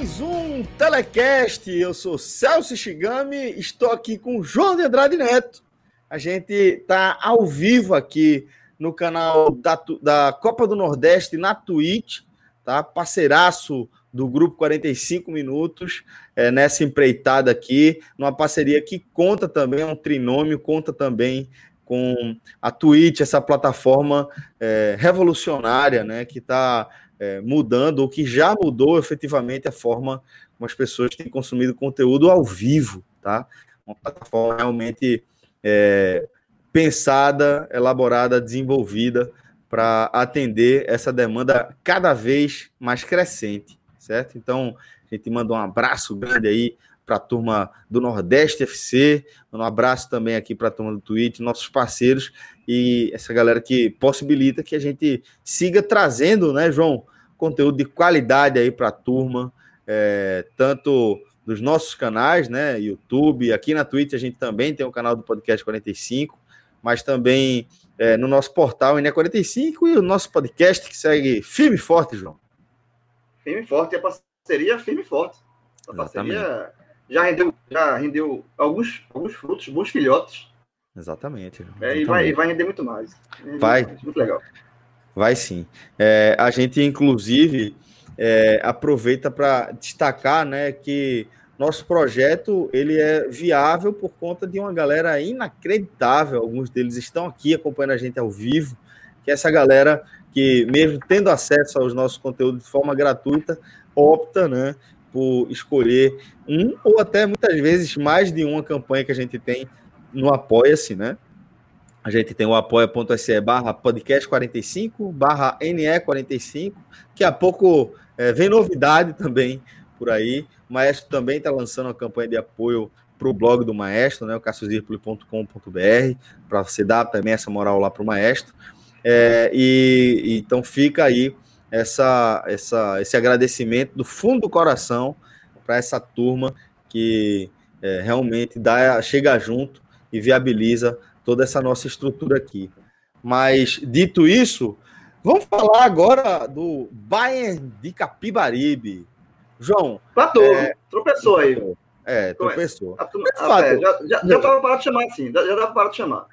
Mais um Telecast. Eu sou Celso Shigami, estou aqui com João de Andrade Neto. A gente está ao vivo aqui no canal da, da Copa do Nordeste na Twitch, tá? Parceiraço do Grupo 45 Minutos, é, nessa empreitada aqui, numa parceria que conta também, é um trinômio, conta também com a Twitch, essa plataforma é, revolucionária, né, que está é, mudando, ou que já mudou efetivamente a forma como as pessoas têm consumido conteúdo ao vivo, tá? Uma plataforma realmente é, pensada, elaborada, desenvolvida para atender essa demanda cada vez mais crescente, certo? Então, a gente manda um abraço grande aí para a turma do Nordeste FC, um abraço também aqui para a turma do Twitch, nossos parceiros e essa galera que possibilita que a gente siga trazendo, né, João, conteúdo de qualidade aí para a turma, é, tanto dos nossos canais, né, YouTube, aqui na Twitch a gente também tem o canal do Podcast 45, mas também é, no nosso portal NE45 e o nosso podcast que segue firme e forte, João. Firme e forte, a parceria firme e forte. A parceria já rendeu, já rendeu alguns, alguns frutos, bons filhotes. Exatamente. É, e, vai, e vai render muito mais. Vai. Muito legal. Vai sim. É, a gente, inclusive, é, aproveita para destacar né, que nosso projeto ele é viável por conta de uma galera inacreditável. Alguns deles estão aqui acompanhando a gente ao vivo, que é essa galera que, mesmo tendo acesso aos nossos conteúdos de forma gratuita, opta né, por escolher um ou até muitas vezes mais de uma campanha que a gente tem no Apoia-se, né? A gente tem o apoia.se barra podcast 45, barra NE45. Daqui a pouco é, vem novidade também por aí. O Maestro também está lançando uma campanha de apoio para o blog do Maestro, né, o cassiozirpoli.com.br, para você dar também essa moral lá para o Maestro. É, e então fica aí essa, essa, esse agradecimento do fundo do coração para essa turma que é, realmente dá, chega junto e viabiliza toda essa nossa estrutura aqui. Mas, dito isso, vamos falar agora do Bayern de Capibaribe. João. Patou, é... tropeçou aí. É, tropeçou. Ah, ah, é, já, já, já tava parado de chamar assim, já, já tava parado de chamar.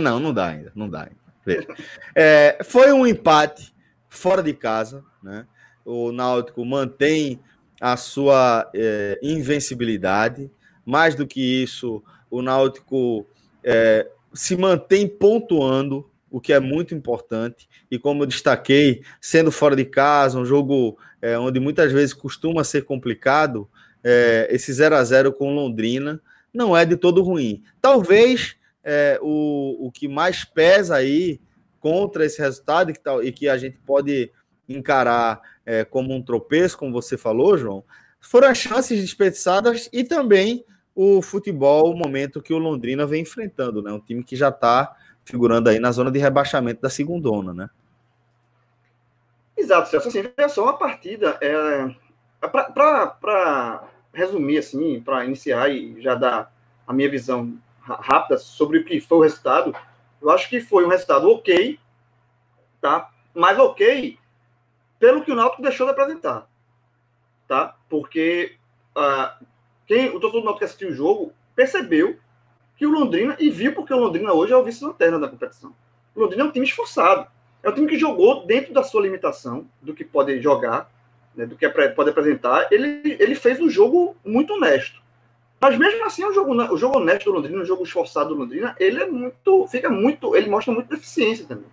não, não dá ainda, não dá ainda. É, foi um empate fora de casa, né? O Náutico mantém a sua é, invencibilidade. Mais do que isso, o Náutico é, se mantém pontuando, o que é muito importante. E como eu destaquei, sendo fora de casa, um jogo é, onde muitas vezes costuma ser complicado, é, esse 0 a 0 com Londrina não é de todo ruim. Talvez é, o, o que mais pesa aí contra esse resultado e que, e que a gente pode encarar é, como um tropeço, como você falou, João, foram as chances desperdiçadas e também o futebol, o momento que o Londrina vem enfrentando, né? Um time que já está figurando aí na zona de rebaixamento da segundona, né? Exato, Celso. Assim, é só uma partida. É, para resumir, assim, para iniciar e já dar a minha visão rápida sobre o que foi o resultado, eu acho que foi um resultado ok, tá? Mas ok pelo que o Náutico deixou de apresentar, tá? Porque uh, quem, o torcedor do Náutico que assistiu o jogo percebeu que o Londrina, e viu porque o Londrina hoje é o vice-lanterna da competição. O Londrina é um time esforçado. É um time que jogou dentro da sua limitação, do que pode jogar, né, do que pode apresentar. Ele, ele fez um jogo muito honesto. Mas mesmo assim, o jogo, o jogo honesto do Londrina, o jogo esforçado do Londrina, ele é muito, fica muito, ele mostra muita eficiência também.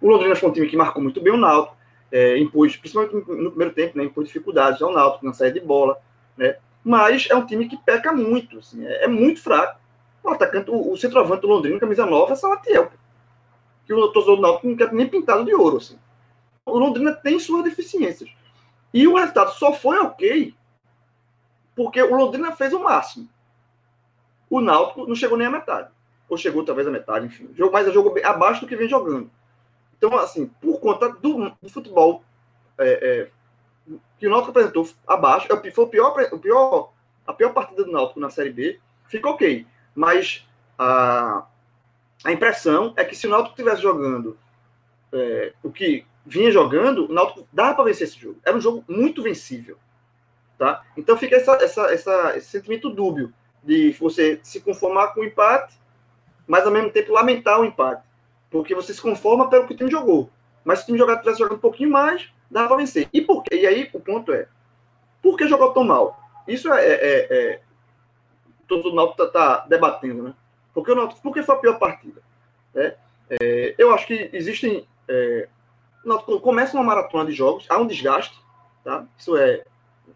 O Londrina foi um time que marcou muito bem o Náutico, é, impôs, principalmente no primeiro tempo, né, impôs dificuldades ao Náutico na saída de bola, né? Mas é um time que peca muito, assim, é, é muito fraco. O atacante, o, o centroavante do Londrina, camisa nova, é Salatiel. Que o torcedor do Náutico não quer nem pintado de ouro, assim. O Londrina tem suas deficiências. E o resultado só foi ok porque o Londrina fez o máximo. O Náutico não chegou nem à metade. Ou chegou talvez à metade, enfim. Mas é jogo abaixo do que vem jogando. Então, assim, por conta do, do futebol é, é, que o Náutico apresentou abaixo, é foi o pior, o pior, a pior partida do Náutico na Série B, fica ok. Mas a, a impressão é que se o Náutico estivesse jogando é, o que vinha jogando, o Náutico dava para vencer esse jogo. Era um jogo muito vencível. Tá? Então fica essa, essa, essa, esse sentimento dúbio de você se conformar com o empate, mas ao mesmo tempo lamentar o empate. Porque você se conforma pelo que o time jogou. Mas se o time jogar tivesse jogando um pouquinho mais, dá para vencer. E por quê? E aí o ponto é: por que jogou tão mal? Isso é. é, é, é todo o Náutico está tá debatendo, né? Porque o Náutico, por que foi a pior partida? É, é, eu acho que existem. É, Náutico começa uma maratona de jogos, há um desgaste, tá? Isso é,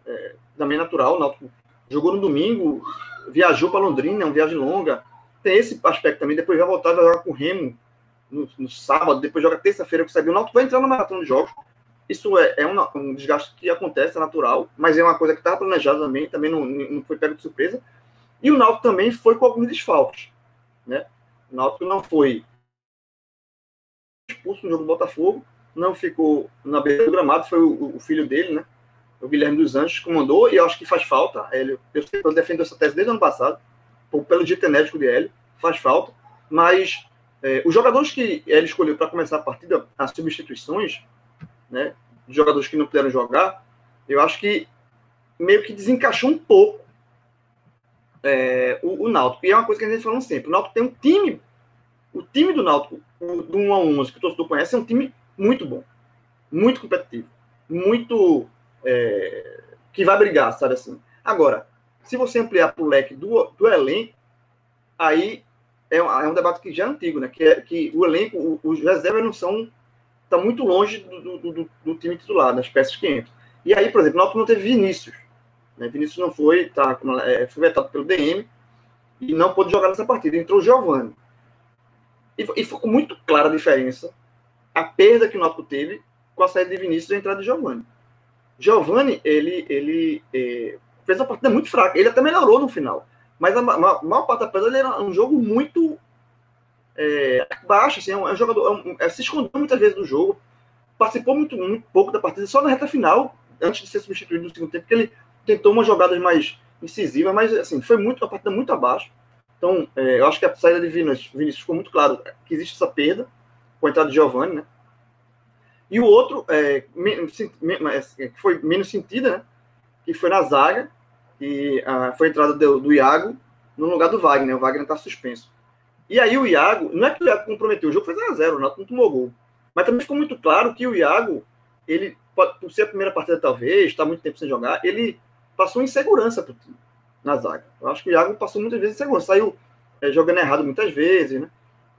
é também natural. O Náutico jogou no domingo, viajou para Londrina, é uma viagem longa. Tem esse aspecto também. Depois vai voltar, vai jogar com o Remo no, no sábado, depois joga terça-feira com o Sabino. O Náutico vai entrar no maratona de jogos. Isso é, é um, um, desgaste que acontece, é natural, mas é uma coisa que estava planejada também, também não, não foi pego de surpresa. E o Náutico também foi com alguns desfalques. Né? O Náutico não foi expulso no jogo do Botafogo, não ficou na beira do gramado, foi o, o filho dele, né? o Guilherme dos Anjos, comandou, e eu acho que faz falta. Ele, eu, eu defendo essa tese desde o ano passado, pelo dito genético de Hélio, faz falta, mas é, os jogadores que ele escolheu para começar a partida, as substituições, né, de jogadores que não puderam jogar, eu acho que meio que desencaixou um pouco é, o, o Náutico. E é uma coisa que a gente falando sempre: o Náutico tem um time, o time do Náutico, o, do 1 a 11, que o torcedor conhece, é um time muito bom, muito competitivo, muito. É, que vai brigar, sabe assim. Agora, se você ampliar para o leque do, do elenco, aí é um, é um, debate que já é antigo, né? Que, é, que o elenco, os reservas não são. Está muito longe do, do, do, do, time titular, das peças que entram. E aí, por exemplo, o Náutico não teve Vinícius. Né? Vinícius não foi, tá, é, foi vetado pelo DM e não pôde jogar nessa partida. Entrou o Giovanni. E, e ficou muito clara a diferença, a perda que o Náutico teve com a saída de Vinícius e a entrada de Giovanni. Giovanni, ele, ele é, fez uma partida muito fraca. Ele até melhorou no final. Mas a, maior parte da perda era um jogo muito é, baixo. Assim, é um, é um jogador, é um, é, se escondeu muitas vezes do jogo. Participou muito, muito pouco da partida, só na reta final, antes de ser substituído no segundo tempo, que ele tentou umas jogadas mais incisivas, mas assim, foi muito, a partida muito abaixo. Então, é, eu acho que a saída de Vinícius, Vinícius ficou muito claro que existe essa perda com a entrada de Giovanni, né? E o outro, é, que foi menos sentida, né? Que foi na zaga, que ah, foi a entrada do, do, Iago no lugar do Wagner. O Wagner está suspenso. E aí o Iago, não é que o Iago comprometeu, o jogo foi 0x0, o Náutico não tomou gol. Mas também ficou muito claro que o Iago, ele, por ser a primeira partida talvez, está muito tempo sem jogar, ele passou insegurança para o time na zaga. Eu acho que o Iago passou muitas vezes insegurança, saiu é, jogando errado muitas vezes, né?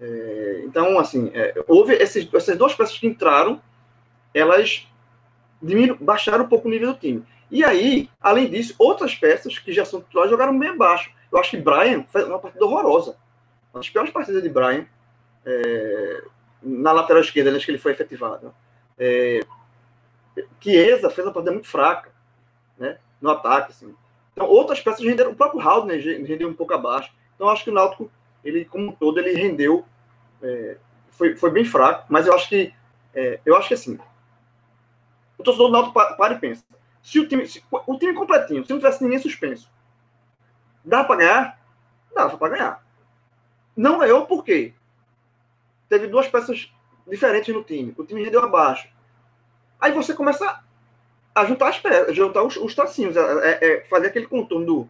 É, então, assim, é, houve esses, essas duas peças que entraram, elas baixaram um pouco o nível do time. E aí, além disso, outras peças que já são titulares jogaram bem abaixo. Eu acho que Brian fez uma partida horrorosa. Das piores partidas de Brian é, na lateral esquerda, desde que ele foi efetivado. É, Chiesa fez uma partida muito fraca né, no ataque. Assim. Então, outras peças renderam. O próprio Haldner rendeu um pouco abaixo. Então, acho que o Náutico, ele, como um todo, ele rendeu. É, foi, foi bem fraco, mas eu acho que. É, eu acho que assim. O torcedor do Náutico para, para e pensa se o time, se, o time completinho, se não tivesse ninguém suspenso, dá para ganhar? Dava para ganhar. Não ganhou por quê? Teve duas peças diferentes no time. O time rendeu abaixo. Aí você começa a juntar as peças, juntar os, os tracinhos, é, é, é fazer aquele contorno do.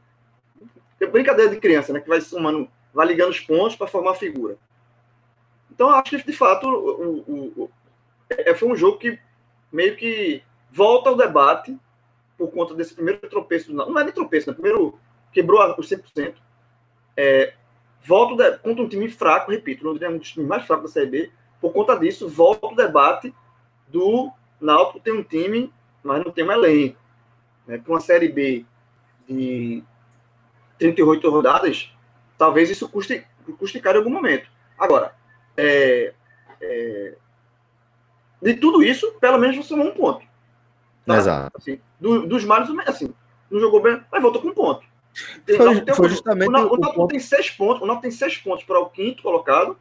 É brincadeira de criança, né? Que vai somando, vai ligando os pontos para formar a figura. Então, acho que de fato o, o, o, é, foi um jogo que meio que volta ao debate por conta desse primeiro tropeço. Não, não é nem tropeço, né? Primeiro quebrou os 100%. É, volta de, contra um time fraco, repito, o Londrina é um dos times mais fracos da Série B. Por conta disso, volta o debate do Náutico tem um time, mas não tem um elenco. Né? Para uma Série B de 38 rodadas, talvez isso custe, custe caro em algum momento. Agora, é, é, de tudo isso, pelo menos você somou um ponto. Tá? Exato. Assim, do, dos males, assim, não jogou bem, mas voltou com um ponto. Tem, foi, tem, foi justamente o, o, o, tem seis pontos, o Náutico tem seis pontos para o quinto colocado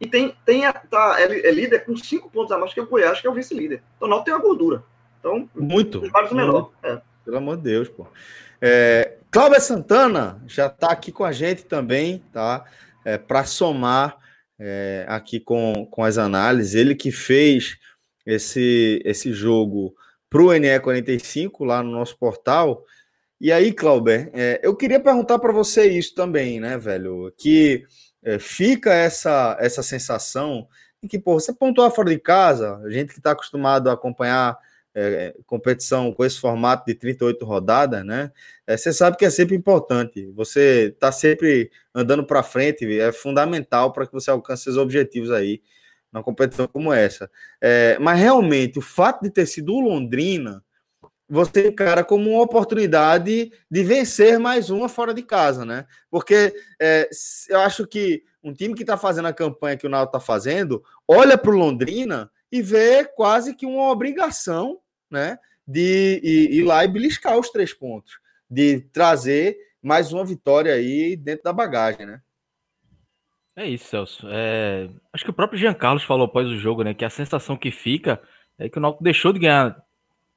e tem, tem a, tá, é, é, líder com cinco pontos a mais que o Goiás, que é o vice-líder. Então o Náutico tem uma gordura. Então, muito. Males menor. É. Pelo amor de Deus, pô. É, Cláudia Santana já está aqui com a gente também, tá? É, para somar é, aqui com, com as análises. Ele que fez esse, esse jogo para o NE45 lá no nosso portal. E aí, Clauber, é, eu queria perguntar para você isso também, né, velho? Que é, fica essa, essa sensação de que, pô, você pontuar fora de casa, a gente que está acostumado a acompanhar é, competição com esse formato de 38 rodadas, né? É, você sabe que é sempre importante. Você está sempre andando para frente, é fundamental para que você alcance seus objetivos aí numa competição como essa. É, mas realmente, o fato de ter sido o Londrina, você encara como uma oportunidade de vencer mais uma fora de casa, né? Porque é, eu acho que um time que está fazendo a campanha que o Náutico está fazendo, olha para o Londrina e vê quase que uma obrigação né, de ir, ir lá e beliscar os três pontos, de trazer mais uma vitória aí dentro da bagagem, né? É isso, Celso. É... Acho que o próprio Jean Carlos falou após o jogo, né? Que a sensação que fica é que o Náutico deixou de ganhar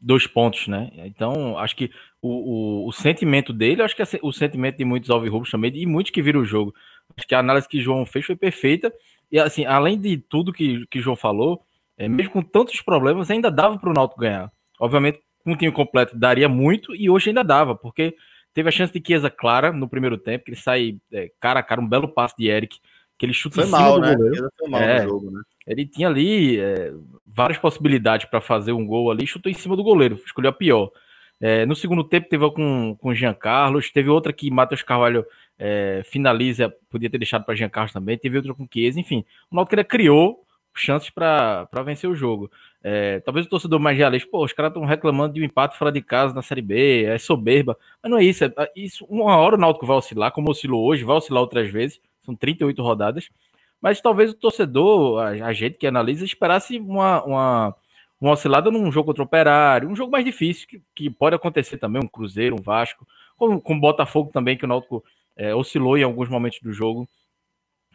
dois pontos, né? Então, acho que o, o, o sentimento dele, acho que é o sentimento de muitos alvirrubos também, e muitos que viram o jogo. Acho que a análise que João fez foi perfeita. E, assim, além de tudo que, que João falou, é, mesmo com tantos problemas, ainda dava para o Náutico ganhar. Obviamente, com um time completo daria muito e hoje ainda dava, porque teve a chance de Chiesa clara no primeiro tempo, que ele sai é, cara a cara, um belo passe de Eric, que ele chuta foi em cima mal, do né? goleiro. Foi mal é, no jogo, né? Ele tinha ali é, várias possibilidades para fazer um gol ali, chutou em cima do goleiro, escolheu a pior. É, no segundo tempo teve com com Jean Carlos, teve outra que Matheus Carvalho é, finaliza, podia ter deixado para Jean Carlos também, teve outra com Chiesa, enfim. O Náutico criou chances para vencer o jogo. É, talvez o torcedor mais realista, pô, os caras estão reclamando de um empate fora de casa na Série B, é soberba. Mas não é isso. É, é, isso uma hora o Náutico vai oscilar, como oscilou hoje, vai oscilar outras vezes. São 38 rodadas. Mas talvez o torcedor, a, a gente que analisa, esperasse uma, uma, uma oscilada num jogo contra o Operário, um jogo mais difícil, que, que pode acontecer também, um Cruzeiro, um Vasco, com, com o Botafogo também, que o Náutico é, oscilou em alguns momentos do jogo.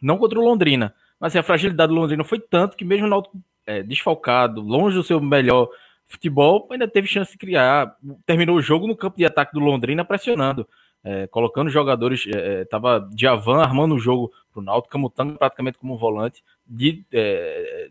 Não contra o Londrina. Mas assim, a fragilidade do Londrina foi tanto que mesmo o Náutico é, desfalcado, longe do seu melhor futebol, ainda teve chance de criar. Terminou o jogo no campo de ataque do Londrina pressionando, é, colocando jogadores. É, é tava Djavan armando o jogo pro Náutico, Camutanga praticamente como volante. De, é,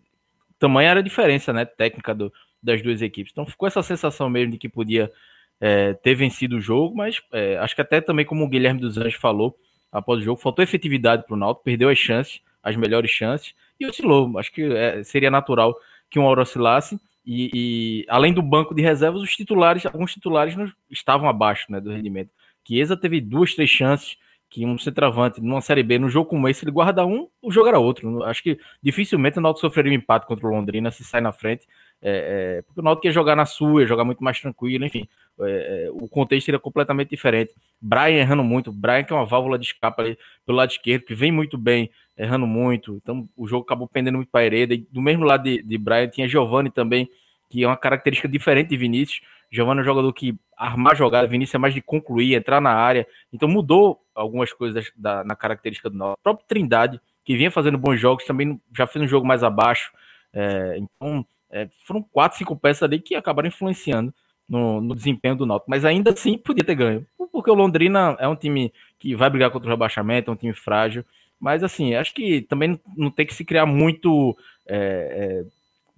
era a diferença né, técnica do, das duas equipes. Então ficou essa sensação mesmo de que podia é, ter vencido o jogo, mas é, acho que até também, como o Guilherme dos Anjos falou após o jogo, faltou efetividade para o Náutico, perdeu as chances, as melhores chances e oscilou. Acho que seria natural que uma hora oscilasse. E, e, além do banco de reservas, os titulares, alguns titulares estavam abaixo né, do rendimento. Chiesa teve duas, três chances que um centroavante numa Série B, no jogo como esse, ele guarda um, o jogo era outro. Acho que dificilmente o Náutico sofreria um empate contra o Londrina se sai na frente, é, é, porque o Náutico ia jogar na sua, ia jogar muito mais tranquilo, enfim, é, é o contexto seria completamente diferente. Brian errando muito, Brian que é uma válvula de escape ali pelo lado esquerdo, que vem muito bem, errando muito, então o jogo acabou pendendo muito para a Hereda, e do mesmo lado de, de Brian tinha Giovanni também, que é uma característica diferente de Vinícius, Giovanni é um jogador que armar jogada, Vinícius é mais de concluir, entrar na área. Então mudou algumas coisas da, na característica do nosso. O próprio Trindade, que vinha fazendo bons jogos, também já fez um jogo mais abaixo. É, então é, foram quatro, cinco peças ali que acabaram influenciando no, no, desempenho do Náutico. Mas ainda assim podia ter ganho. Porque o Londrina é um time que vai brigar contra o rebaixamento, é um time frágil. Mas assim, acho que também não tem que se criar muito é, é,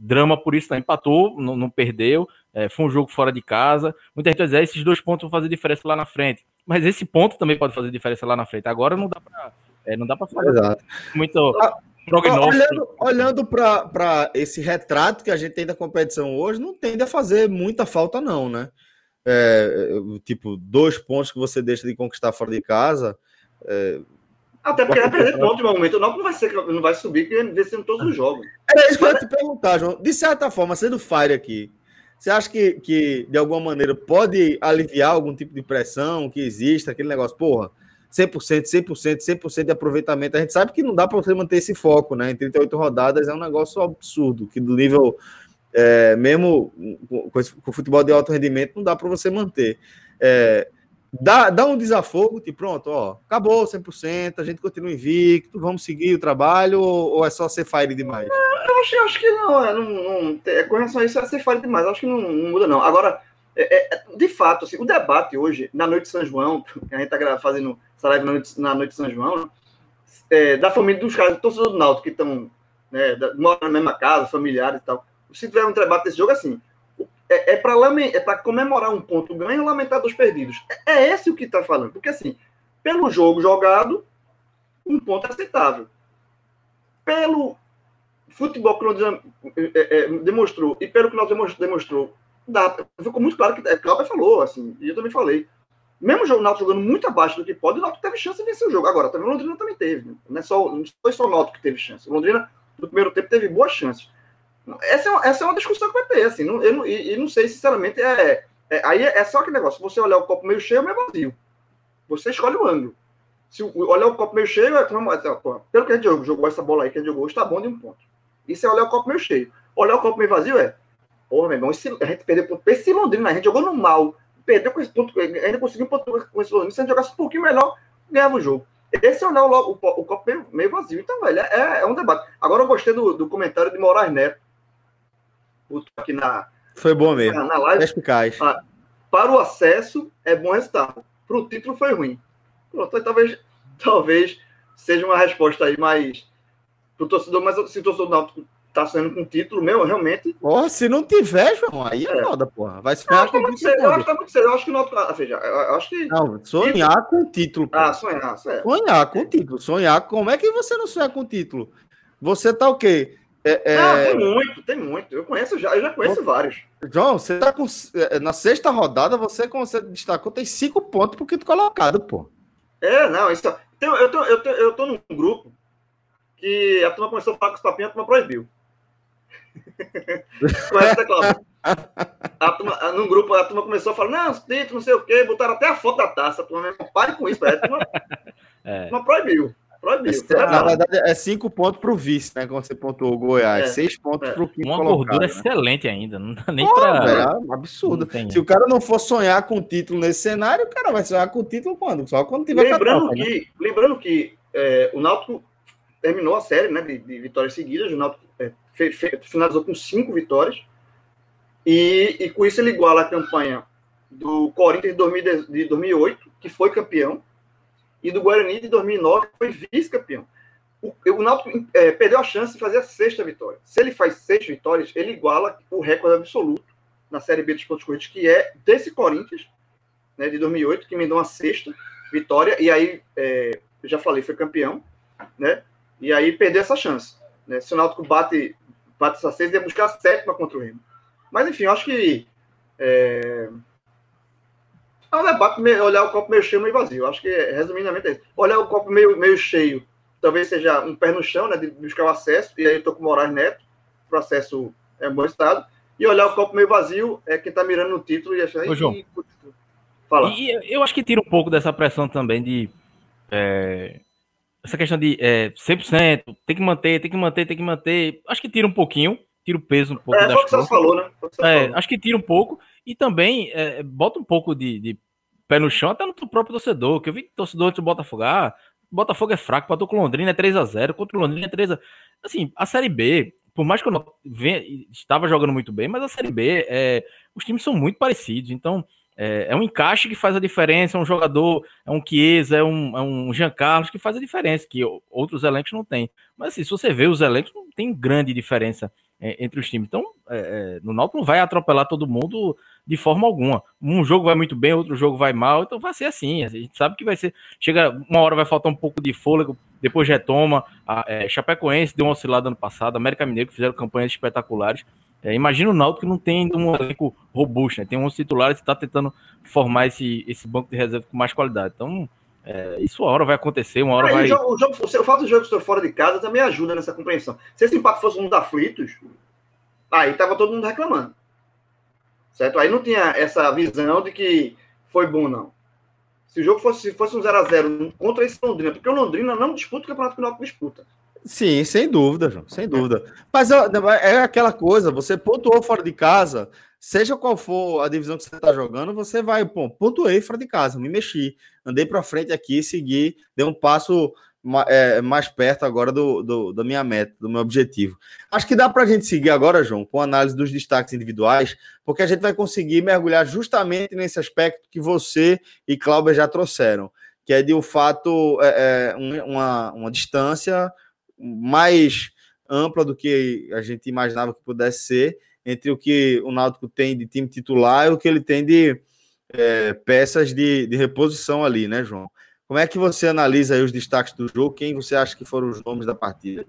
drama por isso, não. Empatou, não, não perdeu. É, foi um jogo fora de casa. Muita gente vai dizer, ah, esses dois pontos vão fazer diferença lá na frente. Mas esse ponto também pode fazer diferença lá na frente. Agora não dá para é, não dá para fazer Exato. muito ah, prognóstico. Olhando, olhando para esse retrato que a gente tem da competição hoje, não tende a fazer muita falta, não, né? é, tipo, dois pontos que você deixa de conquistar fora de casa. É, até porque vai perder ponto de momento. O Náutico não vai, ser, não vai subir, porque vencendo todos os jogos. Era isso que eu ia te perguntar, João. De certa forma, sendo Fire aqui, você acha que, que de alguma maneira pode aliviar algum tipo de pressão que exista, aquele negócio, porra, 100%, 100%, 100% de aproveitamento. A gente sabe que não dá para você manter esse foco, né? Em 38 rodadas é um negócio absurdo, que do nível, é, mesmo com, com futebol de alto rendimento, não dá para você manter. É, dá, dá um desafogo, tipo, pronto, ó, acabou 100%, a gente continua invicto, vamos seguir o trabalho ou, ou é só ser fire demais? Eu acho, eu acho que não, é, não, não é, com relação a isso é ser fire demais, acho que não, não muda não. Agora, é, é, de fato, assim, o debate hoje, na noite de São João, a gente está fazendo essa live na noite, na noite de São João, é, da família dos caras, torcedores do Náutico que estão, né, moram na mesma casa, familiares e tal. Se tiver um debate desse jogo, assim, é, é para é comemorar um ponto ganho e lamentar dos perdidos. É, é esse o que está falando. Porque, assim, pelo jogo jogado, um ponto é aceitável. Pelo futebol que Londrina é, é, demonstrou e pelo que nós demonstrou, dá, ficou muito claro que o Cláudio falou, assim, e eu também falei. Mesmo o Náutico jogando muito abaixo do que pode, o Náutico teve chance de vencer o jogo. Agora, também o Londrina também teve. Né? Não, é só, não foi só o Náutico que teve chance. O Londrina, no primeiro tempo, teve boas chances. Essa é uma, essa é uma discussão que vai ter, assim, não, eu não, e, não sei, sinceramente, é, é aí é, é, só aquele negócio, você olhar o copo meio cheio ou meio vazio. Você escolhe o ângulo. Se olhar o copo meio cheio, é, pelo que a gente jogou, essa bola aí que a gente jogou, está bom de um ponto. Isso é olhar o copo meio cheio. Olhar o copo meio vazio é, porra, meu irmão, a gente perdeu ponto esse Londrina, a gente jogou no mal, perdeu com esse ponto, ainda conseguiu um ponto com esse Londrina, se a gente jogasse um pouquinho melhor, ganhava o jogo. Esse é olhar o, o, o copo meio, meio, vazio. Então, velho, é, é um debate. Agora eu gostei do, do comentário de Moraes Neto, aqui na. Foi bom mesmo. Na, na live. Eficaz. Ah, para o acesso, é bom resultado. Para o título, foi ruim. Pronto, talvez, talvez seja uma resposta aí mais para o torcedor, mas se o torcedor do Náutico tá saindo com título meu, realmente. Porra, se não tiver, João, aí é, é. foda, porra. Vai se ferrar com o título. Eu acho que tá muito. Eu acho que o Náutico. Ah, veja, eu acho que. Não, sonhar com o título. Porra. Ah, sonhar, certo. Sonhar com o título. Sonhar. Como é que você não sonha com o título? Você tá o quê? É, é... Ah, tem muito, tem muito. Eu conheço já, eu já conheço vários. João, você tá com. É, na sexta rodada, você, como você destacou, tem cinco pontos por quinto colocado, pô. É, não, isso. Tem, eu, tô, eu, tô, eu tô num grupo que a turma começou a falar com os papinhos, a turma proibiu. Conhece, Cláudio? A turma, num grupo, a turma começou a falar, não, título, não sei o quê, botaram até a foto da taça. A turma, pare com isso, a turma, é. a turma proibiu. Proibiu. Na verdade, é cinco pontos para o vice, né? Quando você pontuou o Goiás. É, seis pontos é. para o quinto Uma colocado, gordura né? excelente ainda. Não dá nem para. É absurdo. Se o cara não for sonhar com o título nesse cenário, o cara vai sonhar com o título quando? Só quando tiver Lembrando né? que, né? lembrando que é, o Náutico terminou a série né, de, de vitórias seguidas. O Náutico é, fe, fe, finalizou com cinco vitórias. E, e com isso ele iguala a campanha do Corinthians de, 2000, de 2008, que foi campeão e do Guarani de 2009 foi vice-campeão. O, o Náutico é, perdeu a chance de fazer a sexta vitória. Se ele faz seis vitórias, ele iguala o recorde absoluto na Série B dos pontos corridos, que é desse Corinthians, né, de 2008, que me deu uma sexta vitória, e aí, é, já falei, foi campeão, né, e aí perdeu essa chance. Né, se o Náutico bate, bate essa sexta, ia buscar a sétima contra o Remo. Mas, enfim, eu acho que é, é um debate, olhar o copo meio cheio, meio vazio. Acho que, resumidamente, é isso. Olhar o copo meio, meio cheio, talvez seja um pé no chão, né, de buscar o acesso, e aí estou com o Moraes Neto, o processo é bom estado. E olhar o copo meio vazio é quem está mirando no título e achar. Ô, João. E, fala. E eu acho que tira um pouco dessa pressão também de. É, essa questão de é, 100%, tem que manter, tem que manter, tem que manter. Acho que tira um pouquinho, tira o peso um pouco. É, foi o que você falou, né? É, falou. acho que tira um pouco. E também é, bota um pouco de, de, pé no chão até no próprio torcedor, que eu vi torcedor antes do Botafogo, ah, Botafogo é fraco, bateu com o Londrina é 3 a 0 contra o Londrina é 3 a Assim, a Série B, por mais que eu não venha, estava jogando muito bem, mas a Série B, é, os times são muito parecidos, então é, é, um encaixe que faz a diferença, é um jogador, é um Chiesa, é um, é um Jean Carlos que faz a diferença, que outros elencos não têm. Mas assim, se você vê os elencos, não tem grande diferença entre os times. Então, é, é no Náutico não vai atropelar todo mundo de forma alguma. Um jogo vai muito bem, outro jogo vai mal, então vai ser assim. A gente sabe que vai ser. Chega uma hora vai faltar um pouco de fôlego, depois retoma. A é, Chapecoense deu uma oscilada ano passado, América Mineiro fizeram campanhas espetaculares. É, imagina o Náutico que não tem um elenco robusto, né? Tem uns titulares que está tentando formar esse, esse banco de reserva com mais qualidade. Então, é, isso uma hora vai acontecer, uma hora Aí, vai. O, jogo, o, jogo, o fato do jogo estar fora de casa também ajuda nessa compreensão. Se esse empate fosse um da aflitos, aí tava todo mundo reclamando. Certo? Aí não tinha essa visão de que foi bom, não. Se o jogo fosse, fosse um 0x0 contra esse Londrina, porque o Londrina não disputa o campeonato que o Náutico disputa. Sim, sem dúvida, João, sem dúvida. Mas é aquela coisa, você pontuou fora de casa, seja qual for a divisão que você está jogando, você vai, pô, pontuei fora de casa, me mexi, andei para frente aqui, segui, dei um passo é, mais perto agora do, do, da minha meta, do meu objetivo. Acho que dá para a gente seguir agora, João, com a análise dos destaques individuais, porque a gente vai conseguir mergulhar justamente nesse aspecto que você e Cláudia já trouxeram, que é de o fato, é, é, uma, uma distância mais ampla do que a gente imaginava que pudesse ser entre o que o Náutico tem de time titular e o que ele tem de é, peças de, de reposição ali, né, João? Como é que você analisa os destaques do jogo? Quem você acha que foram os nomes da partida?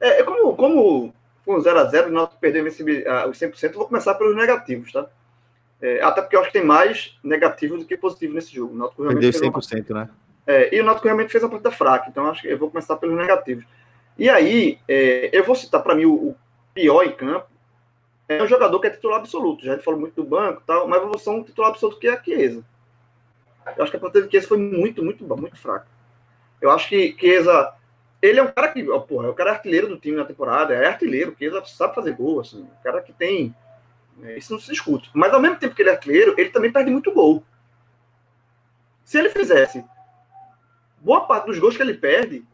É, é como, como com 0x0 o Náutico perdeu uh, os 100%, vou começar pelos negativos, tá? É, até porque eu acho que tem mais negativo do que positivo nesse jogo. O Náutico perdeu 100%, uma... né? É, e o Náutico realmente fez uma partida fraca, então acho que eu vou começar pelos negativos. E aí, é, eu vou citar para mim o, o, pior em campo, é um jogador que é titular absoluto. Já a gente falou muito do banco tal, mas vou ser um titular absoluto que é a Chiesa. Eu acho que a partida de Chiesa foi muito, muito, muito fraca. Eu acho que Chiesa, ele é um cara que, ó, porra, é o cara artilheiro do time na temporada, é artilheiro, Chiesa sabe fazer gol, assim, um cara que tem, é, isso não se discute. Mas ao mesmo tempo que ele é artilheiro, ele também perde muito gol. Se ele fizesse boa parte dos gols que ele perde,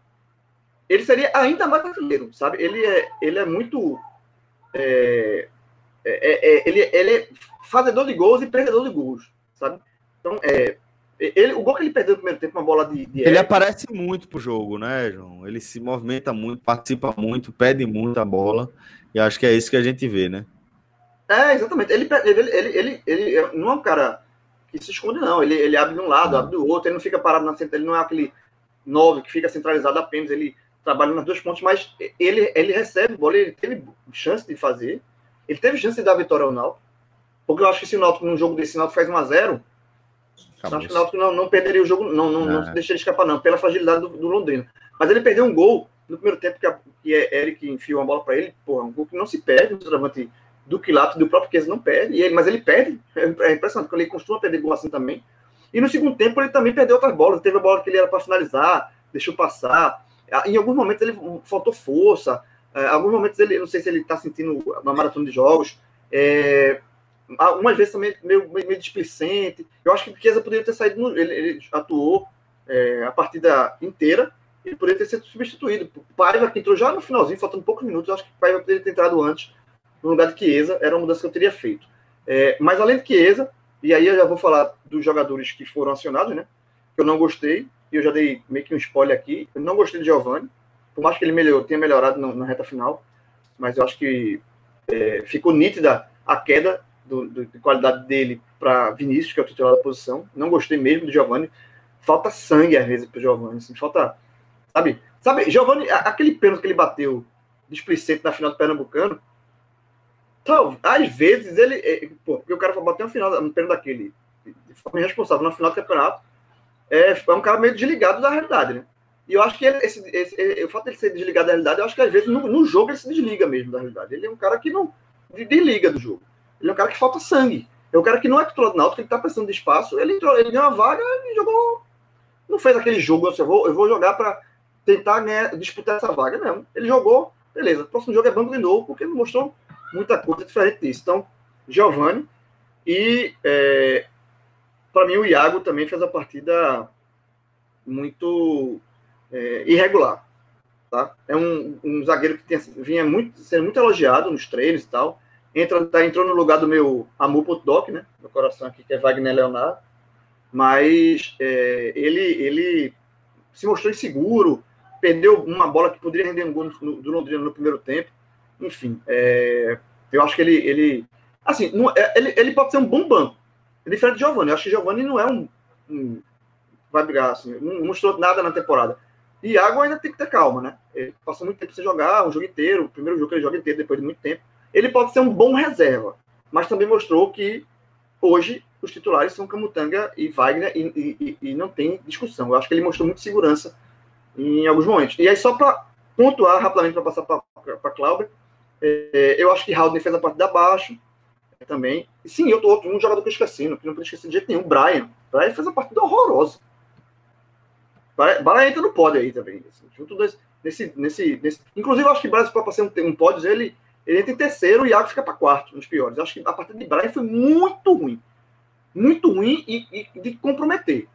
ele seria ainda mais artilheiro, sabe? Ele é, ele é muito. É, é, é, é, ele, ele é fazedor de gols e perdedor de gols, sabe? Então, é, ele, o gol que ele perdeu no primeiro tempo, uma bola de. de ele aparece muito pro jogo, né, João? Ele se movimenta muito, participa muito, pede muito a bola. E acho que é isso que a gente vê, né? É, exatamente. Ele, ele, ele, ele, ele não é um cara que se esconde, não. Ele, ele abre de um lado, abre do outro, ele não fica parado na central, ele não é aquele 9 que fica centralizado apenas, ele trabalha nas duas pontas, mas ele, ele recebe bola, ele teve chance de fazer, ele teve chance de dar a vitória ao Náutico, porque eu acho que se o Náutico num jogo desse Náutico faz 1 a 0 acho que o Náutico não, não perderia o jogo, não, não, não, não deixaria escapar, não, pela fragilidade do, do, Londrina. Mas ele perdeu um gol no primeiro tempo, que, a, que é Eric enfiou uma bola para ele, porra, um gol que não se perde, o travante do Quilato, do próprio Chiesa não perde, e ele, mas ele perde, é impressionante, porque ele costuma perder gol assim também. E no segundo tempo ele também perdeu outras bolas, teve a bola que ele era para finalizar, deixou passar. Em alguns momentos ele faltou força, em alguns momentos ele, não sei se ele está sentindo uma maratona de jogos, é, algumas vezes também meio, meio displicente. Eu acho que o Chiesa poderia ter saído, no, ele, ele, atuou é, a partida inteira, ele poderia ter sido substituído. Paiva, que entrou já no finalzinho, faltando poucos minutos, eu acho que Paiva poderia ter entrado antes no lugar de Chiesa, era uma mudança que eu teria feito. É, mas além de Chiesa, e aí eu já vou falar dos jogadores que foram acionados, né? Eu não gostei, e eu já dei meio que um spoiler aqui. Eu não gostei de Giovanni, por mais que ele melhorou, tenha melhorado na, na reta final, mas eu acho que é, ficou nítida a queda do, do, de qualidade dele para Vinícius, que é o titular da posição. Não gostei mesmo do Giovanni. Falta sangue às vezes para Giovanni, assim, falta, sabe? Sabe, Giovanni, aquele pênalti que ele bateu displicente na final do Pernambucano, então, às vezes ele. É, pô, porque o cara bater no final, no pênalti daquele, de forma irresponsável, no final do campeonato, é, é um cara meio desligado da realidade, né? E eu acho que ele, esse, esse, o fato de ele ser desligado da realidade, eu acho que às vezes no, no, jogo ele se desliga mesmo da realidade. Ele é um cara que não desliga do jogo. Ele é um cara que falta sangue. É um cara que não é titular do Náutico, ele tá precisando de espaço, ele, entrou, ele ganhou uma vaga e jogou. Não fez aquele jogo, assim, eu vou, eu vou jogar para tentar ganhar, disputar essa vaga. Não. Ele jogou, beleza. O próximo jogo é banco de novo, porque ele mostrou muita coisa diferente disso. Então, Giovanni e é, para mim o Iago também fez a partida muito é, irregular. Tá? É um, um zagueiro que tem, vinha muito, sendo muito elogiado nos treinos e tal. Entra, tá, entrou no lugar do meu amor.doc, né? Meu coração aqui, que é Wagner Leonardo. Mas é, ele, ele se mostrou inseguro, perdeu uma bola que poderia render um gol do Londrina no primeiro tempo. Enfim, é, eu acho que ele. ele assim, não, é, ele, ele pode ser um bom banco. É diferente de Giovanni. Eu acho que Giovanni não é um. um vai brigar, assim, não mostrou nada na temporada. E Iago ainda tem que ter calma, né? Ele passou muito tempo sem jogar, um jogo inteiro, o primeiro jogo que ele joga inteiro depois de muito tempo. Ele pode ser um bom reserva, mas também mostrou que hoje os titulares são Camutanga e Wagner e, e, e não tem discussão. Eu acho que ele mostrou muita segurança em alguns momentos. E aí, só para pontuar rapidamente, para passar para Cláudia, é, eu acho que Haldane fez a partida abaixo também. E sim, eu tô outro, um jogador que eu esqueci, não, não podia esquecer de jeito nenhum, Brian. Brian fez a partida horrorosa. Entra no pódio aí também. Assim, junto nesse, nesse, nesse, Inclusive, eu acho que Brian, para ser um, um pódio, ele, ele entra em terceiro e Iago fica para quarto, nos piores. Eu acho que a partida de Brian foi muito ruim. Muito ruim e, e de comprometer.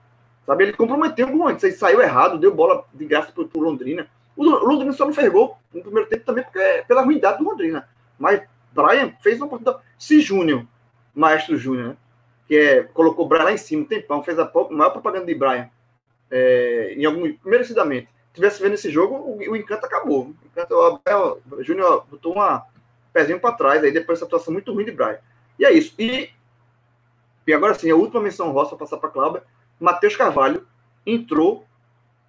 Sabe, ele comprometeu antes, ele saiu errado, deu bola de graça pro, pro Londrina. O Londrina só não ferrou no primeiro tempo também porque pela ruindade do Londrina. Mas Brian fez uma partida. Se Júnior, Maestro Júnior, né? que é, colocou Brian lá em cima um tempão, fez a maior propaganda de Brian, é, em algum, merecidamente. Tivesse vendo esse jogo, o, o encanto acabou. O, encanto, o, o Júnior botou uma pezinho para trás, aí depois dessa atuação muito ruim de Brian. E é isso. E, e agora sim, a última menção roça passar para Cláudia. Matheus Carvalho entrou,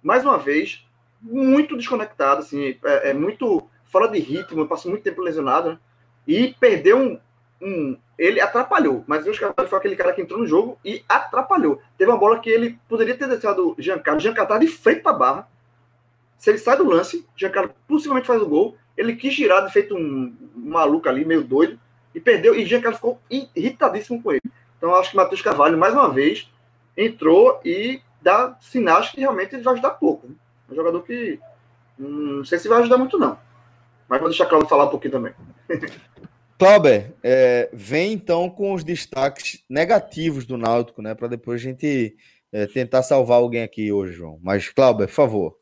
mais uma vez, muito desconectado, assim, é, é, muito fora de ritmo, passou muito tempo lesionado, né? E perdeu um, Ele atrapalhou, mas o Carvalho foi aquele cara que entrou no jogo e atrapalhou. Teve uma bola que ele poderia ter deixado o Giancarlo. Giancarlo tá de frente para a barra. Se ele sai do lance, Giancarlo possivelmente faz o gol. Ele quis girar, de feito um, maluco ali, meio doido, e perdeu. E Giancarlo ficou irritadíssimo com ele. Então, acho que Matheus Carvalho, mais uma vez, entrou e dá sinais que realmente ele vai ajudar pouco. Né? Um jogador que hum, não sei se vai ajudar muito, não. Mas vou deixar a Cláudio falar um pouquinho também. Cláudio, é, vem então com os destaques negativos do Náutico, né? Para depois a gente é, tentar salvar alguém aqui hoje, João. Mas, Cláudio, por favor.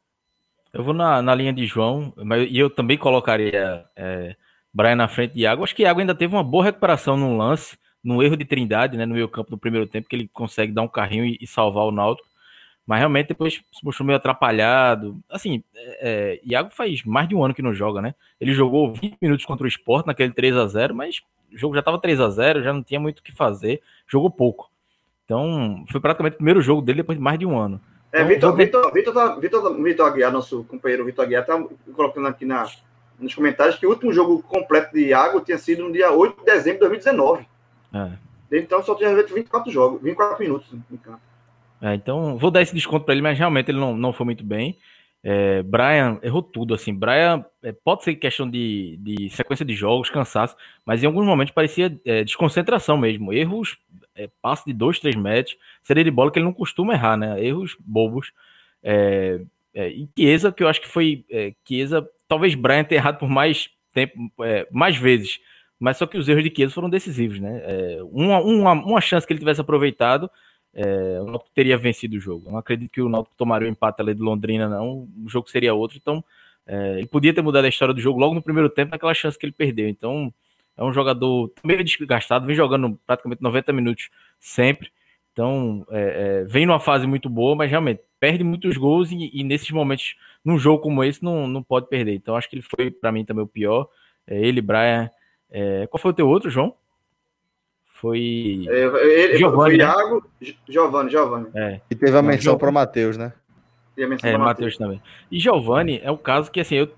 Eu vou na, na linha de João, mas, e eu também colocaria é, Brian na frente de Iago. Acho que Iago ainda teve uma boa recuperação no lance, no erro de Trindade, né? No meio campo do primeiro tempo, que ele consegue dar um carrinho e, e salvar o Náutico. Mas realmente depois se mostrou meio atrapalhado. Assim, é, é, Iago faz mais de um ano que não joga, né? Ele jogou 20 minutos contra o Sport naquele 3 a 0 mas o jogo já estava 3 a 0 já não tinha muito o que fazer, jogou pouco. Então, foi praticamente o primeiro jogo dele depois de mais de um ano. É, então, Vitor, Vitor, Vitor, tá, Vitor, Vitor Aguiar, nosso companheiro Vitor Aguiar, tá colocando aqui na, nos comentários que o último jogo completo de Iago tinha sido no dia 8 de dezembro de 2019. É. Então só tinha 24 jogos, 24 minutos em campo. É, então, vou dar esse desconto para ele, mas realmente ele não, não foi muito bem. É, Brian errou tudo, assim. Brian é, pode ser questão de, de, sequência de jogos, cansaço, mas em alguns momentos parecia é, desconcentração mesmo. Erros, é, de dois, três metros, seria de bola que ele não costuma errar, né? Erros bobos. É, é, e Chiesa, que eu acho que foi é, Chiesa, talvez Brian tenha errado por mais tempo, é, mais vezes, mas só que os erros de Chiesa foram decisivos, né? Uma, uma, uma chance que ele tivesse aproveitado é, o Náutico teria vencido o jogo. Não acredito que o Náutico tomaria o empate ali de Londrina, não. O jogo seria outro. Então, é, ele podia ter mudado a história do jogo logo no primeiro tempo, naquela chance que ele perdeu. Então, é um jogador meio desgastado, vem jogando praticamente 90 minutos sempre. Então, é, é, vem numa fase muito boa, mas realmente perde muitos gols e, e, nesses momentos, num jogo como esse, não, não pode perder. Então, acho que ele foi, para mim, também o pior. É, ele, Brian. É, qual foi o teu outro, João? Foi. É, ele, Giovani, foi né? Iago, Giovanni, Giovanni. É. E teve a menção para o Matheus, né? E a menção é, Matheus também. E Giovanni é o caso que, assim, eu,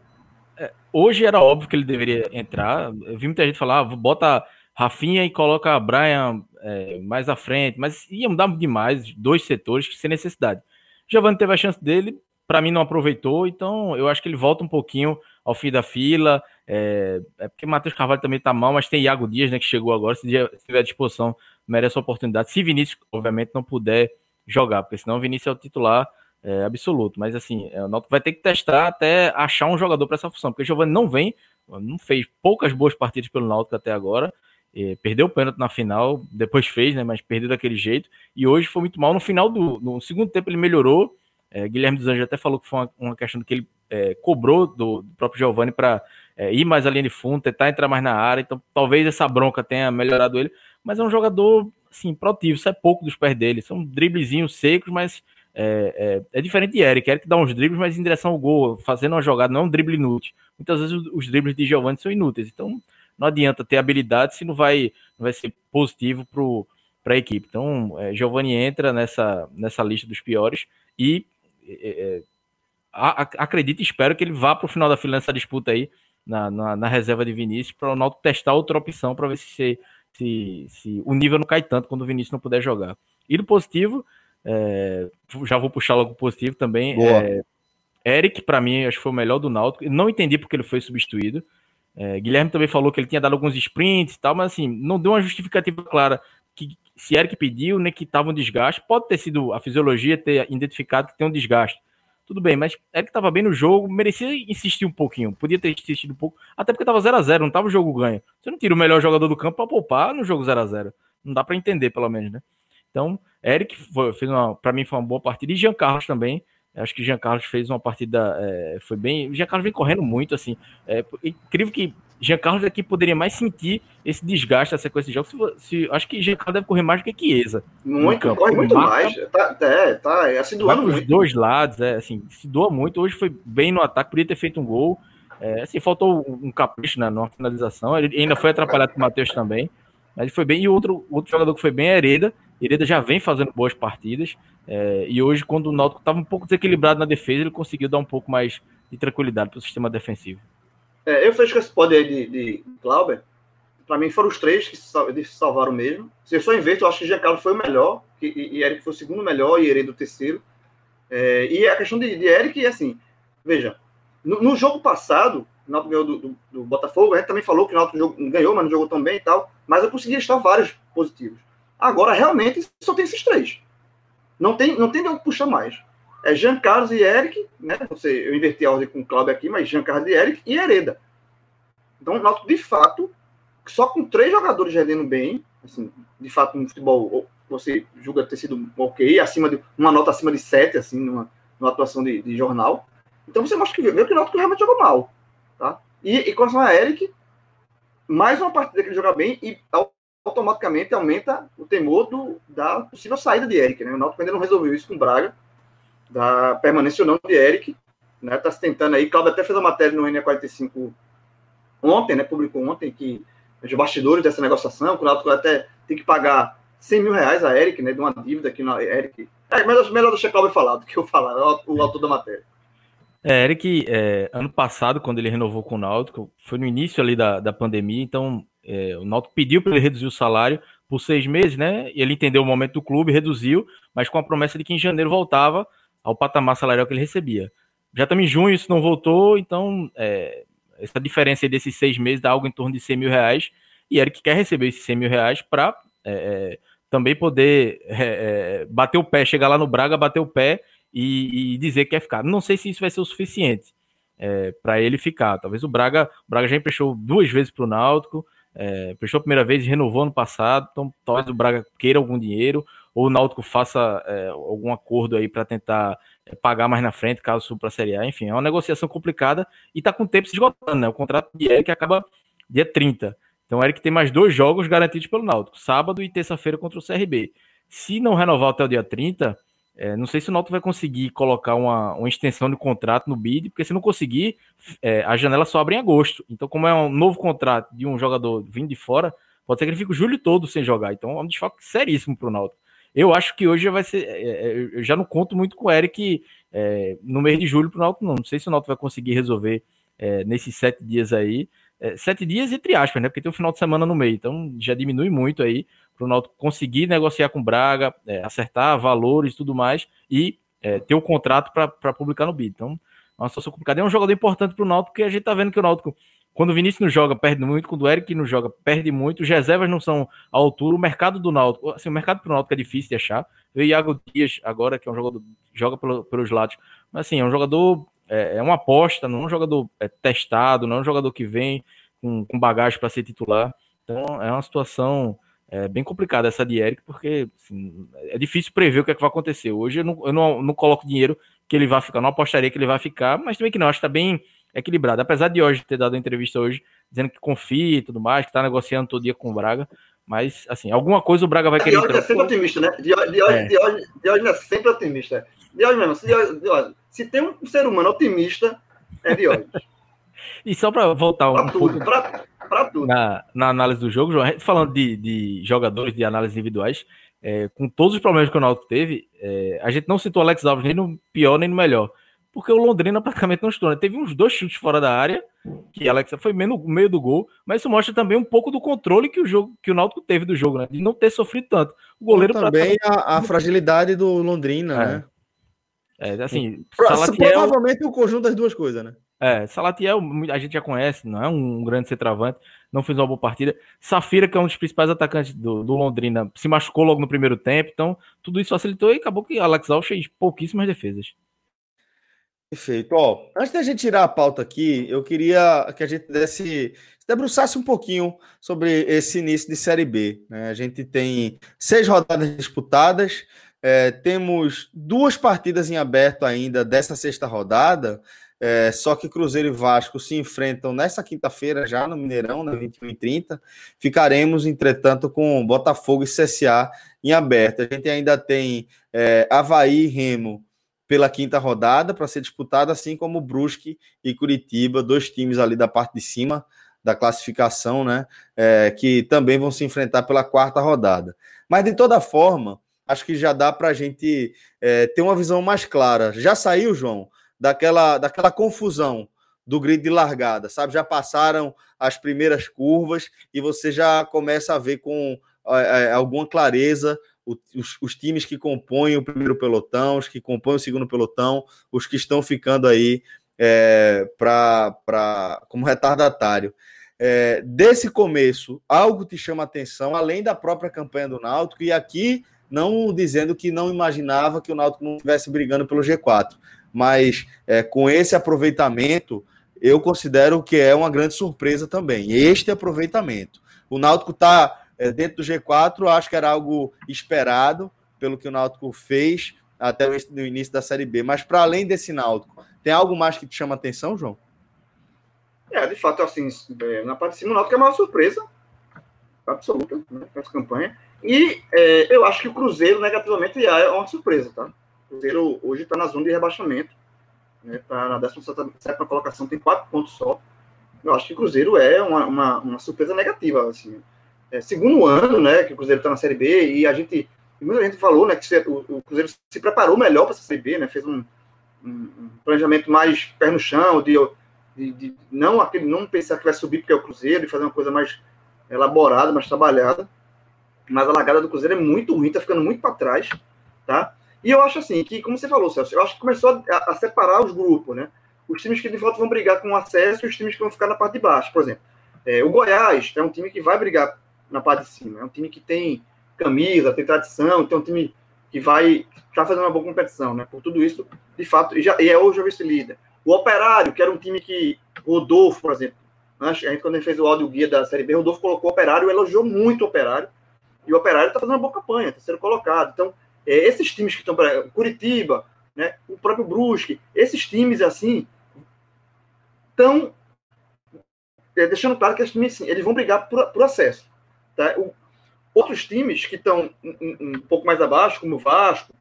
é, hoje era óbvio que ele deveria entrar. Eu vi muita gente falar, ah, bota Rafinha e coloca Brian é, mais à frente, mas ia mudar demais, dois setores, sem necessidade. Giovanni teve a chance dele, para mim não aproveitou, então eu acho que ele volta um pouquinho ao fim da fila. É, é porque Matheus Carvalho também tá mal, mas tem Iago Dias, né, que chegou agora. Se, tiver disposição, merece a oportunidade. Se Vinícius, obviamente, não puder jogar, porque senão o Vinícius é o titular é, absoluto. Mas assim, é, o Náutico vai ter que testar até achar um jogador para essa função, porque o Giovanni não vem, não fez poucas boas partidas pelo Náutico até agora. É, perdeu o pênalti na final, depois fez, né? Mas perdeu daquele jeito. E hoje foi muito mal. No final do no segundo tempo ele melhorou. É, Guilherme dos Anjos até falou que foi uma, uma questão que ele é, cobrou do, do próprio Giovanni para é, ir mais à linha de fundo, tentar entrar mais na área. Então, talvez essa bronca tenha melhorado ele. Mas é um jogador, assim, proativo. Isso é pouco dos pés dele. São driblezinhos secos, mas é, é, é, diferente de Eric. Eric dá uns dribles, mas em direção ao gol, fazendo uma jogada, não é um drible inútil. Muitas vezes os, os dribles de Giovanni são inúteis. Então, não adianta ter habilidade se não vai, não vai ser positivo para a equipe. Então, é, Giovanni entra nessa, nessa lista dos piores e é, é acredito e espero que ele vá para o final da fila nessa disputa aí na, na, na reserva de Vinícius para o Náutico testar outra opção para ver se, se, se, o nível não cai tanto quando o Vinícius não puder jogar. E do positivo, é, já vou puxar logo o positivo também. É, Eric, para mim, acho que foi o melhor do Náutico. Não entendi porque ele foi substituído. É, Guilherme também falou que ele tinha dado alguns sprints e tal, mas assim, não deu uma justificativa clara que se Eric pediu, nem que estava um desgaste. Pode ter sido a fisiologia ter identificado que tem um desgaste. Tudo bem, mas Eric estava bem no jogo, merecia insistir um pouquinho. Podia ter insistido um pouco, até porque estava 0 a 0 não estava o jogo ganho. Você não tira o melhor jogador do campo para poupar no jogo 0 a 0 Não dá para entender, pelo menos, né? Então, Eric foi, fez uma, para mim foi uma boa partida e Jean Carlos também. Acho que Jean Carlos fez uma partida, é, foi bem. Jean Carlos vem correndo muito, assim. É incrível que Jean Carlos aqui poderia mais sentir esse desgaste da sequência de jogos. Se, se, acho que Jean Carlos deve correr mais do que Chiesa. Muito, corre muito mais. Tá, é, tá, é assim doando muito. dois lados, é, assim, se doa muito. Hoje foi bem no ataque, podia ter feito um gol. É, assim, faltou um capricho né, numa finalização. Ele ainda foi atrapalhado com o Matheus também. Mas foi bem. E outro, outro jogador que foi bem é Hereda. Hereda já vem fazendo boas partidas. É, e hoje, quando o Náutico estava um pouco desequilibrado na defesa, ele conseguiu dar um pouco mais de tranquilidade para o sistema defensivo. É, eu fecho com esse aí de, de Glauber. Para mim, foram os três que se salvaram mesmo. Se eu só inverto, eu acho que Giancarlo foi o melhor, e, e Eric foi o segundo melhor, e Hereda o terceiro. É, e a questão de, de Eric, assim, veja, no, no jogo passado, o Náutico ganhou do, do, do, Botafogo, a gente também falou que o Náutico ganhou, mas não jogou tão bem e tal, mas eu consegui estar vários positivos. Agora, realmente, só tem esses três. Não tem, não tem de onde puxar mais. É Jean Carlos e Eric, né? Você, eu inverti a ordem com o Cláudio aqui, mas Jean Carlos e Eric e Hereda. Então, o Náutico, de fato, só com três jogadores rendendo bem, assim, de fato, no futebol, você julga ter sido ok, acima de uma nota acima de sete, assim, numa, numa atuação de, de, jornal. Então, você mostra que vê que o Náutico realmente jogou mal, tá? E, e com relação a Eric, mais uma partida que ele joga bem e automaticamente aumenta o temor do, da possível saída de Eric. Né? O Náutico ainda não resolveu isso com o Braga, da permanência ou não de Eric. Né? Tá se tentando aí. Cláudio até fez a matéria no NE45 ontem, né? publicou ontem, que os bastidores dessa negociação, que o Náutico até tem que pagar 100 mil reais a Eric, né? de uma dívida que o Eric... É, melhor, melhor deixar Cláudio falar do que eu falar, o, o autor da matéria. É, Eric, é, ano passado, quando ele renovou com o Náutico, foi no início ali da, da pandemia, então é, o Náutico pediu para ele reduzir o salário por seis meses, né? Ele entendeu o momento do clube, reduziu, mas com a promessa de que em janeiro voltava ao patamar salarial que ele recebia. Já estamos em junho, isso não voltou, então é, essa diferença desses seis meses dá algo em torno de 100 mil reais. E Eric quer receber esses 100 mil reais para é, é, também poder é, é, bater o pé, chegar lá no Braga, bater o pé e, e dizer que quer ficar. Não sei se isso vai ser o suficiente é, para ele ficar. Talvez o Braga, o Braga já emprestou duas vezes para o Náutico, é, prestou a primeira vez e renovou no passado, então talvez o Braga queira algum dinheiro, ou o Náutico faça é, algum acordo aí para tentar é, pagar mais na frente, caso suba para a Série A. Enfim, é uma negociação complicada e está com o tempo se esgotando, né? O contrato de Eric acaba dia 30. Então, o Eric tem mais dois jogos garantidos pelo Náutico, sábado e terça-feira contra o CRB. Se não renovar até o dia 30, é, não sei se o Náutico vai conseguir colocar uma, uma extensão de contrato no bid, porque se não conseguir, é, a janela só abre em agosto. Então, como é um novo contrato de um jogador vindo de fora, pode ser que ele fique o julho todo sem jogar. Então, é um desfalque seríssimo para o Náutico. Eu acho que hoje vai ser. É, é, eu já não conto muito com o Eric é, no mês de julho para o Náutico, não. Não sei se o Náutico vai conseguir resolver é, nesses sete dias aí. sete dias entre aspas, né? Porque tem um final de semana no meio, então já diminui muito aí para o Náutico conseguir negociar com Braga, é, acertar valores e tudo mais, e é, ter o contrato para publicar no BID. Então, é uma situação complicada. É um jogador importante para o Náutico, porque a gente está vendo que o Náutico, quando o Vinícius não joga, perde muito, quando o Eric não joga, perde muito, os reservas não são à altura, o mercado do Náutico, assim, o mercado para o Náutico é difícil de achar. O Iago Dias, agora, que é um jogador joga pelo, pelos lados, mas assim, é um jogador, é, é uma aposta, não é um jogador é, testado, não é um jogador que vem com, com bagagem para ser titular. Então, é uma situação é bem complicada essa de Eric, porque assim, é difícil prever o que, é que vai acontecer. Hoje eu, não, eu não, não, coloco dinheiro que ele vai ficar, não apostaria que ele vai ficar, mas também que não, acho que está bem equilibrado. Apesar de hoje ter dado entrevista hoje dizendo que confia e tudo mais, que está negociando todo dia com o Braga, mas assim, alguma coisa o Braga vai querer. Diógenes é sempre otimista, né? Diógenes, é. É sempre otimista. Diógenes mesmo, se, Diógenes, se tem um ser humano otimista, é Diógenes. E só para voltar um tudo, pouco pra, pra tudo. Na, na, análise do jogo, João, falando de, de jogadores, de análises individuais, é, com todos os problemas que o Náutico teve, é, a gente não citou Alex Alves nem no pior nem no melhor, porque o Londrina praticamente não estou. Né? Teve uns dois chutes fora da área, que Alex foi meio no meio do gol, mas isso mostra também um pouco do controle que o jogo que o Náutico teve do jogo, né? De não ter sofrido tanto. O goleiro também a, a, fragilidade do Londrina, é. né? É, assim, Salatiel... provavelmente o conjunto das duas coisas, né? É, Salatiel a gente já conhece, não é um grande centroavante, não fez uma boa partida. Safira, que é um dos principais atacantes do, do Londrina, se machucou logo no primeiro tempo, então tudo isso facilitou e acabou que Alex Al fez pouquíssimas defesas. Perfeito. Ó, antes da gente tirar a pauta aqui, eu queria que a gente desse, se debruçasse um pouquinho sobre esse início de Série B. Né? A gente tem seis rodadas disputadas, é, temos duas partidas em aberto ainda dessa sexta rodada, é, só que Cruzeiro e Vasco se enfrentam nessa quinta-feira, já no Mineirão, na 21 e 30. Ficaremos, entretanto, com Botafogo e CSA em aberto. A gente ainda tem é, Havaí e Remo pela quinta rodada para ser disputada, assim como Brusque e Curitiba, dois times ali da parte de cima da classificação, né? É, que também vão se enfrentar pela quarta rodada. Mas de toda forma, acho que já dá para a gente é, ter uma visão mais clara. Já saiu, João, daquela, daquela confusão do grid de largada, sabe? Já passaram as primeiras curvas e você já começa a ver com é, é alguma clareza os, os, times que compõem o primeiro pelotão, os que compõem o segundo pelotão, os que estão ficando aí é, para como retardatário. É, desse começo, algo te chama atenção, além da própria campanha do Náutico, e aqui não dizendo que não imaginava que o Náutico não estivesse brigando pelo G4, mas é, com esse aproveitamento, eu considero que é uma grande surpresa também. Este aproveitamento. O Náutico está é, dentro do G4, acho que era algo esperado pelo que o Náutico fez até o início da Série B. Mas para além desse Náutico, tem algo mais que te chama atenção, João? É, de fato, assim, é, na parte de cima, o Náutico é a maior surpresa absoluta né, essa campanha. E é, eu acho que o Cruzeiro, negativamente, é uma surpresa, tá? O Cruzeiro hoje está na zona de rebaixamento, né, tá na 17 colocação, tem quatro pontos só. Eu acho que o Cruzeiro é uma, uma, uma surpresa negativa, assim é, segundo ano, né, que o Cruzeiro está na Série B, e a gente, muita gente falou, né, que o, o Cruzeiro se preparou melhor para essa Série B, né, fez um, um, planejamento mais pé no chão, de, de, de, não aquele, não pensar que vai subir porque é o Cruzeiro, e fazer uma coisa mais elaborada, mais trabalhada, mas a largada do Cruzeiro é muito ruim, tá ficando muito para trás, tá? E eu acho assim, que, como você falou, Celso, eu acho que começou a, a separar os grupos, né? Os times que de volta vão brigar com o acesso e os times que vão ficar na parte de baixo. Por exemplo, é, o Goiás é um time que vai brigar na parte de cima. É um time que tem camisa, tem tradição, tem um time que vai está fazendo uma boa competição, né? Por tudo isso, de fato, e, já, e é hoje o vice-líder. O Operário, que era um time que Rodolfo, por exemplo, né? a gente quando gente fez o áudio guia da Série B, Rodolfo colocou o Operário, elogiou muito o Operário, e o Operário está fazendo uma boa campanha, está sendo colocado. Então, é, esses times que estão para Curitiba, né? O próprio Brusque, esses times assim estão é, deixando claro que esses times, sim, eles vão brigar por, por acesso. Tá? O, outros times que estão um, um, pouco mais abaixo, como o Vasco,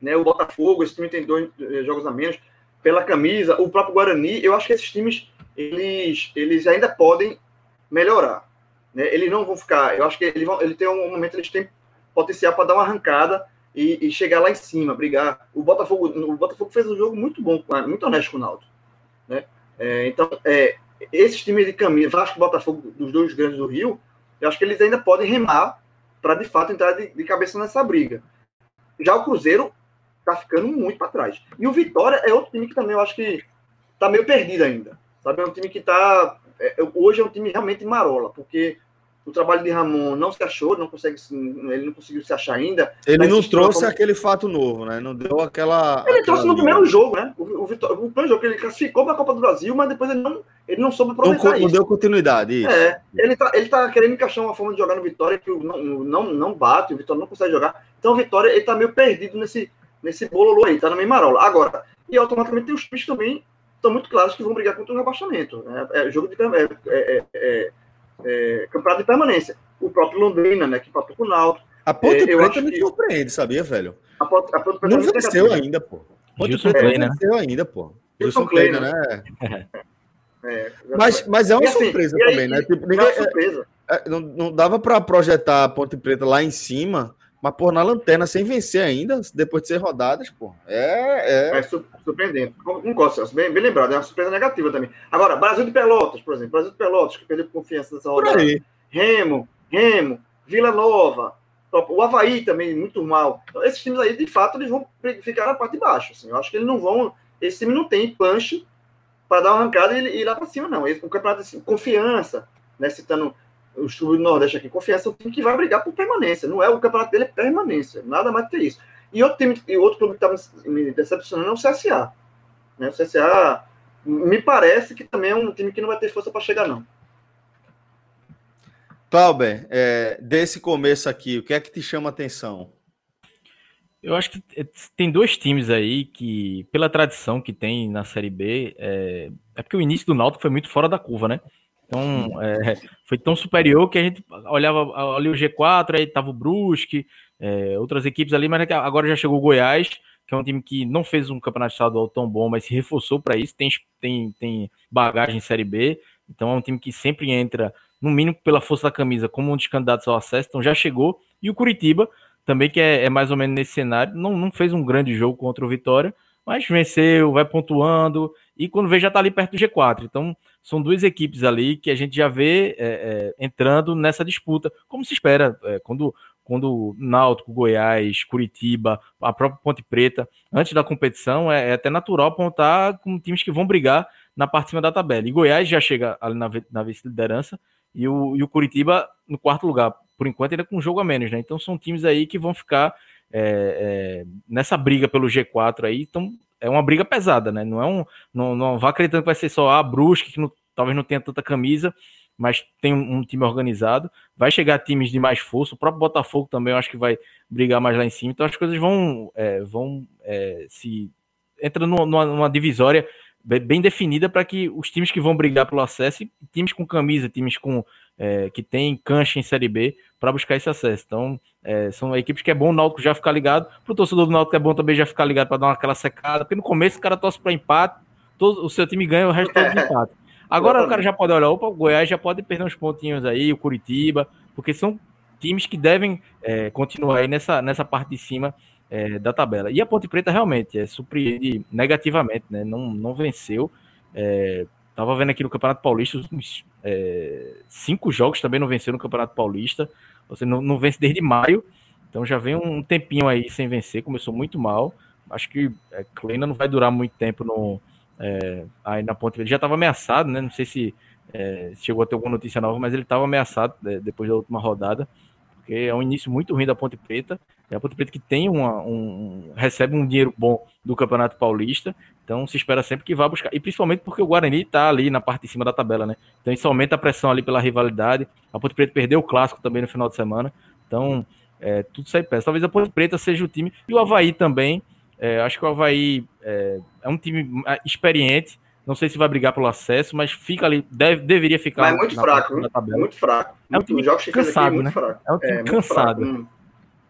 né, o Botafogo, esse time tem dois eh, jogos a menos, pela camisa, o próprio Guarani, eu acho que esses times eles, eles ainda podem melhorar. Né? Eles não vão ficar, eu acho que eles vão, ele tem um momento, eles têm potencial para dar uma arrancada e, e, chegar lá em cima, brigar. O Botafogo, o Botafogo fez um jogo muito bom, muito honesto com o Naldo. Né? É, então, é, esses times de camisa, Vasco e Botafogo, dos dois grandes do Rio, eu acho que eles ainda podem remar para de fato entrar de, de, cabeça nessa briga. Já o Cruzeiro está ficando muito para trás. E o Vitória é outro time que também eu acho que está meio perdido ainda. Sabe? É um time que está. É, hoje é um time realmente marola, porque o trabalho de Ramon não se achou, não consegue, ele não conseguiu se achar ainda. Ele não trouxe como... aquele fato novo, né? Não deu aquela. Ele aquela trouxe no primeiro jogo, né? O, o, Vitor, o primeiro jogo que ele classificou para a Copa do Brasil, mas depois ele não, ele não soube aproveitar não, isso. Não deu continuidade. Isso. É, ele tá, ele tá querendo encaixar uma forma de jogar no Vitória que não, não, não bate, o Vitória não consegue jogar. Então o Vitória ele tá meio perdido nesse, nesse bolo aí, tá na meio marola. Agora, e automaticamente tem os times também estão muito claros que vão brigar contra o rebaixamento. Né? É, jogo de é, é, é, é, campeonato de permanência. O próprio Londrina, né, que empatou com o Náutico. A Ponte é, Preta me que... surpreende, sabia, velho? A Ponte, a Ponte Preta não venceu ainda, pô. Ponte Gilson Preta Clay, não né? venceu ainda, pô. Gilson Clay, né? né? É, mas, mas é uma assim, surpresa também, aí, né? Tipo, ninguém, é, é, não, não dava para projetar a Ponte Preta lá em cima Mas, pô, na lanterna, sem vencer ainda, depois de ser rodadas, pô, é... É, é surpreendente. Não gosto, bem, bem lembrado, é uma surpresa negativa também. Agora, Brasil de Pelotas, por exemplo, Brasil de Pelotas, que perdeu confiança nessa rodada. Remo, Remo, Vila Nova, o Havaí também, muito mal. Então, esses times aí, de fato, eles vão ficar na parte de baixo. Assim. Eu acho que eles não vão... Esse time não tem punch para dar uma arrancada e ir lá para cima, não. O campeonato, assim, confiança, né, citando o sul do Nordeste aqui, confiança é um time que vai brigar por permanência. Não é o campeonato dele, é permanência. Nada mais do que isso. E outro time, e outro clube que está me decepcionando é o CSA. Né? O CSA me parece que também é um time que não vai ter força para chegar, não. Clauber, é, desse começo aqui, o que é que te chama a atenção? Eu acho que é, tem dois times aí que, pela tradição que tem na Série B, é, é porque o início do Náutico foi muito fora da curva, né? Então, é, foi tão superior que a gente olhava ali o G4, aí tava o Brusque, é, outras equipes ali, mas agora já chegou o Goiás, que é um time que não fez um campeonato estadual tão bom, mas se reforçou para isso, tem, tem, tem bagagem em Série B, então é um time que sempre entra, no mínimo pela força da camisa, como um dos candidatos ao acesso, então já chegou. E o Curitiba, também que é, é mais ou menos nesse cenário, não, não fez um grande jogo contra o Vitória, mas venceu, vai pontuando, e quando vê já está ali perto do G4. Então, são duas equipes ali que a gente já vê é, é, entrando nessa disputa, como se espera, é, quando, quando Náutico, Goiás, Curitiba, a própria Ponte Preta, antes da competição, é, é até natural apontar com times que vão brigar na parte de cima da tabela. E Goiás já chega ali na, na vice-liderança, e o, e o Curitiba no quarto lugar, por enquanto, ainda com um jogo a menos, né? Então são times aí que vão ficar é, é, nessa briga pelo G4 aí, então é uma briga pesada, né? Não é um. Não, não vá acreditando que vai ser só a Brusque, que não, talvez não tenha tanta camisa, mas tem um, um, time organizado. Vai chegar times de mais força. O próprio Botafogo também eu acho que vai brigar mais lá em cima. Então as coisas vão, é, vão é, se. Entra numa, numa divisória bem definida para que os times que vão brigar pelo acesso, times com camisa, times com é, que tem cancha em Série B, para buscar esse acesso. Então, é, são equipes que é bom o Náutico já ficar ligado. Para o torcedor do Náutico é bom também já ficar ligado para dar uma, aquela secada, porque no começo o cara torce para empate, todo, o seu time ganha, o resto todo de empate. Agora o cara já pode olhar, opa, o Goiás já pode perder uns pontinhos aí, o Curitiba, porque são times que devem é, continuar aí nessa, nessa parte de cima é, da tabela. E a Ponte Preta realmente é, surpreende negativamente, né? Não, não venceu. É, tava vendo aqui no Campeonato Paulista, uns é, cinco jogos também não venceu no Campeonato Paulista. Você não, não vence desde maio, então já vem um tempinho aí sem vencer, começou muito mal. Acho que é, Kleina não vai durar muito tempo no, é, aí na Ponte Preta. Já estava ameaçado, né? Não sei se é, chegou a ter alguma notícia nova, mas ele estava ameaçado é, depois da última rodada porque é um início muito ruim da Ponte Preta. É a Ponte Preta que tem uma, um, recebe um dinheiro bom do Campeonato Paulista, então se espera sempre que vá buscar. E principalmente porque o Guarani está ali na parte de cima da tabela, né? Então isso aumenta a pressão ali pela rivalidade. A Ponte Preta perdeu o clássico também no final de semana, então é, tudo sai peça. Talvez a Ponte Preta seja o time, e o Havaí também. É, acho que o Havaí é, é um time é, experiente, não sei se vai brigar pelo acesso, mas fica ali, deve, deveria ficar. Mas é muito fraco, muito fraco. É um time jogos cansado, é né? Fraco. É um time é, cansado. Muito fraco.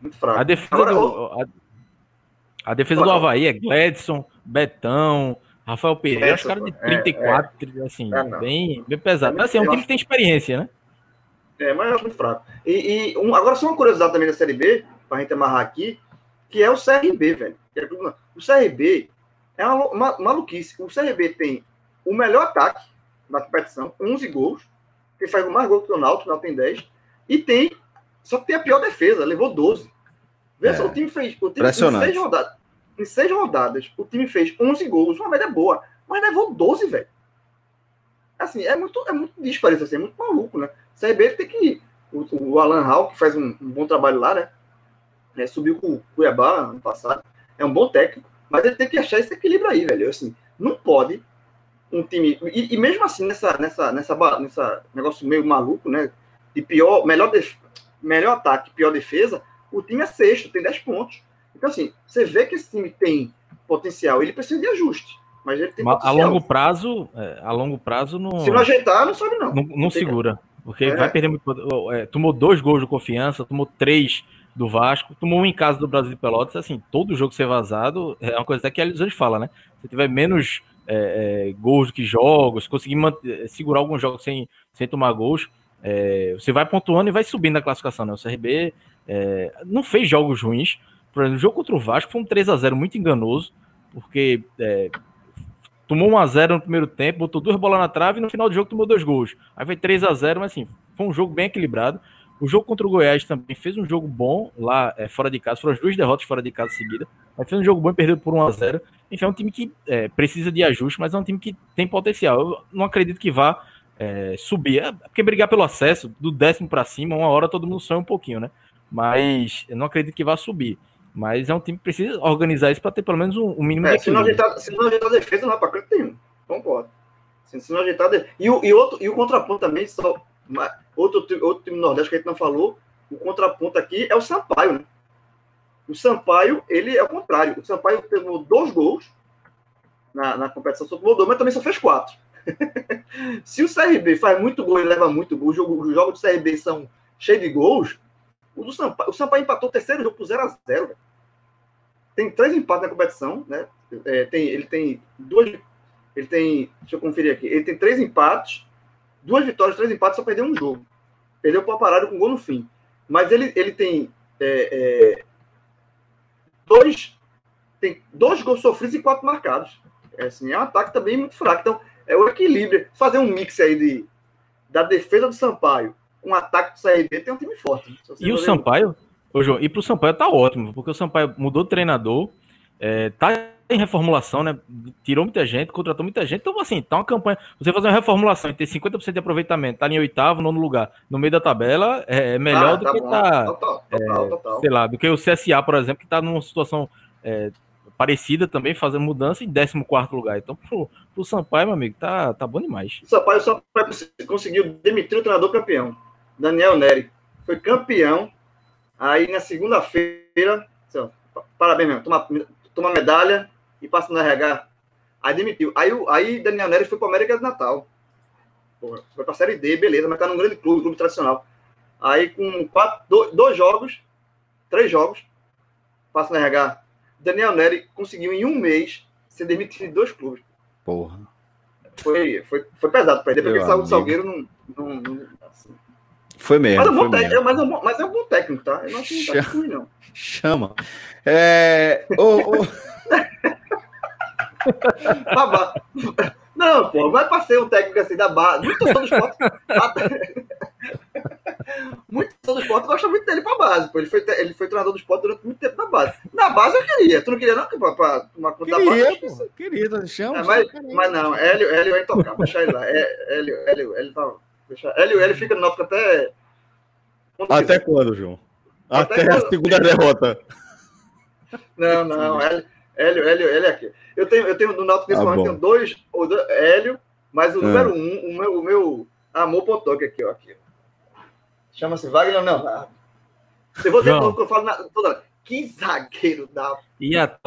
Muito fraco. A defesa, Agora, do, a, a defesa do Havaí é Gladson, Betão, Rafael Pereira, os caras de 34, é, é. assim, é, bem, bem pesado. Mas assim, é um time que tem experiência, né? É, mas é muito fraco. E, e um, agora só uma curiosidade também da Série B, pra gente amarrar aqui, que é o CRB, velho. O CRB é uma, maluquice. O CRB tem o melhor ataque da competição, 11 gols, que faz mais gol que o Náutico, o tem 10, e tem, só que tem a pior defesa, levou 12. Vê é, só, o time fez, o time, em, seis rodadas, em seis rodadas, o time fez 11 gols, uma média boa, mas levou 12, velho. Assim, é muito, é muito disparado, assim, é muito maluco, né? O CRB tem que o, o Alan Hall, que faz um, um, bom trabalho lá, né? É, subiu com o Cuiabá ano passado, é um bom técnico, mas ele tem que achar esse equilíbrio aí, velho. Assim, não pode um time. E, e, mesmo assim, nessa, nessa, nessa, nessa negócio meio maluco, né? De pior, melhor, def, melhor ataque, pior defesa, o time é sexto, tem 10 pontos. Então, assim, você vê que esse time tem potencial, ele precisa de ajuste. Mas ele tem A longo prazo, é, a longo prazo não. Se não ajeitar, não sobe, não. Não, não, não segura. Porque é. vai perder muito. É, tomou dois gols de confiança, tomou três do Vasco, tomou um em casa do Brasil de Pelotas, assim, todo jogo ser vazado é uma coisa até que a Elisandro fala, né? Se tiver menos é, é, gols do que jogos, conseguir manter, segurar alguns jogos sem, sem tomar gols, é, você vai pontuando e vai subindo na classificação, né? O CRB é, não fez jogos ruins. Por exemplo, o jogo contra o Vasco foi um 3 a 0 muito enganoso, porque é, tomou 1 a 0 no primeiro tempo, botou duas bolas na trave e no final do jogo tomou dois gols. Aí foi 3 a 0 mas assim, foi um jogo bem equilibrado. O jogo contra o Goiás também fez um jogo bom lá é, fora de casa. Foram as duas derrotas fora de casa seguida. Mas fez um jogo bom e perdeu por 1 a 0 Enfim, é um time que é, precisa de ajuste, mas é um time que tem potencial. Eu não acredito que vá é, subir. É, porque brigar pelo acesso, do décimo para cima, uma hora todo mundo sonha um pouquinho, né? Mas eu não acredito que vá subir. Mas é um time que precisa organizar isso para ter pelo menos um, um mínimo é, de se não, ajeitar, se não ajeitar a defesa, não vai para canto nenhum. Concordo. Se, não ajeitar. E o, e, outro, e o contraponto também, só, outro, outro time nordeste que a gente não falou, o contraponto aqui é o Sampaio, né? O Sampaio, ele é o contrário. O Sampaio tomou dois gols na, na competição, só tomou dois, mas também só fez quatro. Se o CRB faz muito gol e leva muito gol, os jogos do CRB são cheios de gols, o do Sampaio, o Sampaio empatou o terceiro jogo por 0x0. Tem três empates na competição, né? É, tem, ele tem duas. Ele tem. Deixa eu conferir aqui. Ele tem três empates, duas vitórias, três empates, só perdeu um jogo. Perdeu para parado com gol no fim. Mas ele, ele tem é, é, dois. Tem dois gols sofridos e quatro marcados. É, assim, é um ataque também muito fraco. Então, é o equilíbrio. Fazer um mix aí de, da defesa do Sampaio com o ataque do CRB tem um time forte. E o Sampaio, ô João, e pro Sampaio tá ótimo, porque o Sampaio mudou de treinador, é, tá em reformulação, né? Tirou muita gente, contratou muita gente. Então, assim, tá uma campanha. Você fazer uma reformulação e ter 50% de aproveitamento, tá em oitavo, nono lugar, no meio da tabela, é, é melhor ah, do tá que bom. tá. Total, total, é, total. Sei lá, do que o CSA, por exemplo, que tá numa situação é, parecida também, fazendo mudança em 14 lugar. Então, pro, pro Sampaio, meu amigo, tá, tá bom demais. O Sampaio, o Sampaio conseguiu demitir o treinador campeão, Daniel Neri. Foi campeão. Aí na segunda-feira, parabéns mesmo, toma, toma medalha e passa no RH. Aí demitiu. Aí, aí Daniel Neri foi para América do Natal. Porra, foi para a Série D, beleza, mas tá num grande clube, clube tradicional. Aí com quatro, dois, dois jogos, três jogos, passa no RH Daniel Neri conseguiu em um mês ser demitido de dois clubes. Porra. Foi, foi, foi pesado para ele. Depois que ele saiu do Salgueiro, não. não, não assim. Foi mesmo. Mas é, um bom técnico, mas, é um, mas é um bom técnico, tá? Eu não acho que tá ruim, não. Chama. É. não, pô, vai para ser um técnico assim da base. Muito torcedor do esporte. muito torcedor do esporte gosta muito dele pra base. Pô. Ele, foi, ele foi treinador do esporte durante muito tempo na base. Na base eu queria. Tu não queria, não? Pra, pra tomar conta da base? Pô, queria, tá chama. É, mas, mas não, Hélio, Hélio é intocável. Deixa ele lá. É, Hélio, Hélio, Hélio tá. Deixa, Hélio, Hélio fica no Náutico até. Quando até quando, João? Até, até a segunda derrota. Não, não. Hélio, Hélio, Hélio, Hélio é aqui. Eu tenho, eu tenho no Náutico nesse ah, momento, tenho dois, dois, Hélio, mas o é. número um, o meu, o meu amor potoque aqui, ó. Aqui. Chama-se Wagner Leonardo. Se você não que eu falo na, toda que zagueiro da. E a,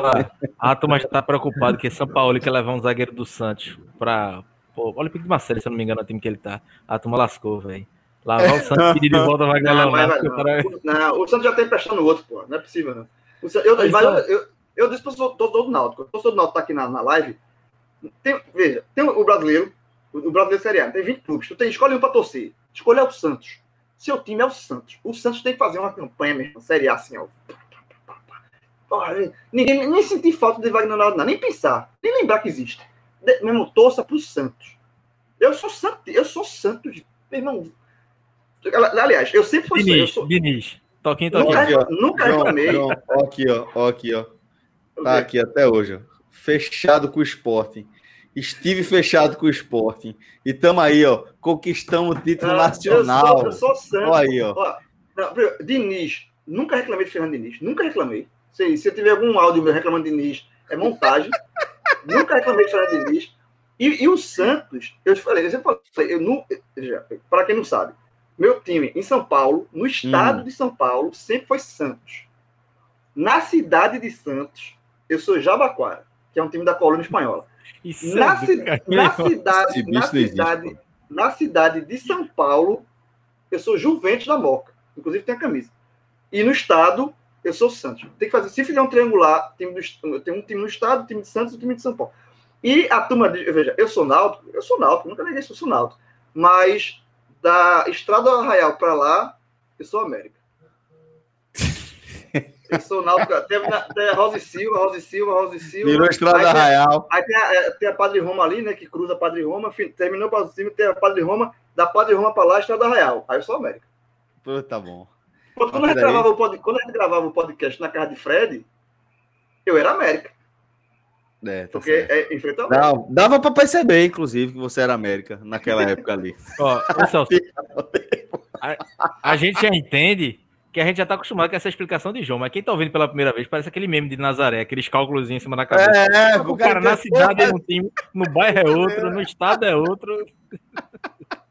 a turma está preocupado que São Paulo quer levar um zagueiro do Santos para. Pô, olha o Pico de Marcelo, se eu não me engano, é o time que ele tá. A turma lascou, velho. Lavar o Santos pedir de volta vai ganhar não, mas, não, cara... não, o Santos já tá emprestando o outro, pô. Não é possível, não. O, eu, mas eu, eu, eu disse para o torcedor do Náutico. O torcedor do Náutico tá aqui na, na live. Tem, veja, tem o brasileiro, o, brasileiro Série A, tem 20 clubes. Tu tem, escolhe um para torcer. Escolhe o Santos. Seu time é o Santos. O Santos tem que fazer uma campanha mesmo, Série A, assim, ó. ninguém nem sentir falta de Wagner não. Nem pensar, nem lembrar que existe. De, mesmo torça pro Santos. Eu sou santo, eu sou santo de. Meu irmão. Aliás, eu sempre fui. Diniz, eu sou, Diniz. Toquinho, toquinho. Nunca, aqui, ó. nunca reclamei. Ó, aqui, ó, ó, aqui, ó. Tá aqui até hoje, ó. Fechado com o Sporting. Estive fechado com o Sporting. E estamos aí, ó. Conquistamos o título ah, nacional. Eu sou, eu sou. Olha aí, ó. ó não, Diniz, nunca reclamei de Fernando Diniz. Nunca reclamei. Se, se eu tiver algum áudio meu reclamando de Diniz, é montagem. nunca reclamei de Fernando Diniz. E, e o Santos, eu te falei, eu sempre falei, eu não, para quem não sabe, meu time em São Paulo, no estado hum. de São Paulo, sempre foi Santos. Na cidade de Santos, eu sou Jabaquara, que é um time da colônia espanhola. Isso na, é ci na cidade, na cidade, na cidade de São Paulo, eu sou Juventus da Moca. Inclusive tem a camisa. E no estado, eu sou Santos. Tem que fazer, se fizer um triangular, time do, tem um time no estado, time de Santos e um time de São Paulo. E a turma de, veja, eu sou náutico, eu sou náutico, nunca neguei que eu sou náutico. Mas da Estrada do Arraial para lá, eu sou América. Eu sou náutico. Teve, na, tem Rosa e Silva, Rosa e Silva, Rosa e Silva. Virou Estrada Aí Real. Aí tem a, é, tem a Padre Roma ali, né? Que cruza a Padre Roma. fi- Terminou para cima, tem a Padre Roma. Da Padre Roma para lá, Estrada Real. Aí eu sou América. Pô, tá bom. Pô, Quando a, gente gravava o pod, quando a gente gravava o podcast na casa de Fred, eu era América. É, tá Porque certo. é, enfrentou. Não, dava pra perceber, inclusive, que você era América naquela época ali. Ó, a, a gente já entende que a gente já tá acostumado com essa explicação de João, mas quem tá ouvindo pela primeira vez parece aquele meme de Nazaré, aqueles cálculos em cima da cabeça. É, o cara na cidade é um time, no bairro é outro, no estado é outro.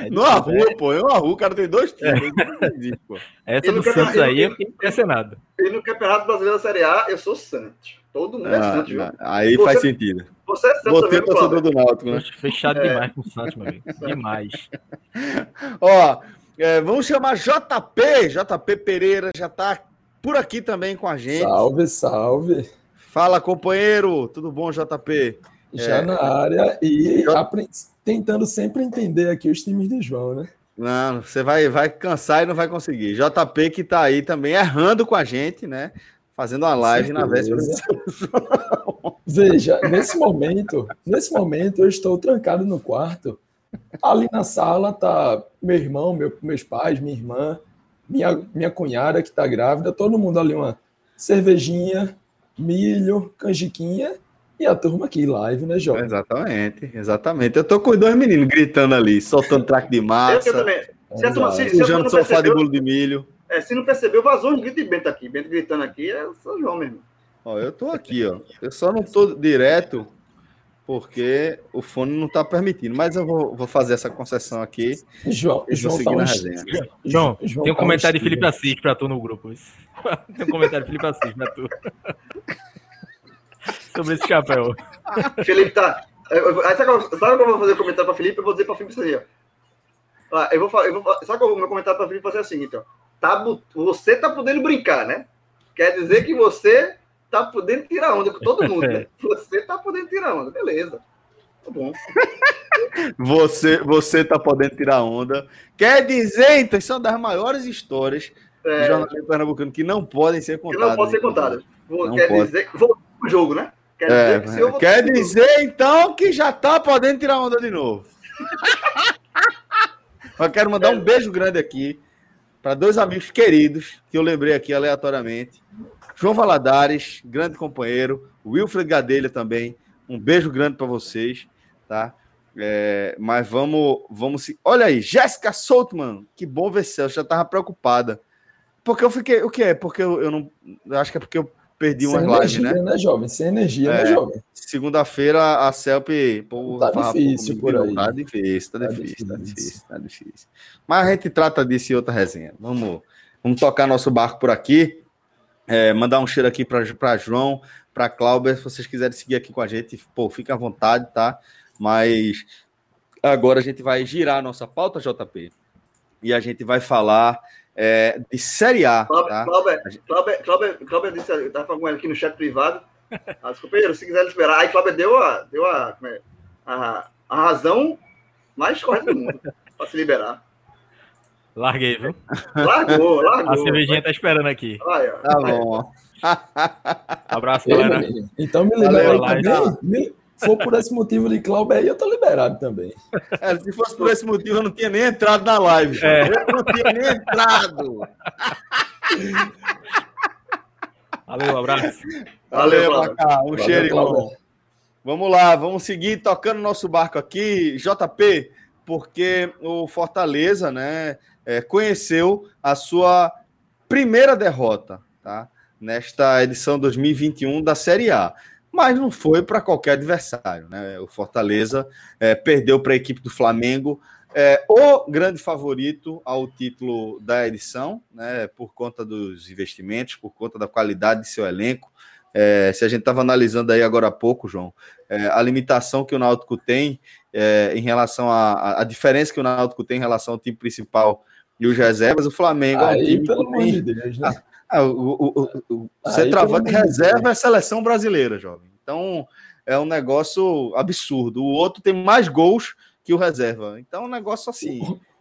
É Numa difícil, rua, pô. É uma rua, o cara tem dois times. Não existe, pô. Essa do no Santos aí, eu fiquei impressionado. E no Campeonato Brasileiro da Série A, eu sou Santos. Todo mundo é Ah, Santos, viu? não, aí Você- faz sentido. Você é Santos Você é torcedor do Náutico, né? Fechado É. demais com o Santos, meu amigo. Demais. Ó, é, vamos chamar JP. JP Pereira já tá por aqui também com a gente. Salve, salve. Fala, companheiro. Tudo bom, JP? Já É. na área e tentando sempre entender aqui os times de João, né? Não, você vai, vai cansar e não vai conseguir. JP que tá aí também errando com a gente, né? Fazendo uma live na véspera. Certeza. Veja, nesse momento, nesse momento eu estou trancado no quarto. Ali na sala tá meu irmão, meu- meus pais, minha irmã, minha, minha cunhada que tá grávida, todo mundo ali uma cervejinha, milho, canjiquinha e a turma aqui live, né, João? Exatamente, exatamente. Eu tô com os dois meninos gritando ali, soltando traque de massa, eu também. Se a turma- se- se sofá de bolo de milho. é, se não percebeu, vazou um grito de Bento aqui. Bento gritando aqui é o São João mesmo. Ó, eu tô aqui, ó. Eu só não tô direto porque o fone não tá permitindo, mas eu vou, vou fazer essa concessão aqui João, e João tá um resenha. João, João tem um tá um comentário de estilo. Felipe Assis pra tu no grupo. tem um comentário de Felipe Assis pra tu. Sobre esse chapéu. Felipe tá. sabe o que eu- vou fazer o comentário para Felipe? Eu vou dizer para Felipe isso aí, ó. Eu vou, eu vou, sabe qual é o meu comentário para Felipe fazer assim, então? Tá, bu- você tá podendo brincar, né? Quer dizer que você tá podendo tirar onda com todo mundo, né? Você tá podendo tirar onda, beleza. Tá bom. Você, você tá podendo tirar onda. Quer dizer, então, isso é uma das maiores histórias do É, jornalismo pernambucano que não podem ser que contadas. não pode ser contada. Vou- Não Quer pode. dizer. Vou pro jogo, né? Quer É, dizer que se eu vou- quer dizer, então, que já tá podendo tirar onda de novo. Eu quero mandar um beijo grande aqui para dois amigos queridos que eu lembrei aqui aleatoriamente. João Valadares, grande companheiro. Wilfred Gadelha também. Um beijo grande para vocês, tá? É, mas vamos, vamos se. Olha aí, Jéssica Soltman. Que bom ver Celso. Já tava preocupada. Porque eu fiquei. O que é? Porque eu, eu não. Acho que é porque eu perdi Sem umas lives, energia, né? né, jovem? Sem energia, É. né, jovem? Segunda-feira a Celp. Pô, Tá difícil por aí. Tá difícil, tá Tá difícil, tá difícil. difícil, tá difícil. Mas a gente trata disso em outra resenha. Vamos, vamos tocar nosso barco por aqui. É, mandar um cheiro aqui para João, para Cláudia. Se vocês quiserem seguir aqui com a gente, pô, fica à vontade, tá? Mas agora a gente vai girar a nossa pauta, JP. E a gente vai falar é, de Série A, tá? Cláudio, Cláudio, Cláudio disse, eu estava falando com ele aqui no chat privado. Ah, companheiro, se quiser esperar. Aí Cláudio deu a, deu a, é, a, a razão mais correta do mundo para se liberar. Larguei, viu? Largou, largou. A cervejinha tá esperando aqui. Tá bom. Abraço, galera. Então me libera aí também. Me- Se for por esse motivo de Cláudio aí, eu tô liberado também. É, se fosse por esse motivo, eu não tinha nem entrado na live. É. Eu não tinha nem entrado. Valeu, um abraço. Valeu, Valeu, Macá. Um Valeu, cheiro, irmão. Vamos lá, vamos seguir tocando nosso barco aqui, JP, porque o Fortaleza, né, é, conheceu a sua primeira derrota, tá? Nesta edição 2021 da Série A. Mas não foi para qualquer adversário, né? O Fortaleza é, perdeu para a equipe do Flamengo, é, o grande favorito ao título da edição, né? Por conta dos investimentos, por conta da qualidade de seu elenco. É, se a gente estava analisando aí agora há pouco, João, é, a limitação que o Náutico tem é, em relação à diferença que o Náutico tem em relação ao time principal e os reservas, o Flamengo é um Aí, time pelo amor de Deus, né? Ah, o, o, o, o Aí, centroavante reserva é seleção brasileira, jovem. Então é um negócio absurdo. O outro tem mais gols que o reserva. Então é um negócio assim.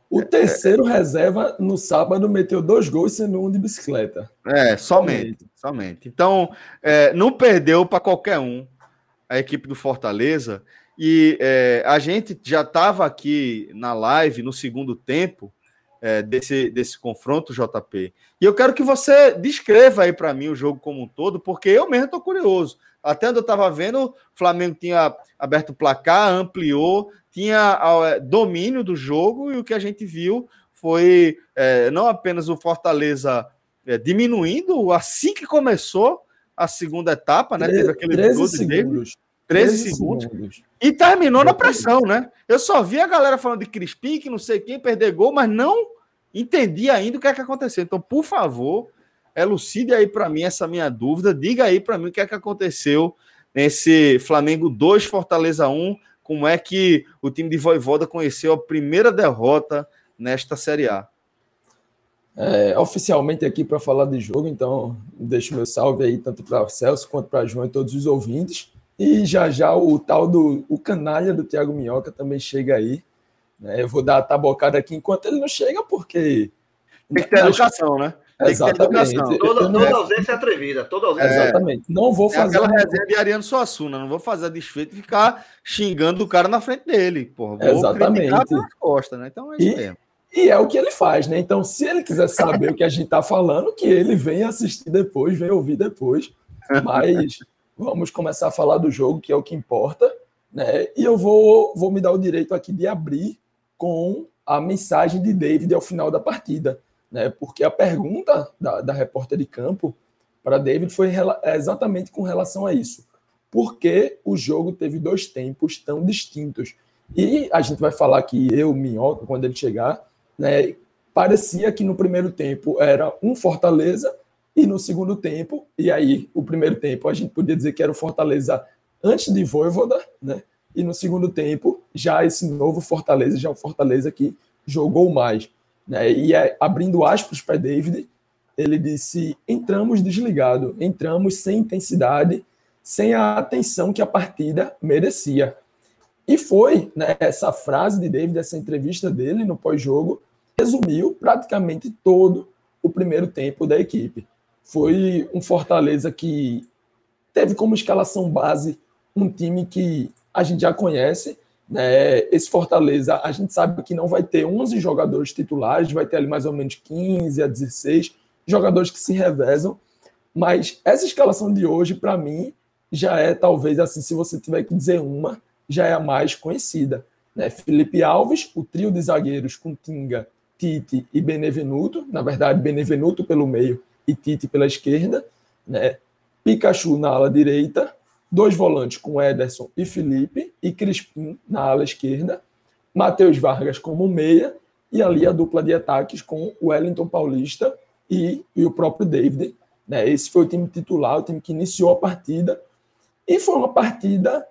O terceiro reserva no sábado meteu dois gols sendo um de bicicleta. É, somente, somente. Então, é, não perdeu para qualquer um a equipe do Fortaleza. E é, a gente já estava aqui na live no segundo tempo é, desse, desse confronto, JP. E eu quero que você descreva aí para mim o jogo como um todo, porque eu mesmo estou curioso. Até onde eu estava vendo, o Flamengo tinha aberto o placar, ampliou, tinha é, domínio do jogo, e o que a gente viu foi é, não apenas o Fortaleza é, diminuindo assim que começou a segunda etapa, né? Teve aquele 13 segundos. 13, 13 segundos. segundos. E terminou na pressão, né? Eu só vi a galera falando de Crispim, que não sei quem, perder gol, mas não entendi ainda o que é que aconteceu. Então, por favor, elucide aí para mim essa minha dúvida. Diga aí para mim o que é que aconteceu nesse Flamengo 2, Fortaleza 1. Como é que o time de Voivoda conheceu a primeira derrota nesta Série A? É, oficialmente aqui para falar de jogo, então deixo meu salve aí tanto para Celso quanto para João e todos os ouvintes. E já já o tal do o canalha do Thiago Minhoca também chega aí. Né? Eu vou dar a tabocada aqui enquanto ele não chega, porque. Tem que ter educação, né? Tem Exatamente. Educação. Toda, toda ausência é atrevida. Toda ausência. É. Exatamente. Não vou fazer. É aquela resenha de Ariano Suassuna. Não vou fazer a desfeita e ficar xingando o cara na frente dele. Porra, vou Exatamente. costas, né? Então é isso e, mesmo. E é o que ele faz, né? Então, se ele quiser saber o que a gente está falando, que ele venha assistir depois, venha ouvir depois. Mas Vamos começar a falar do jogo, que é o que importa, né? E eu vou, vou me dar o direito aqui de abrir com a mensagem de David ao final da partida, né? Porque a pergunta da, da repórter de campo para David foi é exatamente com relação a isso. Por que o jogo teve dois tempos tão distintos? E a gente vai falar que eu, Minhoca, quando ele chegar, né, parecia que no primeiro tempo era um Fortaleza e no segundo tempo, e aí o primeiro tempo a gente podia dizer que era o Fortaleza antes de Voivoda, né? E no segundo tempo, já esse novo Fortaleza, já o Fortaleza que jogou mais. Né? E é, abrindo aspas para David, ele disse: entramos desligado, entramos sem intensidade, sem a atenção que a partida merecia. E foi né, essa frase de David, essa entrevista dele no pós-jogo, resumiu praticamente todo o primeiro tempo da equipe foi um Fortaleza que teve como escalação base um time que a gente já conhece. Né? Esse Fortaleza, a gente sabe que não vai ter 11 jogadores titulares, vai ter ali mais ou menos 15 a 16 jogadores que se revezam. Mas essa escalação de hoje, para mim, já é talvez assim, se você tiver que dizer uma, já é a mais conhecida. Né? Felipe Alves, o trio de zagueiros com Tinga, Tite e Benevenuto, na verdade, Benevenuto pelo meio e Tite pela esquerda, né? Pikachu na ala direita, dois volantes com Ederson e Felipe, e Crispim na ala esquerda, Matheus Vargas como meia, e ali a dupla de ataques com Wellington Paulista e, e o próprio David. Né? Esse foi o time titular, o time que iniciou a partida, e foi uma partida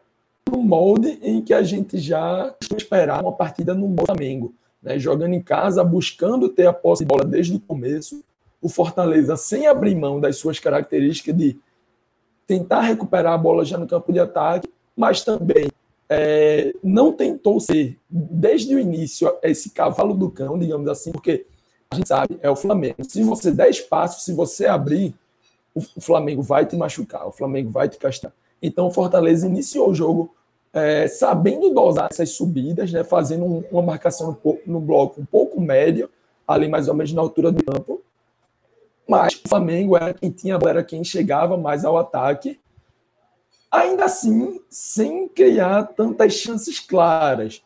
no molde em que a gente já esperava uma partida no Flamengo, né? jogando em casa, buscando ter a posse de bola desde o começo, o Fortaleza, sem abrir mão das suas características de tentar recuperar a bola já no campo de ataque, mas também é, não tentou ser, desde o início, esse cavalo do cão, digamos assim, porque a gente sabe, é o Flamengo. Se você der espaço, se você abrir, o Flamengo vai te machucar, o Flamengo vai te castar. Então o Fortaleza iniciou o jogo é, sabendo dosar essas subidas, né, fazendo um, uma marcação no, no bloco um pouco médio, ali mais ou menos na altura do campo, mas o Flamengo era quem tinha, era quem chegava mais ao ataque, ainda assim, sem criar tantas chances claras.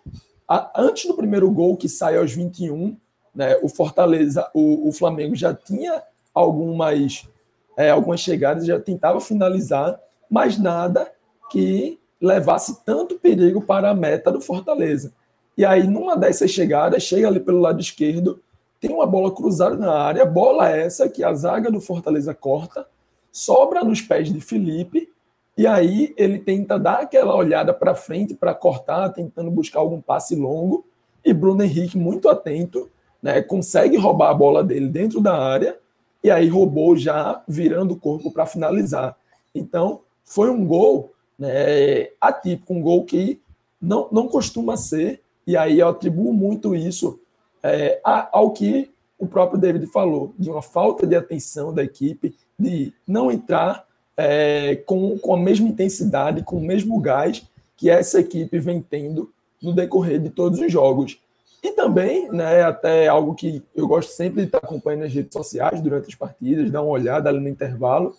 Antes do primeiro gol, que sai aos 21, né, o Fortaleza, o, o Flamengo já tinha algumas, é, algumas chegadas, já tentava finalizar, mas nada que levasse tanto perigo para a meta do Fortaleza. E aí, numa dessas chegadas, chega ali pelo lado esquerdo, tem uma bola cruzada na área, bola essa que a zaga do Fortaleza corta, sobra nos pés de Felipe, e aí ele tenta dar aquela olhada para frente para cortar, tentando buscar algum passe longo, e Bruno Henrique, muito atento, né, consegue roubar a bola dele dentro da área, e aí roubou já virando o corpo para finalizar. Então, foi um gol né, atípico, um gol que não, não costuma ser, e aí eu atribuo muito isso é, ao que o próprio David falou, de uma falta de atenção da equipe, de não entrar é, com, com a mesma intensidade, com o mesmo gás que essa equipe vem tendo no decorrer de todos os jogos. E também, né, até algo que eu gosto sempre de estar acompanhando nas redes sociais durante as partidas, dar uma olhada ali no intervalo.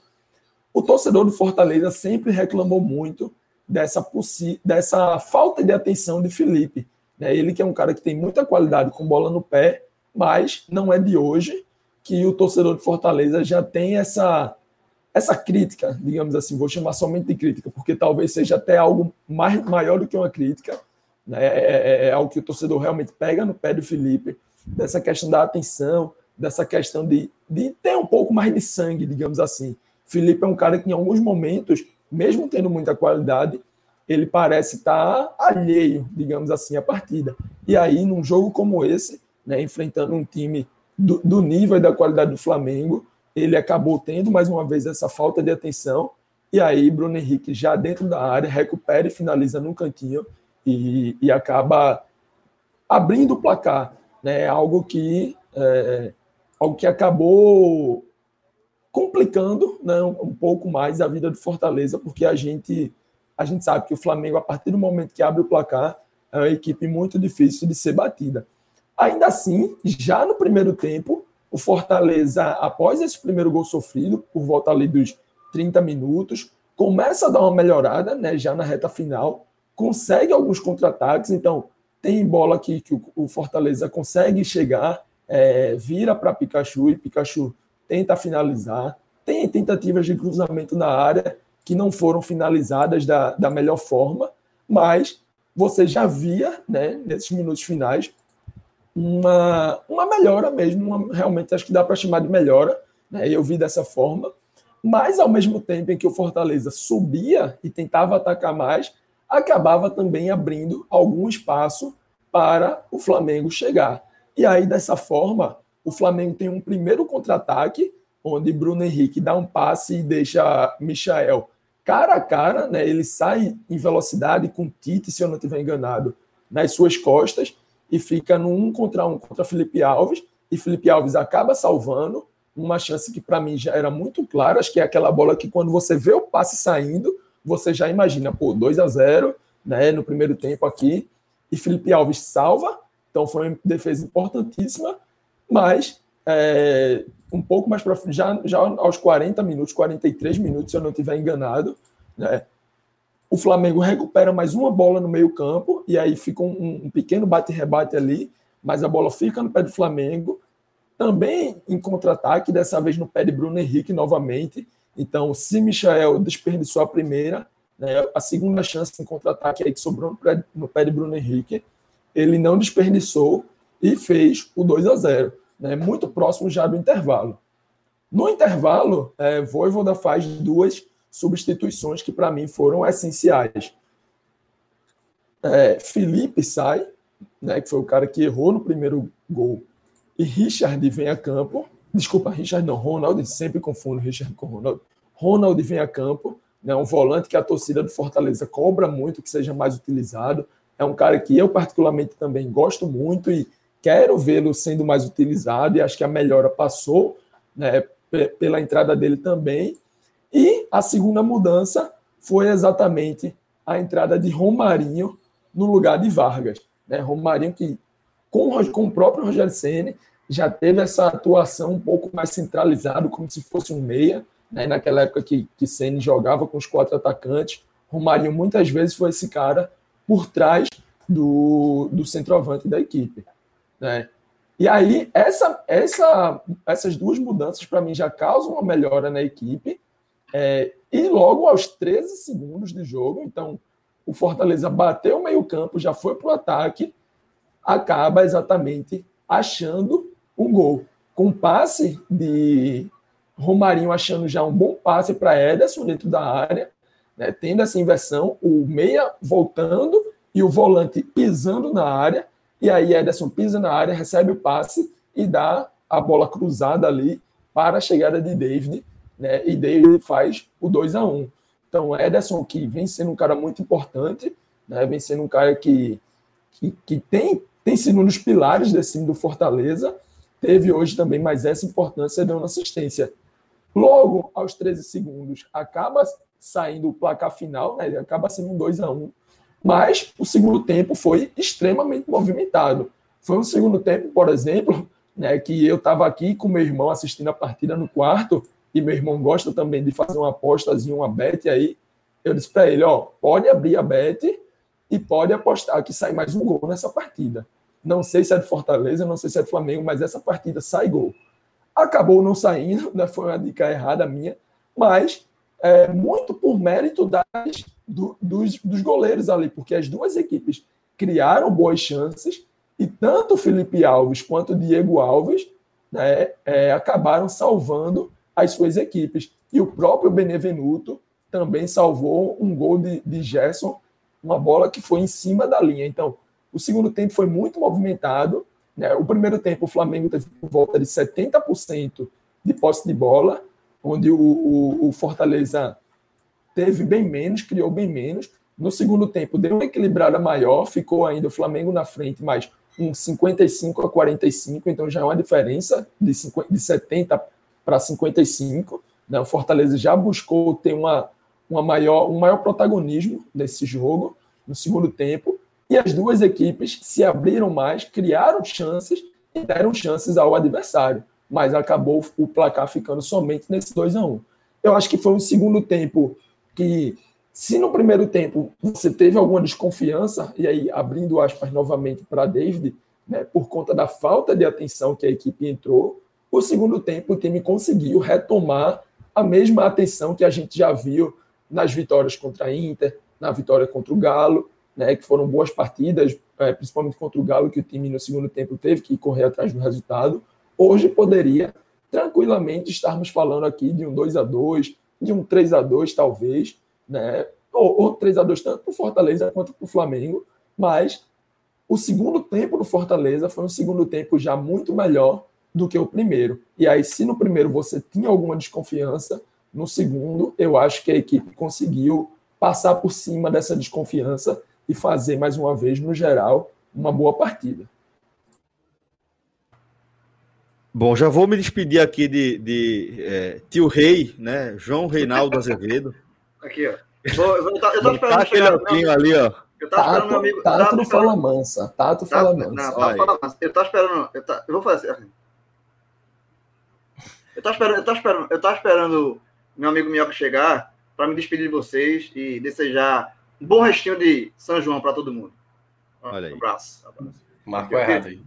O torcedor do Fortaleza sempre reclamou muito dessa, dessa falta de atenção de Felipe. Né? Ele que é um cara que tem muita qualidade com bola no pé, mas não é de hoje que o torcedor de Fortaleza já tem essa essa crítica, digamos assim, vou chamar somente de crítica, porque talvez seja até algo mais, maior do que uma crítica, né? é, é, é algo que o torcedor realmente pega no pé do Felipe, dessa questão da atenção, dessa questão de, de ter um pouco mais de sangue, digamos assim. Felipe é um cara que em alguns momentos, mesmo tendo muita qualidade, ele parece estar alheio, digamos assim, à partida. E aí, num jogo como esse, né, enfrentando um time do, do, nível e da qualidade do Flamengo, ele acabou tendo mais uma vez essa falta de atenção. E aí, Bruno Henrique, já dentro da área, recupera e finaliza no cantinho e, e acaba abrindo o placar. Né? Algo que é, algo que acabou complicando né, um pouco mais a vida do Fortaleza, porque a gente, a gente sabe que o Flamengo, a partir do momento que abre o placar, é uma equipe muito difícil de ser batida. Ainda assim, já no primeiro tempo, o Fortaleza, após esse primeiro gol sofrido, por volta ali dos 30 minutos, começa a dar uma melhorada, né, já na reta final, consegue alguns contra-ataques, então tem bola aqui que o Fortaleza consegue chegar, é, vira para Pikachu e Pikachu tenta finalizar. Tem tentativas de cruzamento na área que não foram finalizadas da, da melhor forma, mas você já via, né, nesses minutos finais, uma, uma melhora mesmo, uma, realmente acho que dá para chamar de melhora, né? eu vi dessa forma, mas ao mesmo tempo em que o Fortaleza subia e tentava atacar mais, acabava também abrindo algum espaço para o Flamengo chegar. E aí, dessa forma, o Flamengo tem um primeiro contra-ataque, onde Bruno Henrique dá um passe e deixa Michael cara a cara, né? ele sai em velocidade com Tite, se eu não estiver enganado, nas suas costas, e fica no um contra um contra Felipe Alves, e Felipe Alves acaba salvando uma chance que para mim já era muito clara, acho que é aquela bola que quando você vê o passe saindo, você já imagina, pô, 2 a 0 né, no primeiro tempo aqui, e Felipe Alves salva, então foi uma defesa importantíssima, mas é, um pouco mais para já, já aos 40 minutos, 43 minutos, se eu não estiver enganado, né, o Flamengo recupera mais uma bola no meio-campo, e aí fica um, um pequeno bate-rebate ali, mas a bola fica no pé do Flamengo, também em contra-ataque, dessa vez no pé de Bruno Henrique novamente. Então, se Michael desperdiçou a primeira, né, a segunda chance em contra-ataque aí que sobrou no pé, de Bruno Henrique, ele não desperdiçou e fez o 2 a 0 né, muito próximo já do intervalo. No intervalo, é, Voivoda faz duas substituições que para mim foram essenciais. É, Felipe sai, né, que foi o cara que errou no primeiro gol, e Richard vem a campo. Desculpa, Richard não, Ronald, sempre confundo Richard com Ronald. Ronald vem a campo, né, um volante que a torcida do Fortaleza cobra muito que seja mais utilizado. É um cara que eu, particularmente, também gosto muito e quero vê-lo sendo mais utilizado, e acho que a melhora passou né, pela entrada dele também. E a segunda mudança foi exatamente a entrada de Romarinho no lugar de Vargas. Né? Romarinho que, com, com o próprio Rogério Ceni já teve essa atuação um pouco mais centralizado, como se fosse um meia, né? naquela época que, que Ceni jogava com os quatro atacantes. Romarinho muitas vezes foi esse cara por trás do, do centroavante da equipe. Né? E aí, essa, essa, essas duas mudanças, para mim, já causam uma melhora na equipe. É, e logo aos 13 segundos de jogo, então o Fortaleza bateu o meio-campo, já foi para o ataque, acaba exatamente achando um gol. Com passe de Romarinho achando já um bom passe para Ederson dentro da área, né, tendo essa inversão, o meia voltando e o volante pisando na área, e aí Ederson pisa na área, recebe o passe e dá a bola cruzada ali para a chegada de David, né? E David faz o 2 a 1 Então, Ederson, que vem sendo um cara muito importante, né? vem sendo um cara que, que, que tem tem sido um dos pilares desse time do Fortaleza, teve hoje também mais essa importância dando assistência. Logo, aos 13 segundos, acaba saindo o placar final, né? acaba sendo um 2 a 1 mas o segundo tempo foi extremamente movimentado. Foi um segundo tempo, por exemplo, né, que eu estava aqui com meu irmão assistindo a partida no quarto, e meu irmão gosta também de fazer uma apostazinha, uma bet aí. Eu disse para ele: ó, pode abrir a bet e pode apostar que sai mais um gol nessa partida. Não sei se é de Fortaleza, não sei se é de Flamengo, mas essa partida sai gol. Acabou não saindo, né? foi uma dica errada minha, mas é, muito por mérito das, do, dos, dos goleiros ali, porque as duas equipes criaram boas chances e tanto Felipe Alves quanto Diego Alves né, é, acabaram salvando as suas equipes. E o próprio Benevenuto também salvou um gol de, de Gerson, uma bola que foi em cima da linha. Então, o segundo tempo foi muito movimentado. Né? O primeiro tempo, o Flamengo teve volta de 70% de posse de bola, onde o, o, o, Fortaleza teve bem menos, criou bem menos. No segundo tempo, deu uma equilibrada maior, ficou ainda o Flamengo na frente, mas um 55 a 45, então já é uma diferença de, 50, de 70 para 55. Né? O Fortaleza já buscou ter uma, uma maior, um maior protagonismo nesse jogo, no segundo tempo, e as duas equipes se abriram mais, criaram chances e deram chances ao adversário, mas acabou o placar ficando somente nesse 2 a 1 Eu acho que foi um segundo tempo que, se no primeiro tempo você teve alguma desconfiança, e aí abrindo aspas novamente para David, né, por conta da falta de atenção que a equipe entrou, o segundo tempo o time conseguiu retomar a mesma atenção que a gente já viu nas vitórias contra a Inter, na vitória contra o Galo, né, que foram boas partidas, é, principalmente contra o Galo, que o time no segundo tempo teve que correr atrás do resultado. Hoje poderia tranquilamente estarmos falando aqui de um 2 a 2 de um 3 a 2 talvez, né, ou, ou 3 a 2 tanto para o Fortaleza quanto para o Flamengo, mas o segundo tempo do Fortaleza foi um segundo tempo já muito melhor do que o primeiro. E aí, se no primeiro você tinha alguma desconfiança, no segundo, eu acho que a equipe conseguiu passar por cima dessa desconfiança e fazer mais uma vez, no geral, uma boa partida. Bom, já vou me despedir aqui de, de é, tio Rei, né? João Reinaldo Azevedo. Aqui, ó. Vou, eu, tô, eu tô esperando aquele chegar, ali, ó. Eu tava tato, esperando meu amigo. Tato, tato fala mansa. Tato, fala mansa. Não, tato fala mansa. Eu tô esperando. Eu, tá, eu vou fazer assim. Eu tô esperando, eu tô esperando, eu tô esperando meu amigo Minhoca chegar para me despedir de vocês e desejar um bom restinho de São João para todo mundo. Olha aí. Um abraço. Marcou errado aí.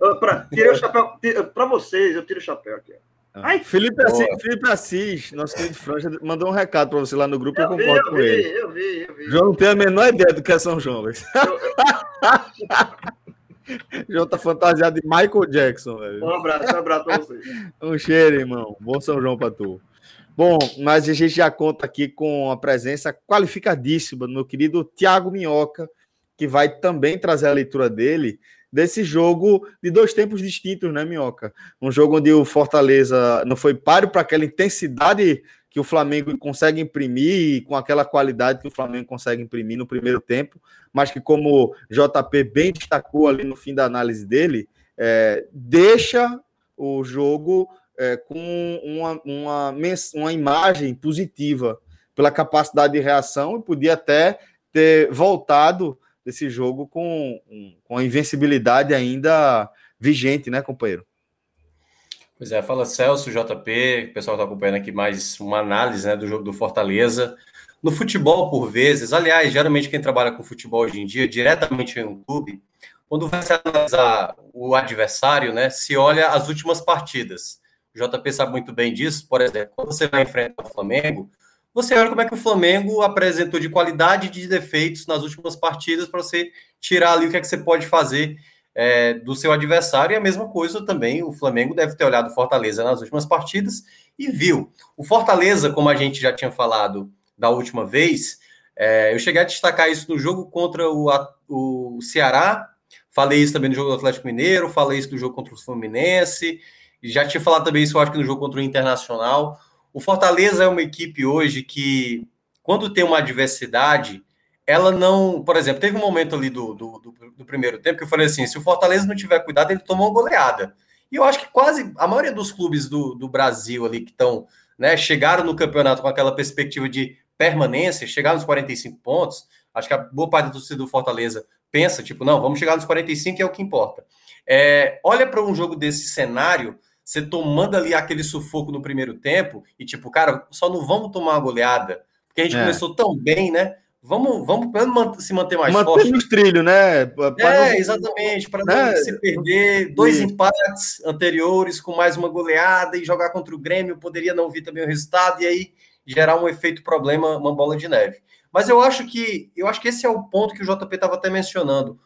tirei o chapéu. Para vocês, eu tiro o chapéu aqui. Ah. Ai, Felipe, Assis, Felipe Assis, nosso querido Franja, mandou um recado para você lá no grupo. Eu, eu concordo vi, eu com vi, ele. Eu vi, eu vi. João não tem a menor ideia do que é São João. Eu, João tá fantasiado de Michael Jackson. Velho. Um abraço, um abraço para vocês. um cheiro, irmão. Bom São João para tu. Bom, mas a gente já conta aqui com a presença qualificadíssima do meu querido Tiago Minhoca, que vai também trazer a leitura dele desse jogo de dois tempos distintos, né, Minhoca? Um jogo onde o Fortaleza não foi páreo para aquela intensidade que o Flamengo consegue imprimir, com aquela qualidade que o Flamengo consegue imprimir no primeiro tempo, mas que, como JP bem destacou ali no fim da análise dele, é, deixa o jogo é, com uma, uma, uma imagem positiva pela capacidade de reação e podia até ter voltado desse jogo com, com a invencibilidade ainda vigente, né, companheiro? Pois é, fala Celso, JP, o pessoal está acompanhando aqui mais uma análise né, do jogo do Fortaleza. No futebol, por vezes, aliás, geralmente quem trabalha com futebol hoje em dia, diretamente em um clube, quando vai se analisar o adversário, né, se olha as últimas partidas. O JP sabe muito bem disso, por exemplo, quando você vai enfrentar o Flamengo, você olha como é que o Flamengo apresentou de qualidade de defeitos nas últimas partidas para você tirar ali o que é que você pode fazer é, do seu adversário. E a mesma coisa também, o Flamengo deve ter olhado o Fortaleza nas últimas partidas e viu. O Fortaleza, como a gente já tinha falado da última vez, é, eu cheguei a destacar isso no jogo contra o, o Ceará, falei isso também no jogo do Atlético Mineiro, falei isso no jogo contra o Fluminense, já tinha falado também isso, eu acho que no jogo contra o Internacional. O Fortaleza é uma equipe hoje que, quando tem uma adversidade, ela não, por exemplo, teve um momento ali do, do, do, do, primeiro tempo que eu falei assim: se o Fortaleza não tiver cuidado, ele tomou uma goleada. E eu acho que quase a maioria dos clubes do, do Brasil ali que estão, né, chegaram no campeonato com aquela perspectiva de permanência, chegar nos 45 pontos. Acho que a boa parte do torcida do Fortaleza pensa, tipo, não, vamos chegar nos 45 que é o que importa. É, olha para um jogo desse cenário, você tomando ali aquele sufoco no primeiro tempo e tipo, cara, só não vamos tomar uma goleada, porque a gente é. começou tão bem, né? Vamos, vamos se manter mais manter forte. nos trilhos, né? Pra é, não, exatamente, para né? não se perder. Dois e... empates anteriores com mais uma goleada e jogar contra o Grêmio, poderia não vir também o resultado e aí gerar um efeito problema, uma bola de neve. Mas eu acho que eu acho que esse é o ponto que o JP estava até mencionando.